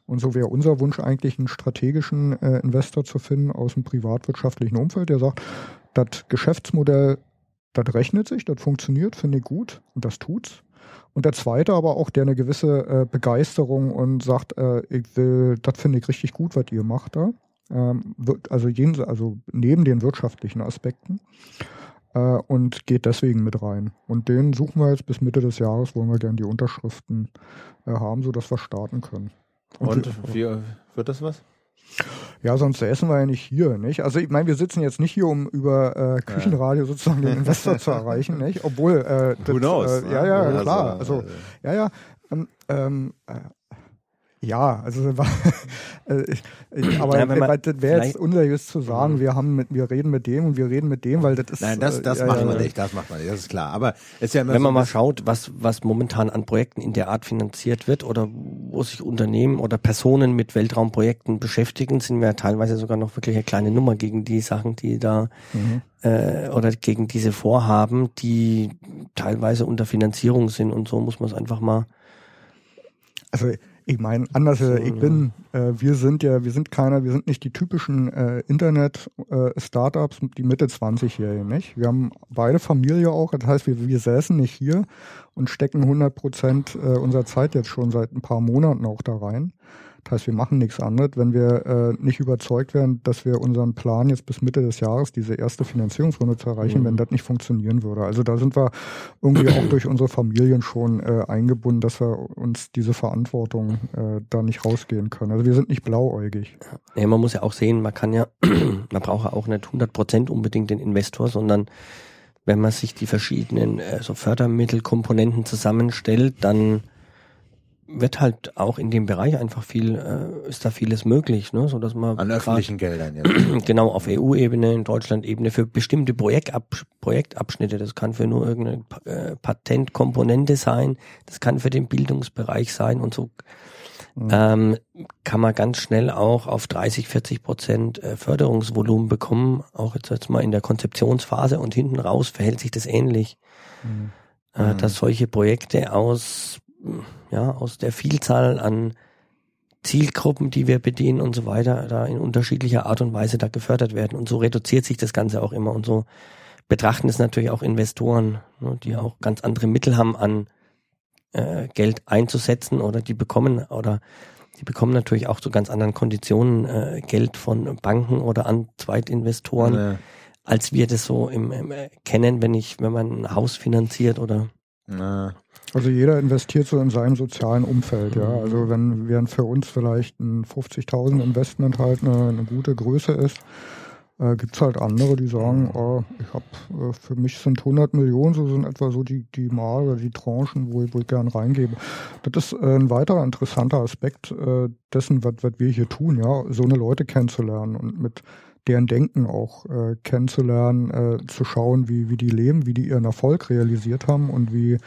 Und so wäre unser Wunsch eigentlich, einen strategischen äh, Investor zu finden aus dem privatwirtschaftlichen Umfeld, der sagt, das Geschäftsmodell, das rechnet sich, das funktioniert, finde ich gut und das tut's. Und der zweite aber auch, der eine gewisse äh, Begeisterung und sagt, äh, ich will, das finde ich richtig gut, was ihr macht da. Ähm, also, jen, also neben den wirtschaftlichen Aspekten äh, und geht deswegen mit rein. Und den suchen wir jetzt bis Mitte des Jahres, wollen wir gerne die Unterschriften äh, haben, sodass wir starten können. Und, und wie wird das was? Ja, sonst säßen wir ja nicht hier, nicht? Also ich meine, wir sitzen jetzt nicht hier, um über äh, Küchenradio sozusagen den Investor zu erreichen, nicht? Obwohl, äh, das, Who knows, äh, ja, ja, klar. Also, ja, ja. Ähm, ähm, äh, ja, also äh, ich, aber ja, das wäre jetzt unseriös zu sagen, mhm. wir haben mit, wir reden mit dem und wir reden mit dem, weil das ist. Nein, das, das äh, machen ja, wir nicht, das macht man nicht, das ist klar. Aber ist ja immer wenn so man mal schaut, was was momentan an Projekten in der Art finanziert wird oder wo sich Unternehmen oder Personen mit Weltraumprojekten beschäftigen, sind wir teilweise sogar noch wirklich eine kleine Nummer gegen die Sachen, die da mhm. äh, oder gegen diese Vorhaben, die teilweise unter Finanzierung sind und so muss man es einfach mal. Also ich meine, anders, so, ich bin, äh, wir sind ja, wir sind keiner, wir sind nicht die typischen äh, Internet-Startups, äh, die Mitte 20-Jährigen, nicht? Wir haben beide Familie auch, das heißt, wir, wir säßen nicht hier und stecken 100 Prozent äh, unserer Zeit jetzt schon seit ein paar Monaten auch da rein. Das heißt, wir machen nichts anderes, wenn wir äh, nicht überzeugt werden, dass wir unseren Plan jetzt bis Mitte des Jahres, diese erste Finanzierungsrunde zu erreichen, mhm. wenn das nicht funktionieren würde. Also da sind wir irgendwie auch durch unsere Familien schon äh, eingebunden, dass wir uns diese Verantwortung äh, da nicht rausgehen können. Also wir sind nicht blauäugig. Ja, man muss ja auch sehen, man kann ja, man braucht ja auch nicht 100 Prozent unbedingt den Investor, sondern wenn man sich die verschiedenen äh, so Fördermittelkomponenten zusammenstellt, dann wird halt auch in dem Bereich einfach viel, äh, ist da vieles möglich, ne, so dass man an öffentlichen Geldern ja. genau auf EU-Ebene, in Deutschland-Ebene für bestimmte Projektab Projektabschnitte. Das kann für nur irgendeine äh, Patentkomponente sein, das kann für den Bildungsbereich sein und so mhm. ähm, kann man ganz schnell auch auf 30, 40 Prozent äh, Förderungsvolumen bekommen. Auch jetzt, jetzt mal in der Konzeptionsphase und hinten raus verhält sich das ähnlich. Mhm. Äh, dass mhm. solche Projekte aus ja, aus der Vielzahl an Zielgruppen, die wir bedienen und so weiter, da in unterschiedlicher Art und Weise da gefördert werden. Und so reduziert sich das Ganze auch immer. Und so betrachten es natürlich auch Investoren, ne, die auch ganz andere Mittel haben, an äh, Geld einzusetzen oder die bekommen oder die bekommen natürlich auch zu ganz anderen Konditionen äh, Geld von Banken oder an Zweitinvestoren, ja. als wir das so im, im äh, kennen, wenn ich, wenn man ein Haus finanziert oder ja. Also jeder investiert so in seinem sozialen Umfeld, ja. Also wenn während für uns vielleicht ein 50.000 Investment halt eine, eine gute Größe ist, äh, gibt's halt andere, die sagen, oh, ich habe äh, für mich sind 100 Millionen, so sind etwa so die die Mal oder die Tranchen, wo ich, wo ich gern reingebe. Das ist äh, ein weiterer interessanter Aspekt äh, dessen, was was wir hier tun, ja, so eine Leute kennenzulernen und mit deren Denken auch äh, kennenzulernen, äh, zu schauen, wie wie die leben, wie die ihren Erfolg realisiert haben und wie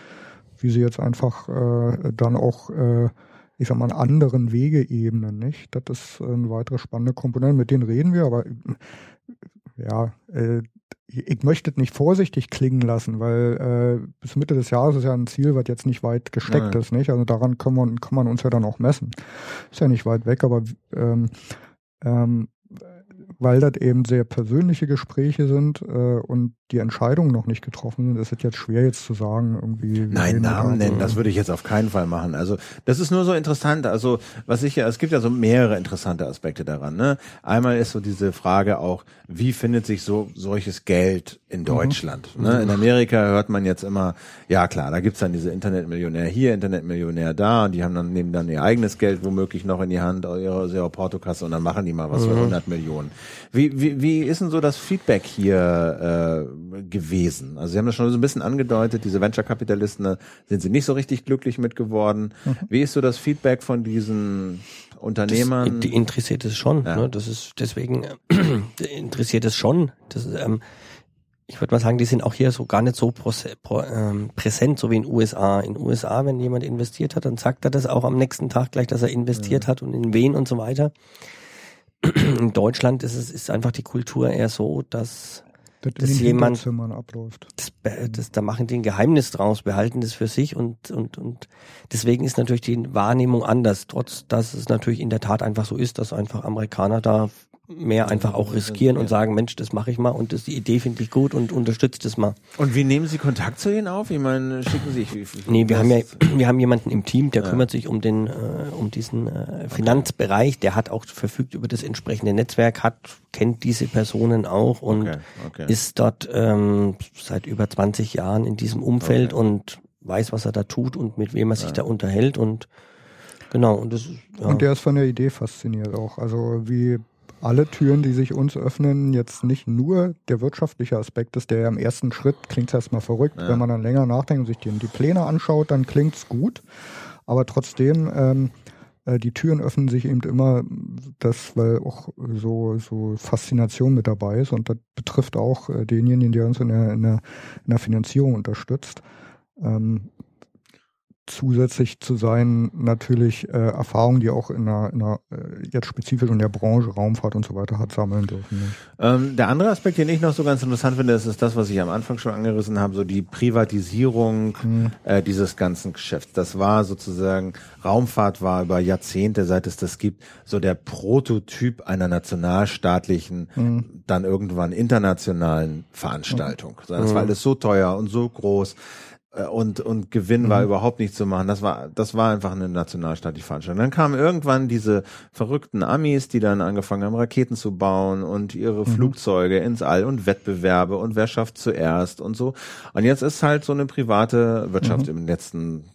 wie sie jetzt einfach äh, dann auch, äh, ich sag mal, an anderen Wegeebenen, nicht? Das ist eine weitere spannende Komponente, mit denen reden wir, aber ja, äh, ich möchte es nicht vorsichtig klingen lassen, weil äh, bis Mitte des Jahres ist ja ein Ziel, was jetzt nicht weit gesteckt Nein. ist, nicht? Also daran kann man, kann man uns ja dann auch messen. Ist ja nicht weit weg, aber ähm, ähm, weil das eben sehr persönliche Gespräche sind äh, und die Entscheidungen noch nicht getroffen sind, ist es jetzt schwer jetzt zu sagen, irgendwie. Nein, Namen nennen, das würde ich jetzt auf keinen Fall machen. Also das ist nur so interessant. Also was ich ja, es gibt ja so mehrere interessante Aspekte daran. Ne? Einmal ist so diese Frage auch, wie findet sich so solches Geld in mhm. Deutschland? Mhm. Ne? In Amerika hört man jetzt immer, ja klar, da gibt's dann diese Internetmillionär hier, Internetmillionär da und die haben dann nehmen dann ihr eigenes Geld womöglich noch in die Hand, ihre, ihre Portokasse und dann machen die mal was mhm. für 100 Millionen. Wie, wie, wie ist denn so das Feedback hier äh, gewesen? Also Sie haben das schon so ein bisschen angedeutet, diese Venture-Kapitalisten, da sind Sie nicht so richtig glücklich mit geworden. Mhm. Wie ist so das Feedback von diesen Unternehmern? Das, die interessiert es schon. Ja. Ne? Das ist deswegen äh, interessiert es schon. Das ist, ähm, ich würde mal sagen, die sind auch hier so gar nicht so ähm, präsent, so wie in USA. In USA, wenn jemand investiert hat, dann sagt er das auch am nächsten Tag gleich, dass er investiert ja. hat und in wen und so weiter in Deutschland ist es ist einfach die Kultur eher so, dass das dass jemand abläuft. Das, das, da machen die ein Geheimnis draus, behalten das für sich und und und deswegen ist natürlich die Wahrnehmung anders, trotz dass es natürlich in der Tat einfach so ist, dass einfach Amerikaner da mehr einfach auch riskieren und sagen, Mensch, das mache ich mal und das, die Idee finde ich gut und unterstützt es mal. Und wie nehmen Sie Kontakt zu ihnen auf? Ich meine, schicken Sie sich. Nee, wir haben ja, wir haben jemanden im Team, der ja. kümmert sich um den, äh, um diesen äh, Finanzbereich, der hat auch verfügt über das entsprechende Netzwerk, hat, kennt diese Personen auch und okay. Okay. ist dort ähm, seit über 20 Jahren in diesem Umfeld okay. und weiß, was er da tut und mit wem er sich ja. da unterhält und Genau, und das ja. Und der ist von der Idee fasziniert auch. Also wie alle Türen, die sich uns öffnen, jetzt nicht nur der wirtschaftliche Aspekt ist, der im ersten Schritt klingt erstmal verrückt. Ja. Wenn man dann länger nachdenkt und sich die, die Pläne anschaut, dann klingt's gut. Aber trotzdem, ähm, äh, die Türen öffnen sich eben immer, das, weil auch so, so Faszination mit dabei ist und das betrifft auch äh, denjenigen, der uns in der, in der, in der Finanzierung unterstützt. Ähm, zusätzlich zu sein natürlich äh, Erfahrungen, die auch in einer, in einer äh, jetzt spezifisch in der Branche Raumfahrt und so weiter hat sammeln dürfen. Ähm, der andere Aspekt, den ich noch so ganz interessant finde, ist, ist das, was ich am Anfang schon angerissen habe, so die Privatisierung mhm. äh, dieses ganzen Geschäfts. Das war sozusagen Raumfahrt war über Jahrzehnte, seit es das gibt, so der Prototyp einer nationalstaatlichen, mhm. dann irgendwann internationalen Veranstaltung. Mhm. Das war alles so teuer und so groß und, und Gewinn war mhm. überhaupt nicht zu machen. Das war, das war einfach eine nationalstaatliche Veranstaltung. Dann kamen irgendwann diese verrückten Amis, die dann angefangen haben, Raketen zu bauen und ihre mhm. Flugzeuge ins All und Wettbewerbe und wer schafft zuerst und so. Und jetzt ist halt so eine private Wirtschaft mhm. im letzten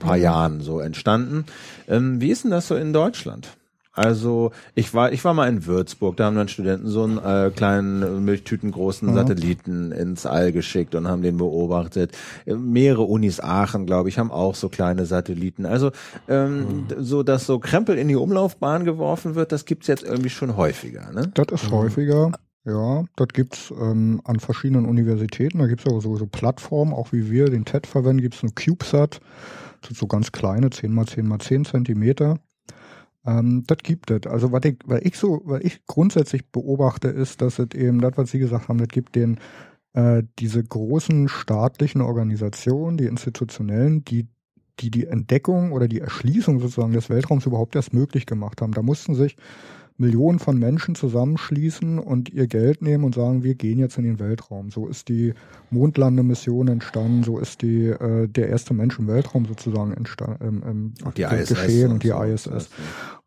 paar Jahren so entstanden. Ähm, wie ist denn das so in Deutschland? Also ich war, ich war mal in Würzburg, da haben dann Studenten so einen äh, kleinen milchtütengroßen Satelliten ins All geschickt und haben den beobachtet. Mehrere Unis Aachen, glaube ich, haben auch so kleine Satelliten. Also ähm, mhm. so, dass so Krempel in die Umlaufbahn geworfen wird, das gibt's jetzt irgendwie schon häufiger. Ne? Das ist mhm. häufiger. Ja, das gibt's ähm, an verschiedenen Universitäten. Da gibt's auch so, so Plattformen, auch wie wir den TED verwenden, gibt's eine CubeSat, so ganz kleine, 10 mal 10 mal 10 Zentimeter. Ähm, das gibt es. Also was ich, was ich so, was ich grundsätzlich beobachte, ist, dass es eben das, was Sie gesagt haben, es gibt den äh, diese großen staatlichen Organisationen, die institutionellen, die die die Entdeckung oder die Erschließung sozusagen des Weltraums überhaupt erst möglich gemacht haben. Da mussten sich Millionen von Menschen zusammenschließen und ihr Geld nehmen und sagen, wir gehen jetzt in den Weltraum. So ist die Mondlandemission entstanden, so ist die äh, der erste Mensch im Weltraum sozusagen entstanden, ähm, ähm, die ISS geschehen und die so. ISS.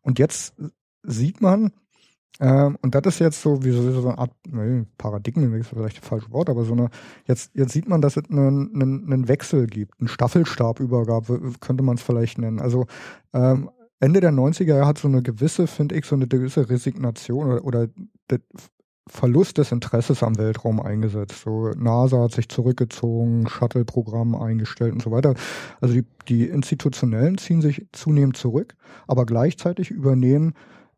Und jetzt sieht man, ähm, und das ist jetzt so wie so, so eine Art nee, Paradigmen, ist vielleicht das falsche Wort, aber so eine, jetzt, jetzt sieht man, dass es einen, einen, einen Wechsel gibt, einen Staffelstabübergabe, könnte man es vielleicht nennen. Also ähm, Ende der 90er Jahre hat so eine gewisse, finde ich, so eine gewisse Resignation oder, oder der Verlust des Interesses am Weltraum eingesetzt. So NASA hat sich zurückgezogen, Shuttle-Programm eingestellt und so weiter. Also die, die Institutionellen ziehen sich zunehmend zurück, aber gleichzeitig übernehmen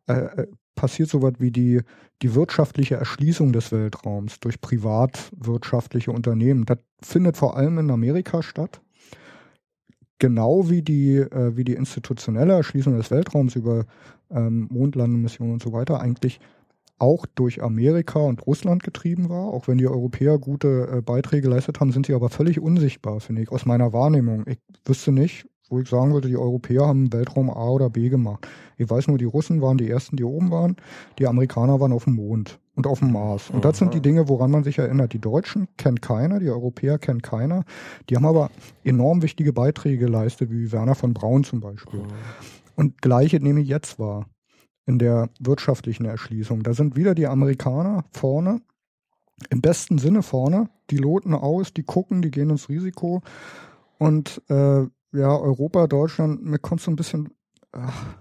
äh, äh passiert sowas wie die, die wirtschaftliche Erschließung des Weltraums durch privatwirtschaftliche Unternehmen. Das findet vor allem in Amerika statt genau wie die, äh, wie die institutionelle Erschließung des Weltraums über ähm, Mondlandemissionen und so weiter eigentlich auch durch Amerika und Russland getrieben war. Auch wenn die Europäer gute äh, Beiträge geleistet haben, sind sie aber völlig unsichtbar, finde ich, aus meiner Wahrnehmung. Ich wüsste nicht, wo ich sagen würde, die Europäer haben Weltraum A oder B gemacht. Ich weiß nur, die Russen waren die ersten, die oben waren, die Amerikaner waren auf dem Mond und auf dem Mars. Und das sind die Dinge, woran man sich erinnert. Die Deutschen kennt keiner, die Europäer kennt keiner. Die haben aber enorm wichtige Beiträge geleistet, wie Werner von Braun zum Beispiel. Und gleiche nehme ich jetzt wahr in der wirtschaftlichen Erschließung. Da sind wieder die Amerikaner vorne, im besten Sinne vorne. Die loten aus, die gucken, die gehen ins Risiko. Und äh, ja, Europa, Deutschland, mir kommt so ein bisschen ach,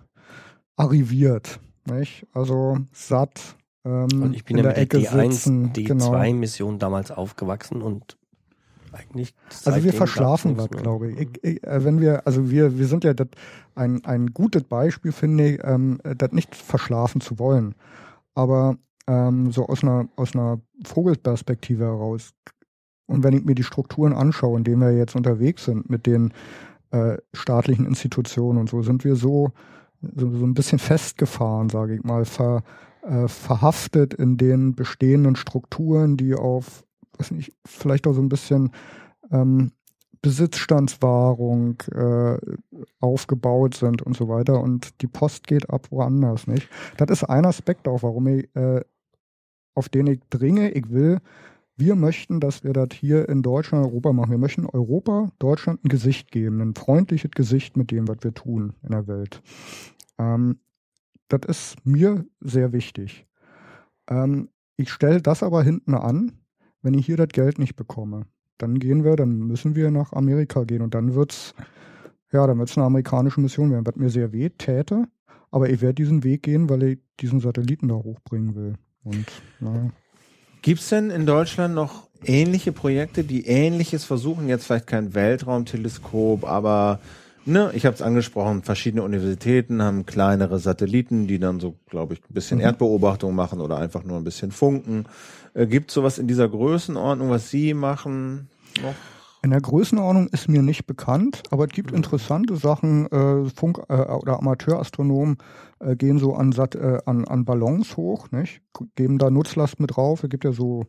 arriviert. Nicht? Also satt, ähm, und ich bin ja mit der D1, D2-Mission genau. damals aufgewachsen und eigentlich. Also wir verschlafen was, glaube ich. ich, ich äh, wenn wir, also wir, wir sind ja dat, ein, ein gutes Beispiel, finde ich, ähm, das nicht verschlafen zu wollen. Aber ähm, so aus einer, aus einer Vogelperspektive heraus. Und wenn ich mir die Strukturen anschaue, in denen wir jetzt unterwegs sind, mit den äh, staatlichen Institutionen und so, sind wir so, so, so ein bisschen festgefahren, sage ich mal, ver, äh, verhaftet in den bestehenden Strukturen, die auf, weiß nicht, vielleicht auch so ein bisschen ähm, Besitzstandswahrung äh, aufgebaut sind und so weiter. Und die Post geht ab woanders, nicht? Das ist ein Aspekt auch, warum ich, äh, auf den ich dringe. Ich will, wir möchten, dass wir das hier in Deutschland, Europa machen. Wir möchten Europa, Deutschland ein Gesicht geben, ein freundliches Gesicht mit dem, was wir tun in der Welt. Ähm, das ist mir sehr wichtig. Ähm, ich stelle das aber hinten an, wenn ich hier das Geld nicht bekomme. Dann gehen wir, dann müssen wir nach Amerika gehen und dann wird's, ja, eine amerikanische Mission werden, was mir sehr weh täte. Aber ich werde diesen Weg gehen, weil ich diesen Satelliten da hochbringen will. Naja. Gibt es denn in Deutschland noch ähnliche Projekte, die ähnliches versuchen? Jetzt vielleicht kein Weltraumteleskop, aber ne, ich habe es angesprochen, verschiedene Universitäten haben kleinere Satelliten, die dann so, glaube ich, ein bisschen mhm. Erdbeobachtung machen oder einfach nur ein bisschen funken. Äh, Gibt sowas in dieser Größenordnung, was Sie machen noch? In der Größenordnung ist mir nicht bekannt, aber es gibt mhm. interessante Sachen. Äh, Funk- äh, oder Amateurastronomen äh, gehen so an, Sat äh, an, an Ballons hoch, nicht? geben da Nutzlast mit drauf. Es gibt ja so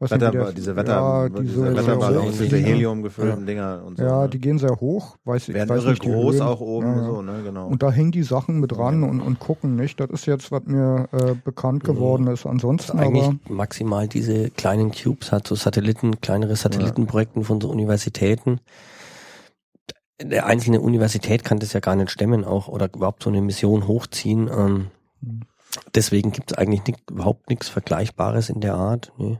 was Wetter, der, diese Wetter, ja, diese, diese Wetterballons, diese Helium gefüllten ja. Dinger und so. Ja, ne? die gehen sehr hoch, weiß ich. Werden weiß irre nicht, groß Höhen. auch oben, ja, so, ne, genau. Und da hängen die Sachen mit dran und, und gucken, nicht? Das ist jetzt, was mir äh, bekannt geworden ist. Ansonsten also eigentlich aber, maximal diese kleinen Cubes hat, so Satelliten, kleinere Satellitenprojekten von so Universitäten. der einzelne Universität kann das ja gar nicht stemmen auch oder überhaupt so eine Mission hochziehen. Ähm, deswegen gibt es eigentlich nicht, überhaupt nichts Vergleichbares in der Art. Nee.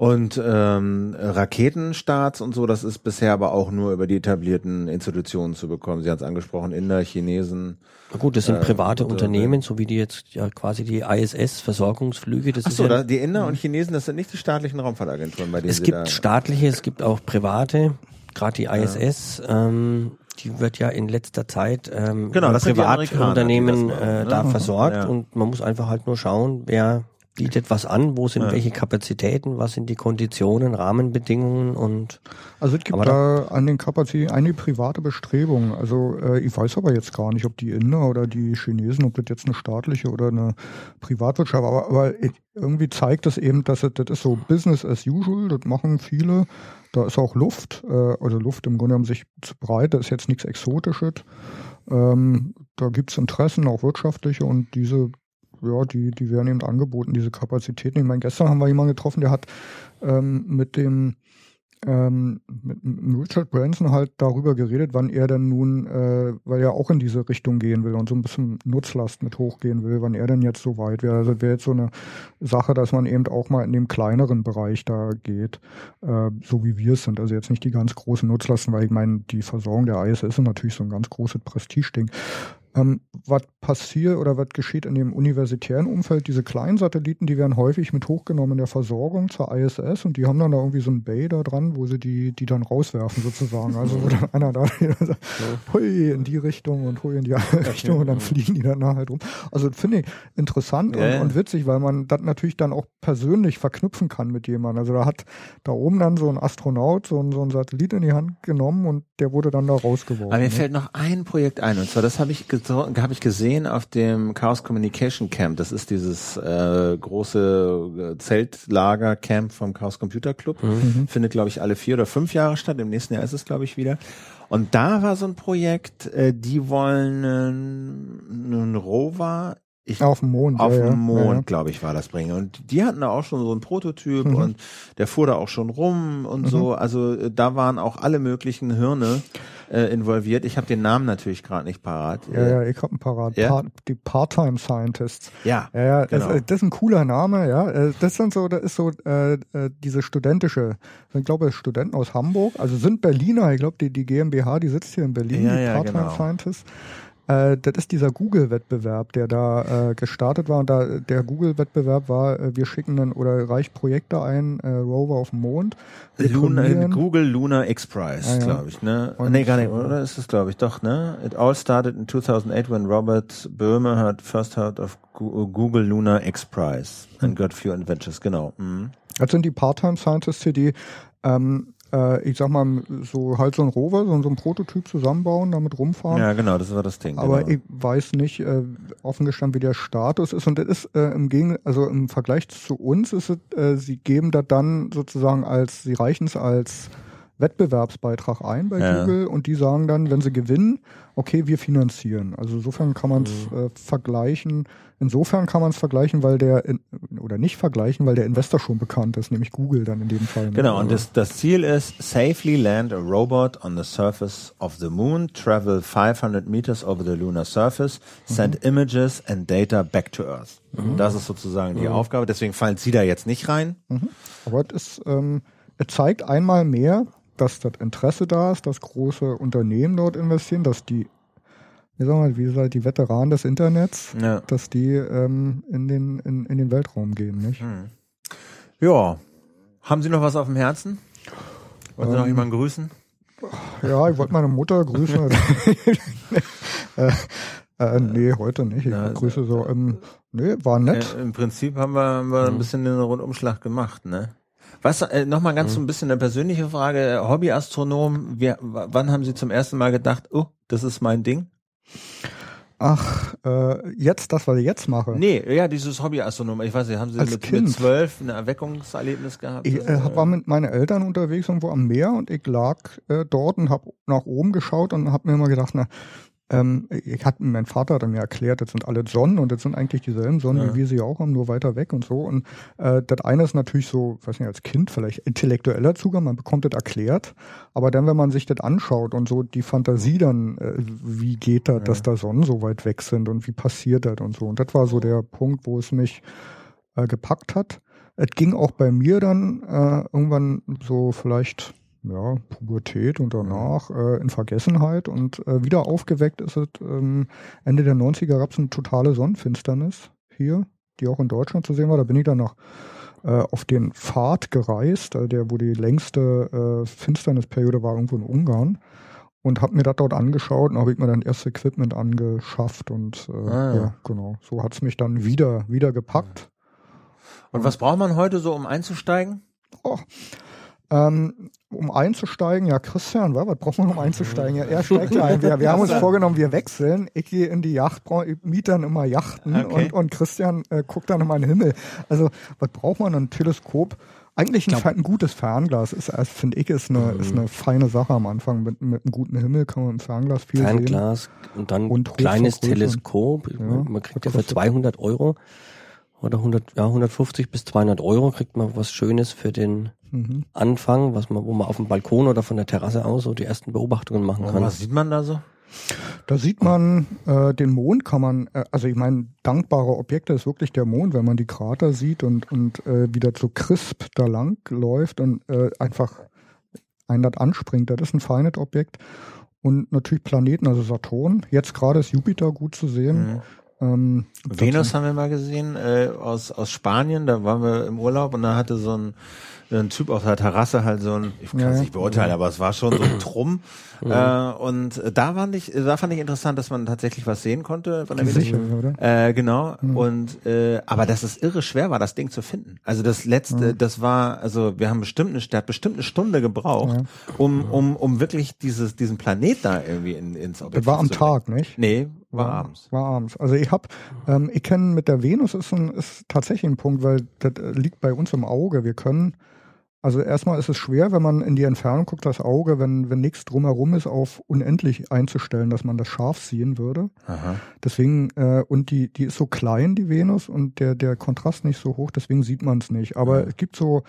Und ähm, Raketenstarts und so, das ist bisher aber auch nur über die etablierten Institutionen zu bekommen. Sie haben es angesprochen, Inder, Chinesen. Na gut, das sind Äh, private oder- Unternehmen, so wie die jetzt ja quasi die ISS-Versorgungsflüge. Das Ach ist so, ja, die Inder und Chinesen, das sind nicht die staatlichen Raumfahrtagenturen, bei denen es Sie gibt staatliche, es gibt auch private, gerade die ISS. Ähm, die wird ja in letzter Zeit ähm, Genau, Privatunternehmen äh, ne? da Mhm. versorgt Ja. und man muss einfach halt nur schauen, wer bietet was an, wo sind Ja. welche Kapazitäten, was sind die Konditionen, Rahmenbedingungen und Also es gibt da an den Kapazitäten einige private Bestrebungen. Also äh, ich weiß aber jetzt gar nicht, ob die Inder oder die Chinesen, ob das jetzt eine staatliche oder eine Privatwirtschaft, aber, aber irgendwie zeigt das eben, dass es, das ist so Business as usual, das machen viele. Da ist auch Luft, äh, also Luft im Grunde genommen sich zu breit, da ist jetzt nichts Exotisches. Ähm, da gibt's Interessen, auch wirtschaftliche und diese ja, die, die werden eben angeboten, diese Kapazitäten. Ich meine, gestern haben wir jemanden getroffen, der hat ähm, mit dem ähm, mit, Richard Branson halt darüber geredet, wann er denn nun, äh, weil er auch in diese Richtung gehen will und so ein bisschen Nutzlast mit hochgehen will, wann er denn jetzt so weit wäre. Also wäre jetzt so eine Sache, dass man eben auch mal in dem kleineren Bereich da geht, äh, so wie wir es sind. Also jetzt nicht die ganz großen Nutzlasten, weil ich meine, die Versorgung der ISS ist natürlich so ein ganz großes Prestigeding. Ähm, was passiert oder was geschieht in dem universitären Umfeld? Diese kleinen Satelliten, die werden häufig mit hochgenommen in der Versorgung zur ISS und die haben dann da irgendwie so ein Bay da dran, wo sie die, die dann rauswerfen sozusagen. Also wo dann einer da sagt, hui in die Richtung und hui in die andere Richtung und dann fliegen die dann da halt rum. Also das finde ich interessant ja. und, und witzig, weil man das natürlich dann auch persönlich verknüpfen kann mit jemandem. Also da hat da oben dann so ein Astronaut so ein, so ein Satellit in die Hand genommen und der wurde dann da rausgeworfen. Aber mir ne? fällt noch ein Projekt ein, und zwar das habe ich, geso- hab ich gesehen auf dem Chaos Communication Camp. Das ist dieses äh, große äh, Zeltlager-Camp vom Chaos Computer Club. Findet, glaube ich, alle vier oder fünf Jahre statt. Im nächsten Jahr ist es, glaube ich, wieder. Und da war so ein Projekt, äh, die wollen äh, einen Rover ich, Auf dem Mond. auf ja, dem Mond, Ja, glaube ich, war das bringen. Und die hatten da auch schon so einen Prototyp Mhm. und der fuhr da auch schon rum und so. Also äh, da waren auch alle möglichen Hirne äh, involviert. Ich habe den Namen natürlich gerade nicht parat. Ja, ja, ich hab einen parat. Ja? Part, die Part-Time Scientists. ja. Ja, Genau. das, äh, das ist ein cooler Name, ja. Äh, Das sind so, das ist so äh, äh, diese studentische, ich glaube Studenten aus Hamburg, also sind Berliner, ich glaube die, die GmbH, die sitzt hier in Berlin, Ja, die ja, Part-Time genau. Scientists. Äh, das ist dieser Google-Wettbewerb, der da äh, gestartet war. Und da der Google-Wettbewerb war, äh, wir schicken dann oder reicht Projekte ein, äh, Rover auf den Mond. Luna, Google Lunar X Prize, Ah, ja. glaube ich, ne? Und- nee, gar nicht, oder? Ist das, glaube ich, doch, ne? It all started in 2008 when Robert Böhme had first heard of Google Lunar X Prize and got few adventures, genau. Mhm. Das sind die Part-Time Scientists hier, die, ähm, äh, ich sag mal, so halt so ein Rover, so, so ein Prototyp zusammenbauen, damit rumfahren. Ja, genau, das war das Ding. Aber genau. ich weiß nicht, äh, offen gestanden, wie der Status ist. Und das ist äh, im Gegen, also im Vergleich zu uns ist es, äh, sie geben das dann sozusagen als, sie reichen es als Wettbewerbsbeitrag ein bei Ja. Google und die sagen dann, wenn sie gewinnen, okay, wir finanzieren. Also insofern kann man es Mhm. äh, vergleichen. Insofern kann man es vergleichen, weil der in, oder nicht vergleichen, weil der Investor schon bekannt ist, nämlich Google dann in dem Fall. ne? Genau, und Also- das, das Ziel ist, safely land a robot on the surface of the moon, travel 500 meters over the lunar surface, send images and data back to Earth. Das ist sozusagen die Aufgabe, deswegen fallen Sie da jetzt nicht rein. Aber es, ist, ähm, es zeigt einmal mehr, dass das Interesse da ist, dass große Unternehmen dort investieren, dass die, wie sagen wir, wie gesagt, die Veteranen des Internets, Ja. dass die ähm, in, den, in, in den Weltraum gehen, nicht? Ja. Haben Sie noch was auf dem Herzen? Wollen Sie noch Ähm, jemanden grüßen? Ja, ich wollte meine Mutter grüßen. äh, äh, nee, heute nicht. Ich Na, grüße so. Ähm, nee, war nett. Äh, Im Prinzip haben wir, haben wir ein bisschen den Rundumschlag gemacht, ne? Was, äh, nochmal ganz so ein bisschen eine persönliche Frage. Hobbyastronom, wir, wann haben Sie zum ersten Mal gedacht, oh, das ist mein Ding? Ach, äh, jetzt, das, was ich jetzt mache. Nee, ja, dieses Hobbyastronom. Ich weiß nicht, haben Sie Als mit, zwölf ein Erweckungserlebnis gehabt? Ich äh, war mit meinen Eltern unterwegs irgendwo am Meer und ich lag äh, dort und habe nach oben geschaut und habe mir immer gedacht, na, ähm, ich hatte, mein Vater hat mir erklärt, das sind alle Sonnen und das sind eigentlich dieselben Sonnen, ja. wie wir sie auch haben, nur weiter weg und so. Und äh, das eine ist natürlich so, weiß nicht, als Kind vielleicht intellektueller Zugang, man bekommt das erklärt, aber dann, wenn man sich das anschaut und so die Fantasie dann, äh, wie geht das, ja. dass da Sonnen so weit weg sind und wie passiert das und so. Und das war so der Punkt, wo es mich äh, gepackt hat. Es ging auch bei mir dann äh, irgendwann so vielleicht ja, Pubertät und danach äh, in Vergessenheit und äh, wieder aufgeweckt ist es ähm, Ende der 90er gab es eine totale Sonnenfinsternis hier, die auch in Deutschland zu sehen war. Da bin ich dann noch äh, auf den Pfad gereist, also der, wo die längste äh, Finsternisperiode war, irgendwo in Ungarn. Und habe mir das dort angeschaut und habe ich mir dann erst Equipment angeschafft und äh, ah, ja. ja. genau. So hat's mich dann wieder, wieder gepackt. Und was braucht man heute so, um einzusteigen? Oh, ähm, um einzusteigen, ja, Christian, was, was braucht man, um einzusteigen? Ja, er steigt ja ein. Wir, wir haben uns vorgenommen, wir wechseln. Ich gehe in die Yacht, ich miete dann immer Yachten okay. und, und Christian äh, guckt dann immer in den Himmel. Also, was braucht man? Ein Teleskop? Eigentlich ein, ein gutes Fernglas ist, also, finde ich, ist eine, mhm. ist eine feine Sache am Anfang. Mit, mit einem guten Himmel kann man im Fernglas viel Fernglas sehen. Fernglas und dann und kleines Teleskop. Ja, man kriegt ja für 200 Euro oder 100, ja, 150 bis 200 Euro kriegt man was Schönes für den mhm. Anfang, was man, wo man auf dem Balkon oder von der Terrasse aus so die ersten Beobachtungen machen kann. was sieht man da so? Da sieht man äh, den Mond, kann man, äh, also ich meine, dankbare Objekte ist wirklich der Mond, wenn man die Krater sieht und, und äh, wieder zu crisp da lang läuft und äh, einfach einen das anspringt. Das ist ein feines Objekt. Und natürlich Planeten, also Saturn. Jetzt gerade ist Jupiter gut zu sehen. Mhm. Ähm, Venus haben wir mal gesehen äh, aus aus Spanien. Da waren wir im Urlaub und da hatte so ein ein Typ auf der Terrasse halt so ein, ich kann es ja, nicht beurteilen, ja. aber es war schon so ein Trumm. Ja. Äh, und da fand ich, da fand ich interessant, dass man tatsächlich was sehen konnte von der Sicher, oder? Äh, genau. Mhm. Und äh, aber dass es irre schwer war, das Ding zu finden. Also das letzte, mhm. das war, also wir haben bestimmt eine, der hat bestimmt eine Stunde gebraucht, um um um wirklich dieses diesen Planet da irgendwie in, ins Objektiv Das war am Tag, nicht? Nee, war, abends. War abends. Also ich habe, ähm, ich kenne mit der Venus ist, ein, ist tatsächlich ein Punkt, weil das liegt bei uns im Auge. Wir können also erstmal ist es schwer, wenn man in die Entfernung guckt, das Auge, wenn, wenn nichts drumherum ist, auf unendlich einzustellen, dass man das scharf sehen würde. Aha. Deswegen, äh, und die, die ist so klein, die Venus, und der, der Kontrast nicht so hoch, deswegen sieht man es nicht. Aber ja. es gibt so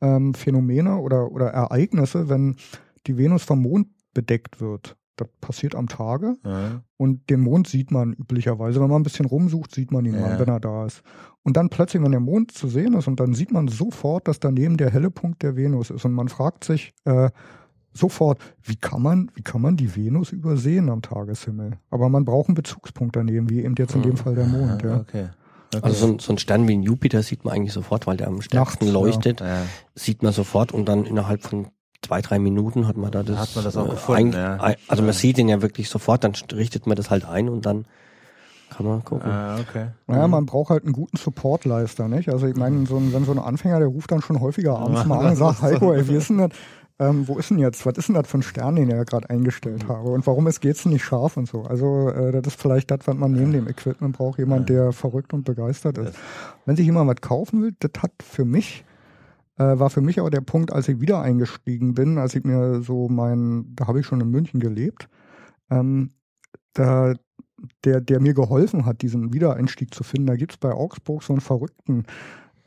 ähm, Phänomene oder, oder Ereignisse, wenn die Venus vom Mond bedeckt wird. Das passiert am Tage. Ja. Und den Mond sieht man üblicherweise. Wenn man ein bisschen rumsucht, sieht man ihn ja. mal, wenn er da ist. Und dann plötzlich, wenn der Mond zu sehen ist, und dann sieht man sofort, dass daneben der helle Punkt der Venus ist. Und man fragt sich äh, sofort, wie kann man, wie kann man die Venus übersehen am Tageshimmel? Aber man braucht einen Bezugspunkt daneben, wie eben jetzt in dem hm. Fall der Mond. Ja. Okay. Okay. Also so ein, so ein, Stern wie ein Jupiter sieht man eigentlich sofort, weil der am stärksten Nachts, leuchtet. Ja. Sieht man sofort und dann innerhalb von zwei, drei Minuten hat man da das. Hat man das auch äh, gefunden, ein, ja. Also man sieht den ja wirklich sofort, dann richtet man das halt ein und dann kann man gucken. Ah, okay. Naja, man braucht halt einen guten Supportleister, nicht? Also ich meine, so ein, wenn so ein Anfänger, der ruft dann schon häufiger abends mal an und sagt, Heiko, ey, wie ist denn das? Ähm, wo ist denn jetzt, was ist denn das für ein Stern, den ich ja gerade eingestellt habe? Und warum ist geht's denn nicht scharf und so? Also äh, das ist vielleicht das, was man neben dem Equipment braucht, jemand, der verrückt und begeistert ist. Wenn sich jemand was kaufen will, das hat für mich äh, war für mich aber der Punkt, als ich wieder eingestiegen bin, als ich mir so mein, da habe ich schon in München gelebt, ähm, da, der, der mir geholfen hat, diesen Wiedereinstieg zu finden. Da gibt's bei Augsburg so einen Verrückten,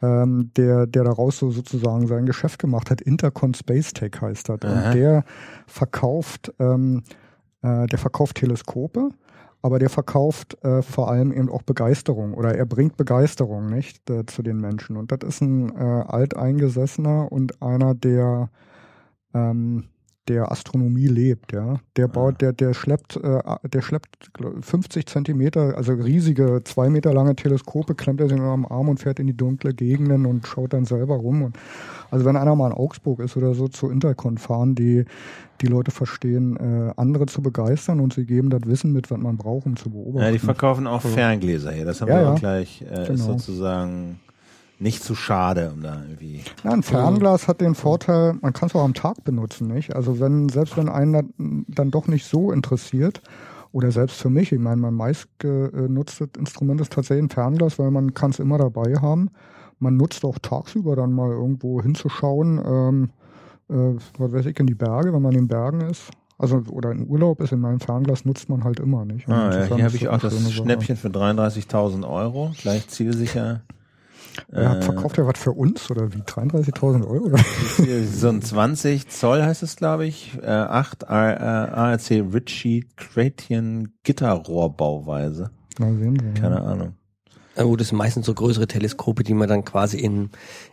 ähm, der, der daraus so sozusagen sein Geschäft gemacht hat. Intercon Space Tech heißt das. Und der verkauft, ähm, äh, der verkauft Teleskope aber der verkauft äh, vor allem eben auch Begeisterung oder er bringt Begeisterung nicht äh, zu den Menschen. Und das ist ein äh, alteingesessener und einer, der ähm, der Astronomie lebt, ja. Der baut, ah. der, der schleppt, äh, der schleppt 50 Zentimeter, also riesige, zwei Meter lange Teleskope, klemmt er sich am Arm und fährt in die dunkle Gegenden und schaut dann selber rum. Und also wenn einer mal in Augsburg ist oder so zu Intercon fahren, die, die Leute verstehen, äh, andere zu begeistern und sie geben das Wissen mit, was man braucht, um zu beobachten. Ja, die verkaufen auch Ferngläser hier. Das haben ja, wir auch ja. gleich äh, genau. sozusagen nicht zu schade, um da irgendwie. Ja, ein Fernglas hat den Vorteil, man kann es auch am Tag benutzen, nicht? Also wenn, selbst wenn einen dann doch nicht so interessiert, oder selbst für mich, ich meine, mein meist genutztes Instrument ist tatsächlich ein Fernglas, weil man kann es immer dabei haben. Man nutzt auch tagsüber dann mal irgendwo hinzuschauen, ähm, äh, was weiß ich, in die Berge, wenn man in den Bergen ist. Also oder in Urlaub ist in meinem Fernglas nutzt man halt immer nicht. Ah, ja, hier habe ich auch das Sache. Schnäppchen für 33.000 Euro, gleich zielsicher. Ja, Äh, verkauft er was für uns oder wie? 33.000 Euro? Oder? So ein 20 Zoll heißt es, glaube ich. Äh, 8 R- äh, ARC Ritchie Tratian Gitterrohrbauweise. Na, sehen Sie. Keine Ahnung. Ja, gut, das sind meistens so größere Teleskope, die man dann quasi in,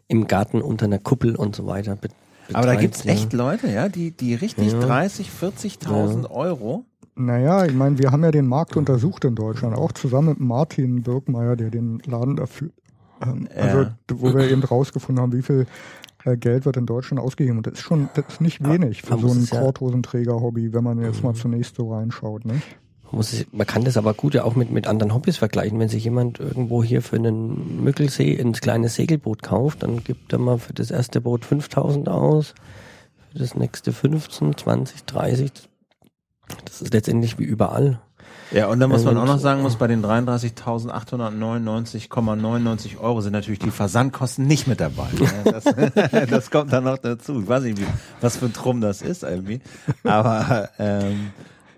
im Garten unter einer Kuppel und so weiter be Aber da betreibt, gibt's ja. echt Leute, ja, die, die richtig Ja. 30, 40.000 Euro. Naja, ich meine, wir haben ja den Markt untersucht in Deutschland, auch zusammen mit Martin Birkmeier, der den Laden dafür, ähm, Ja. also wo wir eben rausgefunden haben, wie viel äh, Geld wird in Deutschland ausgegeben. Und das ist schon, das ist nicht wenig für so ein Korthosenträger-Hobby, wenn man jetzt mal zunächst so reinschaut, Muss es, man kann das aber gut ja auch mit, mit anderen Hobbys vergleichen. Wenn sich jemand irgendwo hier für einen Mückelsee ein kleines Segelboot kauft, dann gibt er mal für das erste Boot 5000 aus, für das nächste 15, 20, 30. Das ist letztendlich wie überall. Ja, und dann muss man Und- auch noch sagen, muss bei den 33.899,99 Euro sind natürlich die Versandkosten nicht mit dabei. Ja, Das, das kommt dann noch dazu. Ich weiß nicht, wie, was für ein Trumm das ist irgendwie. Aber ähm,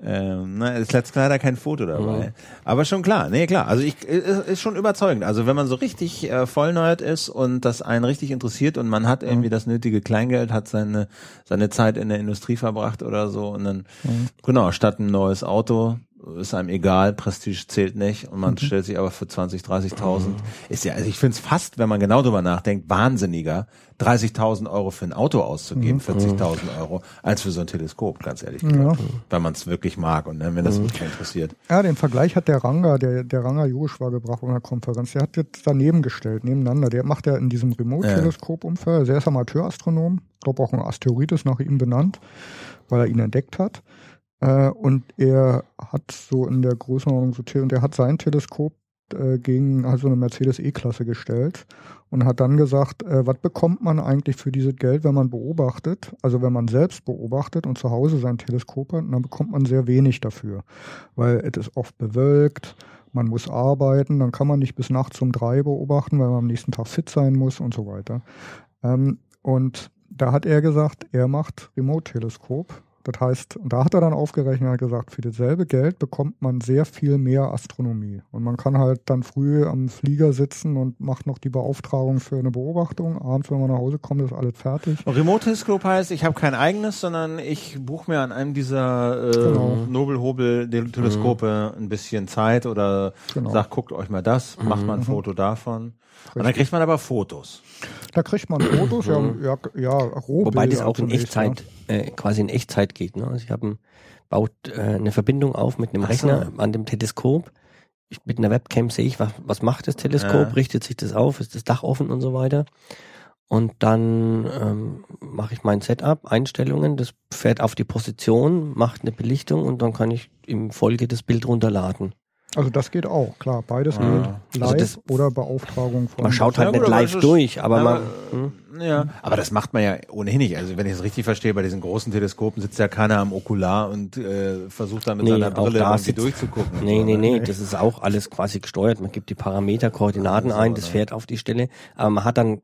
ähm, na, ist jetzt leider kein Foto dabei. Aber schon klar, nee, klar. Also ich ist, ist schon überzeugend. Also wenn man so richtig äh, vollneuert ist und das einen richtig interessiert und man hat irgendwie das nötige Kleingeld, hat seine seine Zeit in der Industrie verbracht oder so und dann genau statt ein neues Auto ist einem egal, Prestige zählt nicht und man stellt sich aber für 20, 30.000 ist ja, also ich finde es fast, wenn man genau drüber nachdenkt, wahnsinniger, 30.000 Euro für ein Auto auszugeben, 40.000 Euro, als für so ein Teleskop, ganz ehrlich gesagt, wenn man es wirklich mag und ne, wenn das wirklich interessiert. Ja, den Vergleich hat der Ranga, der, der Ranga Josh war gebracht auf einer Konferenz. Der hat jetzt daneben gestellt, nebeneinander. Der macht ja in diesem Remote-Teleskop-Umfeld. Also er ist Amateurastronom. Ich glaube auch ein Asteroid ist nach ihm benannt, weil er ihn entdeckt hat. Äh, und er hat so in der Größenordnung so, und er hat sein Teleskop äh, gegen also eine Mercedes E-Klasse gestellt und hat dann gesagt, äh, was bekommt man eigentlich für dieses Geld, wenn man beobachtet, also wenn man selbst beobachtet und zu Hause sein Teleskop hat, dann bekommt man sehr wenig dafür, weil es ist oft bewölkt, man muss arbeiten, dann kann man nicht bis nachts um drei beobachten, weil man am nächsten Tag fit sein muss und so weiter. Ähm, und da hat er gesagt, er macht Remote-Teleskop. Das heißt, und da hat er dann aufgerechnet und hat gesagt, für dasselbe Geld bekommt man sehr viel mehr Astronomie. Und man kann halt dann früh am Flieger sitzen und macht noch die Beauftragung für eine Beobachtung. Abends, wenn man nach Hause kommt, ist alles fertig. Remote-Teleskop heißt, ich habe kein eigenes, sondern ich buche mir an einem dieser äh, Genau. Nobelhobel-Teleskope ein bisschen Zeit oder Genau. sag, guckt euch mal das, macht mal ein Foto davon. Und dann kriegt man aber Fotos. Da kriegt man Fotos, ja, ja, ja Rohbilder. Wobei das auch in Echtzeit, äh, quasi in Echtzeit geht. Ne? Also ich habe baut äh, eine Verbindung auf mit einem Ach so. Rechner an dem Teleskop. Ich, mit einer Webcam sehe ich, was, was macht das Teleskop, Ja. richtet sich das auf, ist das Dach offen und so weiter. Und dann ähm, mache ich mein Setup, Einstellungen, das fährt auf die Position, macht eine Belichtung und dann kann ich im Folge das Bild runterladen. Also das geht auch, klar. Beides Ah. geht live Also oder Beauftragung von. Man schaut halt Ja, nicht live durch, aber, aber, man, hm? Ja, aber das macht man ja ohnehin nicht. Also wenn ich es richtig verstehe, bei diesen großen Teleskopen sitzt ja keiner am Okular und äh, versucht dann mit Nee, seiner Brille da irgendwie durchzugucken. Nee, nee, nee, ne? das ist auch alles quasi gesteuert. Man gibt die Parameter, Koordinaten so, ein, das fährt auf die Stelle, aber man hat dann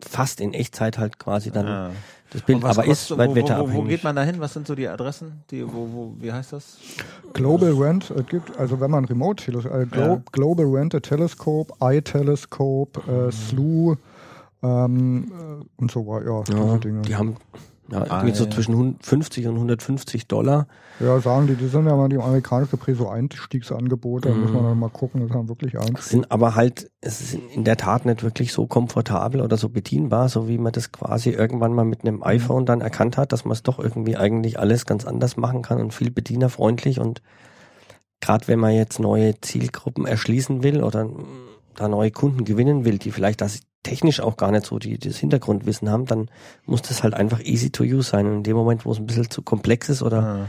fast in Echtzeit halt quasi dann Ja. Das Bild, aber ist kostet- weit wo, wo, wo, wetterabhängig. wo geht man da hin? Was sind so die Adressen? Die, wo, wo, wie heißt das? Global Rent, es gibt, also wenn man Remote Teleskop, äh, Glo Ja. Global Rent a Telescope, iTelescope, äh, SLU ähm, äh, und so weiter, ja, ja, diese Dinge. die haben ja, Ah, irgendwie so ja. zwischen 100 50 und 150 Dollar. Ja, sagen die, die sind ja mal die amerikanische Prä so Einstiegsangebote, da muss Mhm. man dann mal gucken, das haben wirklich eins. sind aber halt, es ist in der Tat nicht wirklich so komfortabel oder so bedienbar, so wie man das quasi irgendwann mal mit Mhm. einem iPhone dann erkannt hat, dass man es doch irgendwie eigentlich alles ganz anders machen kann und viel bedienerfreundlich und gerade wenn man jetzt neue Zielgruppen erschließen will oder da neue Kunden gewinnen will, die vielleicht das technisch auch gar nicht so die, das Hintergrundwissen haben, dann muss das halt einfach easy to use sein. Und in dem Moment, wo es ein bisschen zu komplex ist oder Ah.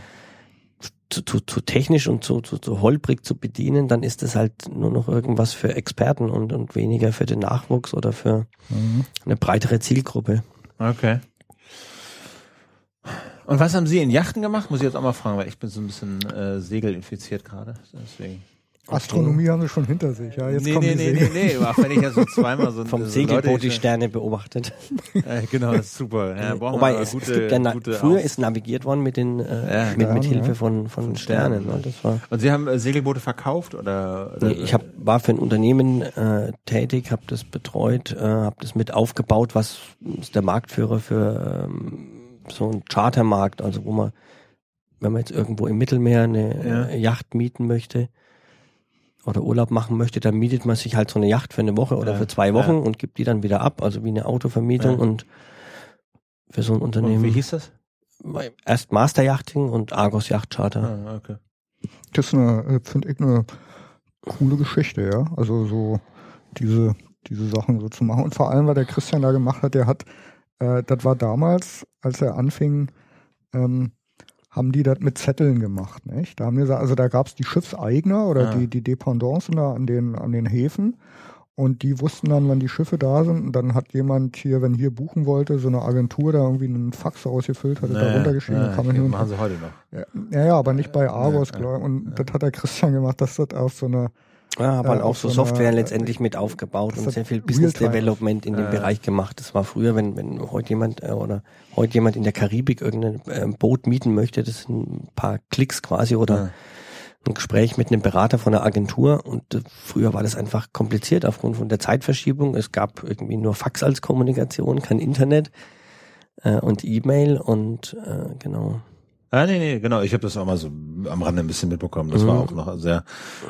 zu, zu, zu technisch und zu, zu, zu holprig zu bedienen, dann ist es halt nur noch irgendwas für Experten und, und weniger für den Nachwuchs oder für Mhm. eine breitere Zielgruppe. Okay. Und was haben Sie in Yachten gemacht? Muss ich jetzt auch mal fragen, weil ich bin so ein bisschen äh, segelinfiziert gerade. Deswegen. Astronomie haben wir schon hinter sich. Ja, jetzt nee, kommen nee, die nee, nee, nee, auch wenn ich ja so zweimal so Vom so Segelboot Leute, die Sterne beobachtet. Äh, genau, das ist super. Ja, Wobei es, gute, es gibt ja gute früher Aus- ist navigiert worden mit den äh, Ja, mit, mit Sternen, Hilfe ja. von von Sternen. Ne? Das war Und Sie haben äh, Segelboote verkauft oder? oder Nee, ich hab, war für ein Unternehmen äh, tätig, habe das betreut, äh, habe das mit aufgebaut, was ist der Marktführer für ähm, so einen Chartermarkt, also wo man, wenn man jetzt irgendwo im Mittelmeer eine Ja. äh, Yacht mieten möchte oder Urlaub machen möchte, dann mietet man sich halt so eine Yacht für eine Woche oder Ja, für zwei Wochen ja. und gibt die dann wieder ab, also wie eine Autovermietung Ja. und für so ein Und Unternehmen wie hieß das? erst Master Yachting und Argos Yacht Charter. Ah, okay. Das ist eine, äh, finde ich, eine coole Geschichte, ja. Also so diese, diese Sachen so zu machen. Und vor allem, weil der Christian da gemacht hat, der hat, äh, das war damals, als er anfing, ähm, haben die das mit Zetteln gemacht, nicht? Da haben wir gesagt, also da gab's die Schiffseigner oder Ah. die, die Dependancen da an den, an den Häfen. Und die wussten dann, wann die Schiffe da sind. Und dann hat jemand hier, wenn hier buchen wollte, so eine Agentur da irgendwie einen Fax ausgefüllt, hat es da Naja, runtergeschrieben, naja, kann man hin machen Sie heute noch. ja, ja, aber nicht bei Argos, ja, glaube ich. Und das hat der Christian gemacht, dass das auf so eine, Ja, habe Äh, halt auch so Software letztendlich mit aufgebaut und sehr viel Business. Development in dem Ja. Bereich gemacht. Das war früher, wenn, wenn heute jemand äh, oder heute jemand in der Karibik irgendein äh, Boot mieten möchte, das sind ein paar Klicks quasi oder Ja. ein Gespräch mit einem Berater von einer Agentur und äh, früher war das einfach kompliziert aufgrund von der Zeitverschiebung. Es gab irgendwie nur Fax als Kommunikation, kein Internet äh, und E-Mail und äh, genau. Ah, nee, nee, genau. Ich habe das auch mal so am Rande ein bisschen mitbekommen. Das Mhm. war auch noch sehr,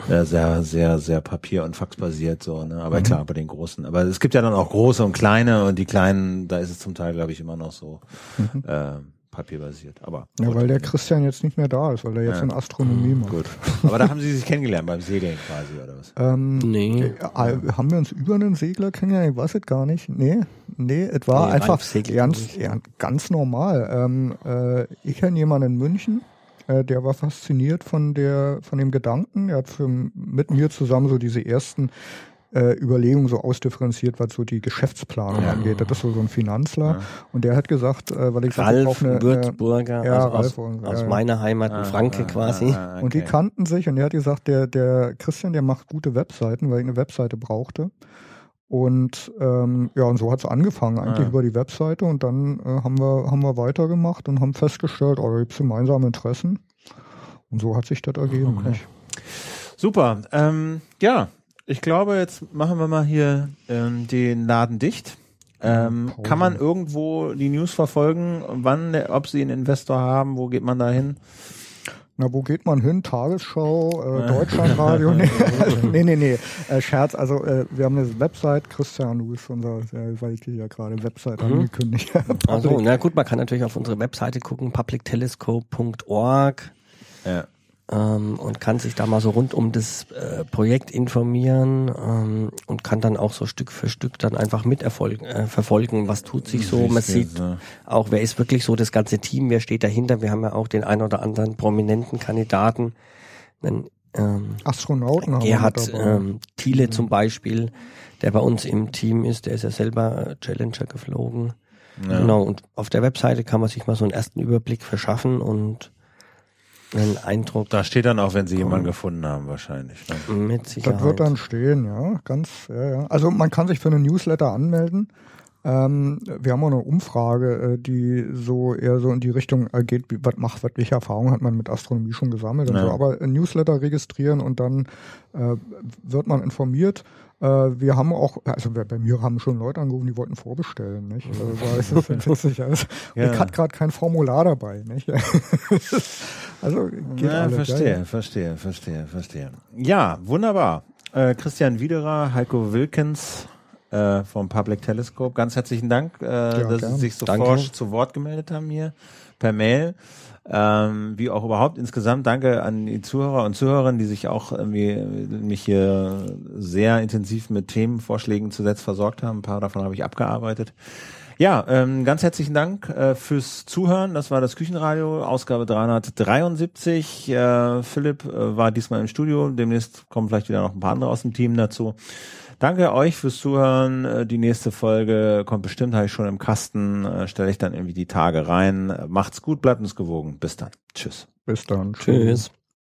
sehr, sehr, sehr, sehr Papier- und Faxbasiert so. Ne? Aber Mhm. klar, bei den großen. Aber es gibt ja dann auch große und kleine und die kleinen, da ist es zum Teil, glaube ich, immer noch so Mhm. äh, papierbasiert. Aber ja, gut. weil der Christian jetzt nicht mehr da ist, weil er jetzt Ja. in Astronomie macht. gut. Aber da haben Sie sich kennengelernt beim Segeln quasi oder was? Ähm, Nee. äh, haben wir uns über einen Segler kennengelernt? Ich weiß es gar nicht. Nee, nee, es war Nee, einfach ganz, ja, ganz normal. Ähm, äh, ich kenne jemanden in München, äh, der war fasziniert von der, von dem Gedanken. Der hat für, mit mir zusammen so diese ersten äh, Überlegungen so ausdifferenziert, was so die Geschäftsplanung Ja. angeht. Das ist so, so ein Finanzler. Ja. Und der hat gesagt, äh, weil ich sagte, ich Ralf brauche eine, äh, Würzburger, ja, also Ralf aus, und- aus ja. meiner Heimat, ein Franke quasi. ah, Und die okay. kannten sich und er hat gesagt, der, der Christian, der macht gute Webseiten, weil ich eine Webseite brauchte. Und ähm, ja, und so hat's angefangen, eigentlich Ah. über die Webseite und dann äh, haben wir haben wir weitergemacht und haben festgestellt, oh, da gibt's gemeinsame Interessen. Und so hat sich das ergeben. Okay. Super. Ähm, ja, ich glaube, jetzt machen wir mal hier ähm, den Laden dicht. Ähm, Pause. kann man irgendwo die News verfolgen, wann, ob sie einen Investor haben, wo geht man da hin? Na, wo geht man hin? Tagesschau, äh, Deutschlandradio? nee, nee, nee, nee. Äh, Scherz, also äh, wir haben eine Website, Christian, du bist unser, äh, weil ich dir ja gerade Website Mhm. angekündigt habe. Also, na gut, man kann natürlich auf unsere Webseite gucken, publictelescope.org Ja. Ähm, und kann sich da mal so rund um das äh, Projekt informieren ähm, und kann dann auch so Stück für Stück dann einfach miterfolgen, äh, verfolgen, was tut sich so. Man sieht auch, wer ist wirklich so das ganze Team, wer steht dahinter. Wir haben ja auch den ein oder anderen prominenten Kandidaten. Wenn, ähm, Astronauten haben Gerhard wir mit dabei. ähm, Thiele zum Beispiel, der bei uns im Team ist, der ist ja selber äh, Challenger geflogen. Ja. Genau, und auf der Webseite kann man sich mal so einen ersten Überblick verschaffen und einen Eindruck Da steht dann auch, wenn sie jemanden gefunden haben, wahrscheinlich. Ne? mit Sicherheit. Das wird dann stehen, ja, ganz, ja, ja. Also man kann sich für einen Newsletter anmelden. Ähm, wir haben auch eine Umfrage, äh, die so eher so in die Richtung äh, geht, wie, was macht, was, welche Erfahrungen hat man mit Astronomie schon gesammelt und Ja. so. Aber ein Newsletter registrieren und dann äh, wird man informiert. Äh, wir haben auch, also bei bei mir haben schon Leute angerufen, die wollten vorbestellen, nicht? Also das ist witzig. Also, Ja. Ich hatte gerade kein Formular dabei, nicht? also geht Ja, alles, verstehe, ja, ja. verstehe, verstehe, verstehe. Ja, wunderbar. Äh, Christian Widerer, Heiko Wilkins äh, vom Public Telescope, ganz herzlichen Dank, äh, dass gern. Sie sich so Danke. forsch zu Wort gemeldet haben hier per Mail. Ähm, wie auch überhaupt insgesamt danke an die Zuhörer und Zuhörerinnen, die sich auch irgendwie mich hier sehr intensiv mit Themenvorschlägen zuletzt versorgt haben. Ein paar davon habe ich abgearbeitet. Ja, ähm, ganz herzlichen Dank äh, fürs Zuhören. Das war das Küchenradio, Ausgabe 373. Äh, Philipp äh, war diesmal im Studio. Demnächst kommen vielleicht wieder noch ein paar andere aus dem Team dazu. Danke euch fürs Zuhören. Äh, Die nächste Folge kommt bestimmt, habe ich schon im Kasten. Äh, Stelle ich dann irgendwie die Tage rein. Macht's gut, bleibt uns gewogen. Bis dann. Tschüss. Bis dann. Tschüss.